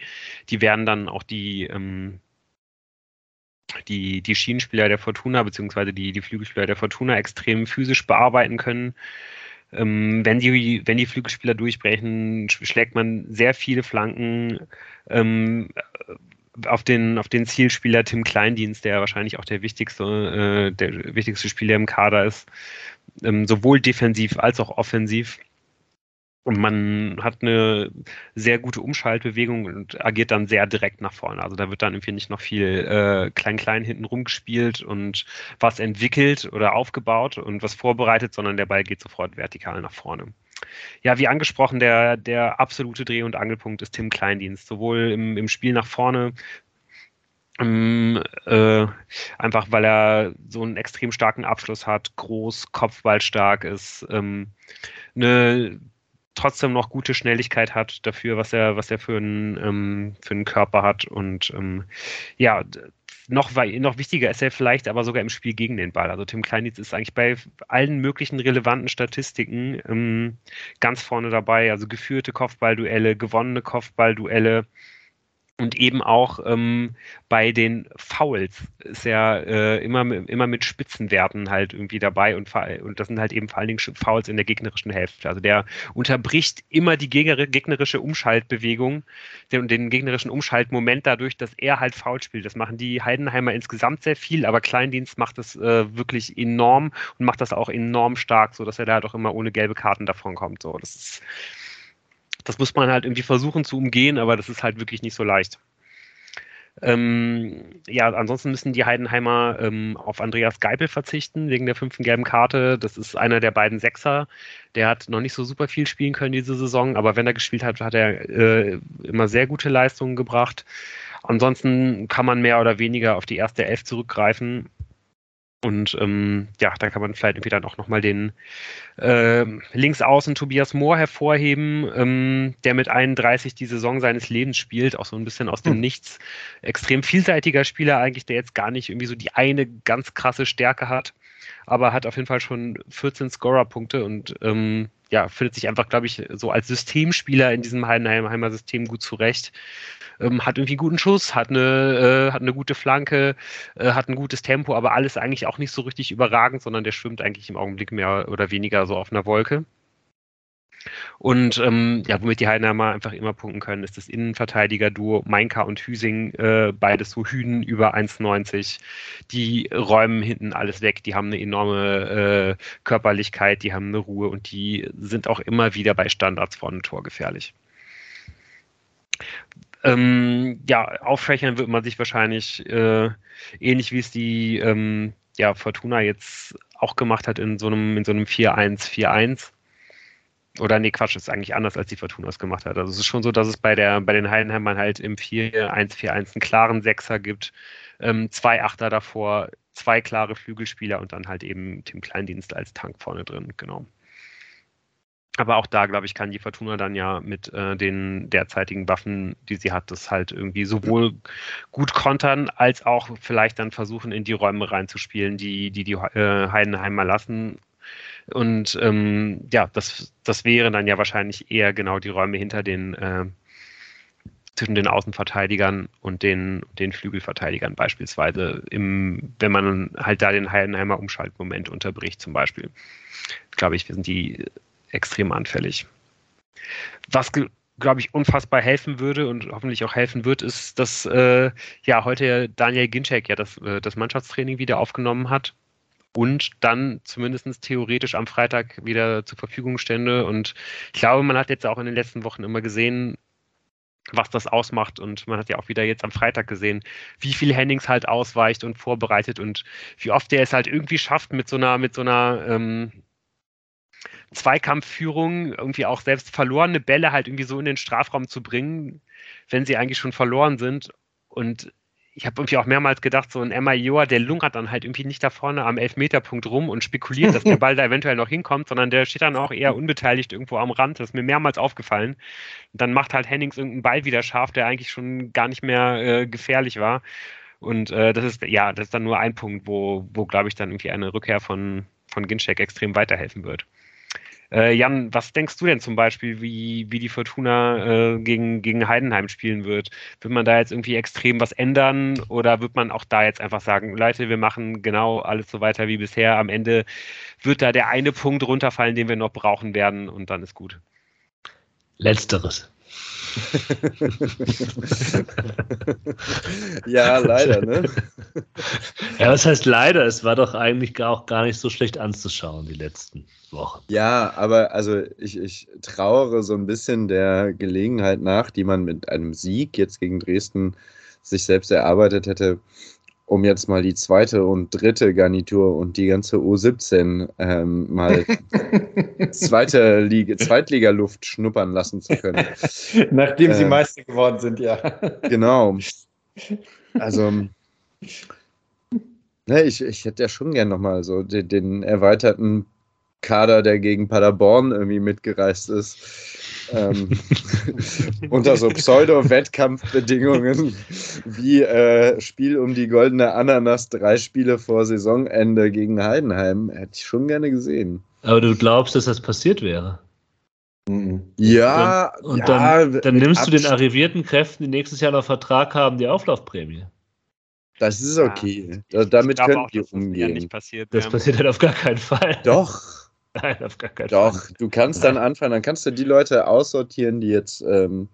die werden dann auch die, ähm, die, die Schienenspieler der Fortuna, beziehungsweise die, die Flügelspieler der Fortuna extrem physisch bearbeiten können. Ähm, wenn, die, wenn die Flügelspieler durchbrechen, schlägt man sehr viele Flanken ähm, auf, den, auf den Zielspieler Tim Kleindienst, der wahrscheinlich auch der wichtigste, äh, der wichtigste Spieler im Kader ist, ähm, sowohl defensiv als auch offensiv. Und man hat eine sehr gute Umschaltbewegung und agiert dann sehr direkt nach vorne. Also da wird dann irgendwie nicht noch viel äh, klein-klein hinten rumgespielt und was entwickelt oder aufgebaut und was vorbereitet, sondern der Ball geht sofort vertikal nach vorne. Ja, wie angesprochen, der, der absolute Dreh- und Angelpunkt ist Tim Kleindienst. Sowohl im, im Spiel nach vorne ähm, äh, einfach weil er so einen extrem starken Abschluss hat, groß, kopfballstark ist, ähm, eine trotzdem noch gute Schnelligkeit hat dafür, was er, was er für einen, ähm, für einen Körper hat. Und ähm, ja, noch, noch wichtiger ist er vielleicht aber sogar im Spiel gegen den Ball. Also Tim Kleinitz ist eigentlich bei allen möglichen relevanten Statistiken ähm, ganz vorne dabei. Also geführte Kopfballduelle, gewonnene Kopfballduelle, und eben auch ähm, bei den Fouls ist er äh, immer, immer mit Spitzenwerten halt irgendwie dabei und, und das sind halt eben vor allen Dingen Fouls in der gegnerischen Hälfte. Also der unterbricht immer die gegnerische Umschaltbewegung den, den gegnerischen Umschaltmoment dadurch, dass er halt Foul spielt. Das machen die Heidenheimer insgesamt sehr viel, aber Kleindienst macht das äh, wirklich enorm und macht das auch enorm stark, so dass er da halt auch immer ohne gelbe Karten davon kommt. So, das ist das muss man halt irgendwie versuchen zu umgehen, aber das ist halt wirklich nicht so leicht. Ähm, ja, ansonsten müssen die Heidenheimer ähm, auf Andreas Geipel verzichten, wegen der fünften gelben Karte. Das ist einer der beiden Sechser. Der hat noch nicht so super viel spielen können diese Saison, aber wenn er gespielt hat, hat er äh, immer sehr gute Leistungen gebracht. Ansonsten kann man mehr oder weniger auf die erste Elf zurückgreifen. Und ähm, ja, da kann man vielleicht irgendwie dann auch nochmal den äh, Linksaußen Tobias Mohr hervorheben, ähm, der mit 31 die Saison seines Lebens spielt, auch so ein bisschen aus dem hm. Nichts. Extrem vielseitiger Spieler eigentlich, der jetzt gar nicht irgendwie so die eine ganz krasse Stärke hat, aber hat auf jeden Fall schon 14 Scorer-Punkte und ähm, ja, findet sich einfach, glaube ich, so als Systemspieler in diesem Heidenheimer System gut zurecht ähm, hat irgendwie einen guten Schuss, hat eine, äh, hat eine gute Flanke, äh, hat ein gutes Tempo, aber alles eigentlich auch nicht so richtig überragend, sondern der schwimmt eigentlich im Augenblick mehr oder weniger so auf einer Wolke. Und ähm, ja, womit die Heidenheimer einfach immer punkten können, ist das Innenverteidiger-Duo Mainka und Hüsing, äh, beides so Hüden über 1,90. Die räumen hinten alles weg, die haben eine enorme äh, Körperlichkeit, die haben eine Ruhe und die sind auch immer wieder bei Standards vorne Tor gefährlich. Ähm, ja, auffächern wird man sich wahrscheinlich äh, ähnlich wie es die ähm, ja, Fortuna jetzt auch gemacht hat in so einem, in so einem 4-1-4-1. Oder nee, Quatsch, ist eigentlich anders, als die Fortuna es gemacht hat. Also es ist schon so, dass es bei der bei den Heidenheimern halt im 4-1-4-1 einen klaren Sechser gibt, ähm, zwei Achter davor, zwei klare Flügelspieler und dann halt eben Tim Kleindienst als Tank vorne drin, genau. Aber auch da, glaube ich, kann die Fortuna dann ja mit äh, den derzeitigen Waffen, die sie hat, das halt irgendwie sowohl gut kontern, als auch vielleicht dann versuchen, in die Räume reinzuspielen, die die, die äh, Heidenheimer lassen. Und ähm, ja, das, das wären dann ja wahrscheinlich eher genau die Räume hinter den äh, zwischen den Außenverteidigern und den, den Flügelverteidigern beispielsweise, im, wenn man halt da den Heidenheimer Umschaltmoment unterbricht zum Beispiel. Glaube ich, wir sind die extrem anfällig. Was glaube ich, unfassbar helfen würde und hoffentlich auch helfen wird, ist, dass äh, ja heute Daniel Ginczek ja das, äh, das Mannschaftstraining wieder aufgenommen hat und dann zumindest theoretisch am Freitag wieder zur Verfügung stände. Und ich glaube, man hat jetzt auch in den letzten Wochen immer gesehen, was das ausmacht. Und man hat ja auch wieder jetzt am Freitag gesehen, wie viel Hennings halt ausweicht und vorbereitet und wie oft er es halt irgendwie schafft, mit so einer, mit so einer ähm, Zweikampfführung, irgendwie auch selbst verlorene Bälle halt irgendwie so in den Strafraum zu bringen, wenn sie eigentlich schon verloren sind. Und ich habe irgendwie auch mehrmals gedacht, so ein Emma Joa, der lungert dann halt irgendwie nicht da vorne am Elfmeterpunkt rum und spekuliert, dass der Ball da eventuell noch hinkommt, sondern der steht dann auch eher unbeteiligt irgendwo am Rand. Das ist mir mehrmals aufgefallen. Und dann macht halt Hennings irgendeinen Ball wieder scharf, der eigentlich schon gar nicht mehr äh, gefährlich war. Und äh, das ist, ja, das ist dann nur ein Punkt, wo, wo glaube ich, dann irgendwie eine Rückkehr von, von Ginczek extrem weiterhelfen wird. Äh, Jan, was denkst du denn zum Beispiel, wie, wie die Fortuna äh, gegen, gegen Heidenheim spielen wird? Wird man da jetzt irgendwie extrem was ändern oder wird man auch da jetzt einfach sagen, Leute, wir machen genau alles so weiter wie bisher? Am Ende wird da der eine Punkt runterfallen, den wir noch brauchen werden und dann ist gut. Letzteres. ja, leider, ne? Ja, was heißt leider? Es war doch eigentlich auch gar nicht so schlecht anzuschauen, die letzten Wochen. Ja, aber also ich, ich trauere so ein bisschen der Gelegenheit nach, die man mit einem Sieg jetzt gegen Dresden sich selbst erarbeitet hätte, um jetzt mal die zweite und dritte Garnitur und die ganze U17 ähm, mal zweite Liga, Zweitliga-Luft schnuppern lassen zu können. Nachdem sie äh, Meister geworden sind, ja. Genau. Also, ne, ich, ich hätte ja schon gern nochmal so den, den erweiterten Kader, der gegen Paderborn irgendwie mitgereist ist ähm, unter so Pseudo-Wettkampfbedingungen wie äh, Spiel um die goldene Ananas, drei Spiele vor Saisonende gegen Heidenheim. Hätte ich schon gerne gesehen. Aber du glaubst, dass das passiert wäre? Mhm. Ja, und, und ja, dann, dann nimmst du den arrivierten Kräften, die nächstes Jahr noch Vertrag haben, die Auflaufprämie. Das ist okay. Ja. Damit können wir umgehen. Das, das passiert halt auf gar keinen Fall. Doch. Nein, auf gar keinen Doch, Fall. du kannst dann anfangen, dann kannst du die Leute aussortieren, die jetzt ähm,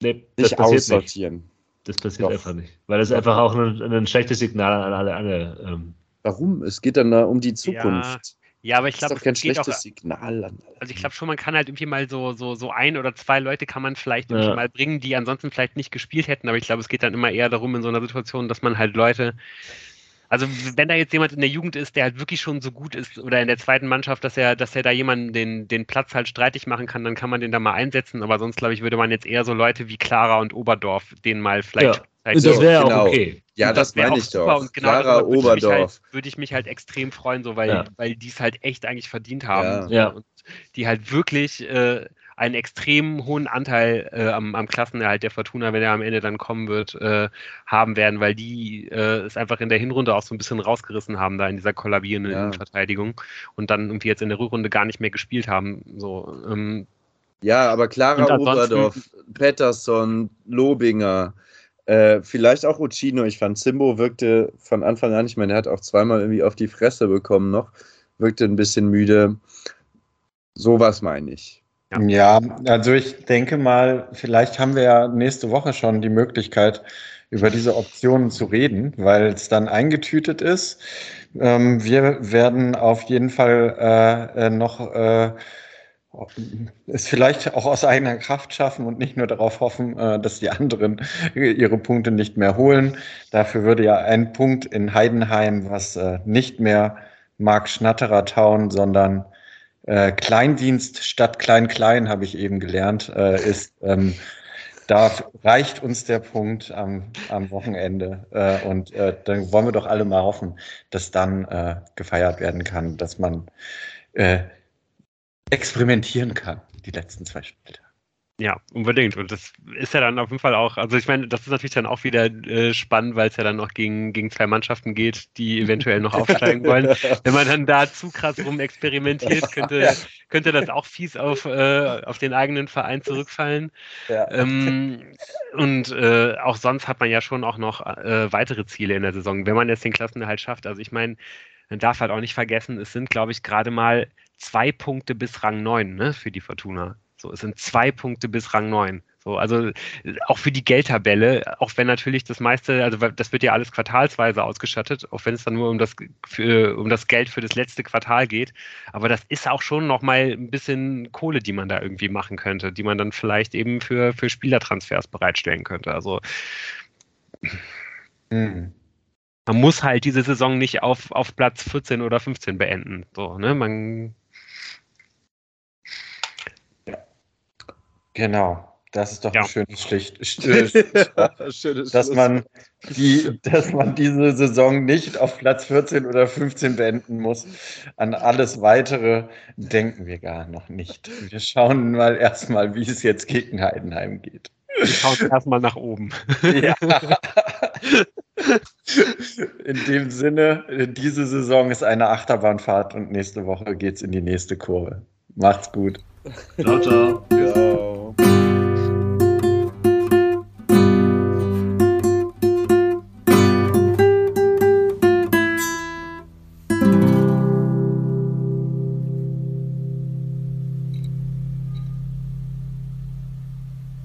nee, nicht aussortieren. Nicht. Das passiert Doch. einfach nicht. Weil das einfach auch ein, ein schlechtes Signal an alle. alle ähm. Warum? Es geht dann da um die Zukunft. Ja. Ja, aber ich glaube, das ist doch kein schlechtes auch, Signal. An. also ich glaube schon, man kann halt irgendwie mal so, so, so ein oder zwei Leute kann man vielleicht irgendwie Ja. mal bringen, die ansonsten vielleicht nicht gespielt hätten, aber ich glaube, es geht dann immer eher darum in so einer Situation, dass man halt Leute, also wenn da jetzt jemand in der Jugend ist, der halt wirklich schon so gut ist oder in der zweiten Mannschaft, dass er, dass er da jemanden den, den Platz halt streitig machen kann, dann kann man den da mal einsetzen, aber sonst glaube ich, würde man jetzt eher so Leute wie Clara und Oberdorf, denen mal vielleicht Ja. Spielzeit Das wäre genau. auch okay. Ja, Und das, wär meine ich doch. Und genau Clara würde ich, mich halt, Oberdorf. würde ich mich halt extrem freuen, so weil, Ja. weil die es halt echt eigentlich verdient haben. Ja. So, Ja. Und die halt wirklich äh, einen extrem hohen Anteil äh, am, am Klassenerhalt der Fortuna, wenn er am Ende dann kommen wird, äh, haben werden, weil die äh, es einfach in der Hinrunde auch so ein bisschen rausgerissen haben, da in dieser kollabierenden Ja. Innenverteidigung und dann irgendwie jetzt in der Rückrunde gar nicht mehr gespielt haben. So, ähm, Ja, aber Clara Oberdorf, Pettersson, Lobinger, äh, vielleicht auch Uccino. Ich fand, Simbo wirkte von Anfang an, ich meine, er hat auch zweimal irgendwie auf die Fresse bekommen noch, wirkte ein bisschen müde. Sowas meine ich. Ja, also ich denke mal, vielleicht haben wir ja nächste Woche schon die Möglichkeit, über diese Optionen zu reden, weil es dann eingetütet ist. Ähm, wir werden auf jeden Fall äh, äh, noch äh, es vielleicht auch aus eigener Kraft schaffen und nicht nur darauf hoffen, äh, dass die anderen ihre Punkte nicht mehr holen. Dafür würde ja ein Punkt in Heidenheim, was äh, nicht mehr Mark Schnatterer Town, sondern äh, Kleindienst statt Klein-Klein, habe ich eben gelernt, äh, ist, ähm, da reicht uns der Punkt am, am Wochenende. Äh, und äh, dann wollen wir doch alle mal hoffen, dass dann äh, gefeiert werden kann, dass man äh, experimentieren kann, die letzten zwei Spiele. Ja, unbedingt. Und das ist ja dann auf jeden Fall auch, also ich meine, das ist natürlich dann auch wieder äh, spannend, weil es ja dann noch gegen, gegen zwei Mannschaften geht, die eventuell noch aufsteigen wollen. Wenn man dann da zu krass rum experimentiert, könnte, könnte das auch fies auf, äh, auf den eigenen Verein zurückfallen. Ja. Ähm, und äh, auch sonst hat man ja schon auch noch äh, weitere Ziele in der Saison, wenn man jetzt den Klassenerhalt schafft. Also ich meine, man darf halt auch nicht vergessen, es sind, glaube ich, gerade mal zwei Punkte bis Rang 9 ne, für die Fortuna. So, es sind zwei Punkte bis Rang 9. So, also auch für die Geldtabelle, auch wenn natürlich das meiste, also das wird ja alles quartalsweise ausgeschattet, auch wenn es dann nur um das, für, um das Geld für das letzte Quartal geht. Aber das ist auch schon nochmal ein bisschen Kohle, die man da irgendwie machen könnte, die man dann vielleicht eben für, für Spielertransfers bereitstellen könnte. Also Mhm. man muss halt diese Saison nicht auf, auf Platz 14 oder 15 beenden. So, ne? Man Genau. Das ist doch Ja. ein schönes Schlicht, Schönes dass man die, dass man diese Saison nicht auf Platz 14 oder 15 beenden muss. An alles weitere denken wir gar noch nicht. Wir schauen mal erstmal, wie es jetzt gegen Heidenheim geht. wir schauen erstmal nach oben. Ja. In dem Sinne, diese Saison ist eine Achterbahnfahrt und nächste Woche geht's in die nächste Kurve. Macht's gut. Ciao, ciao. Ja.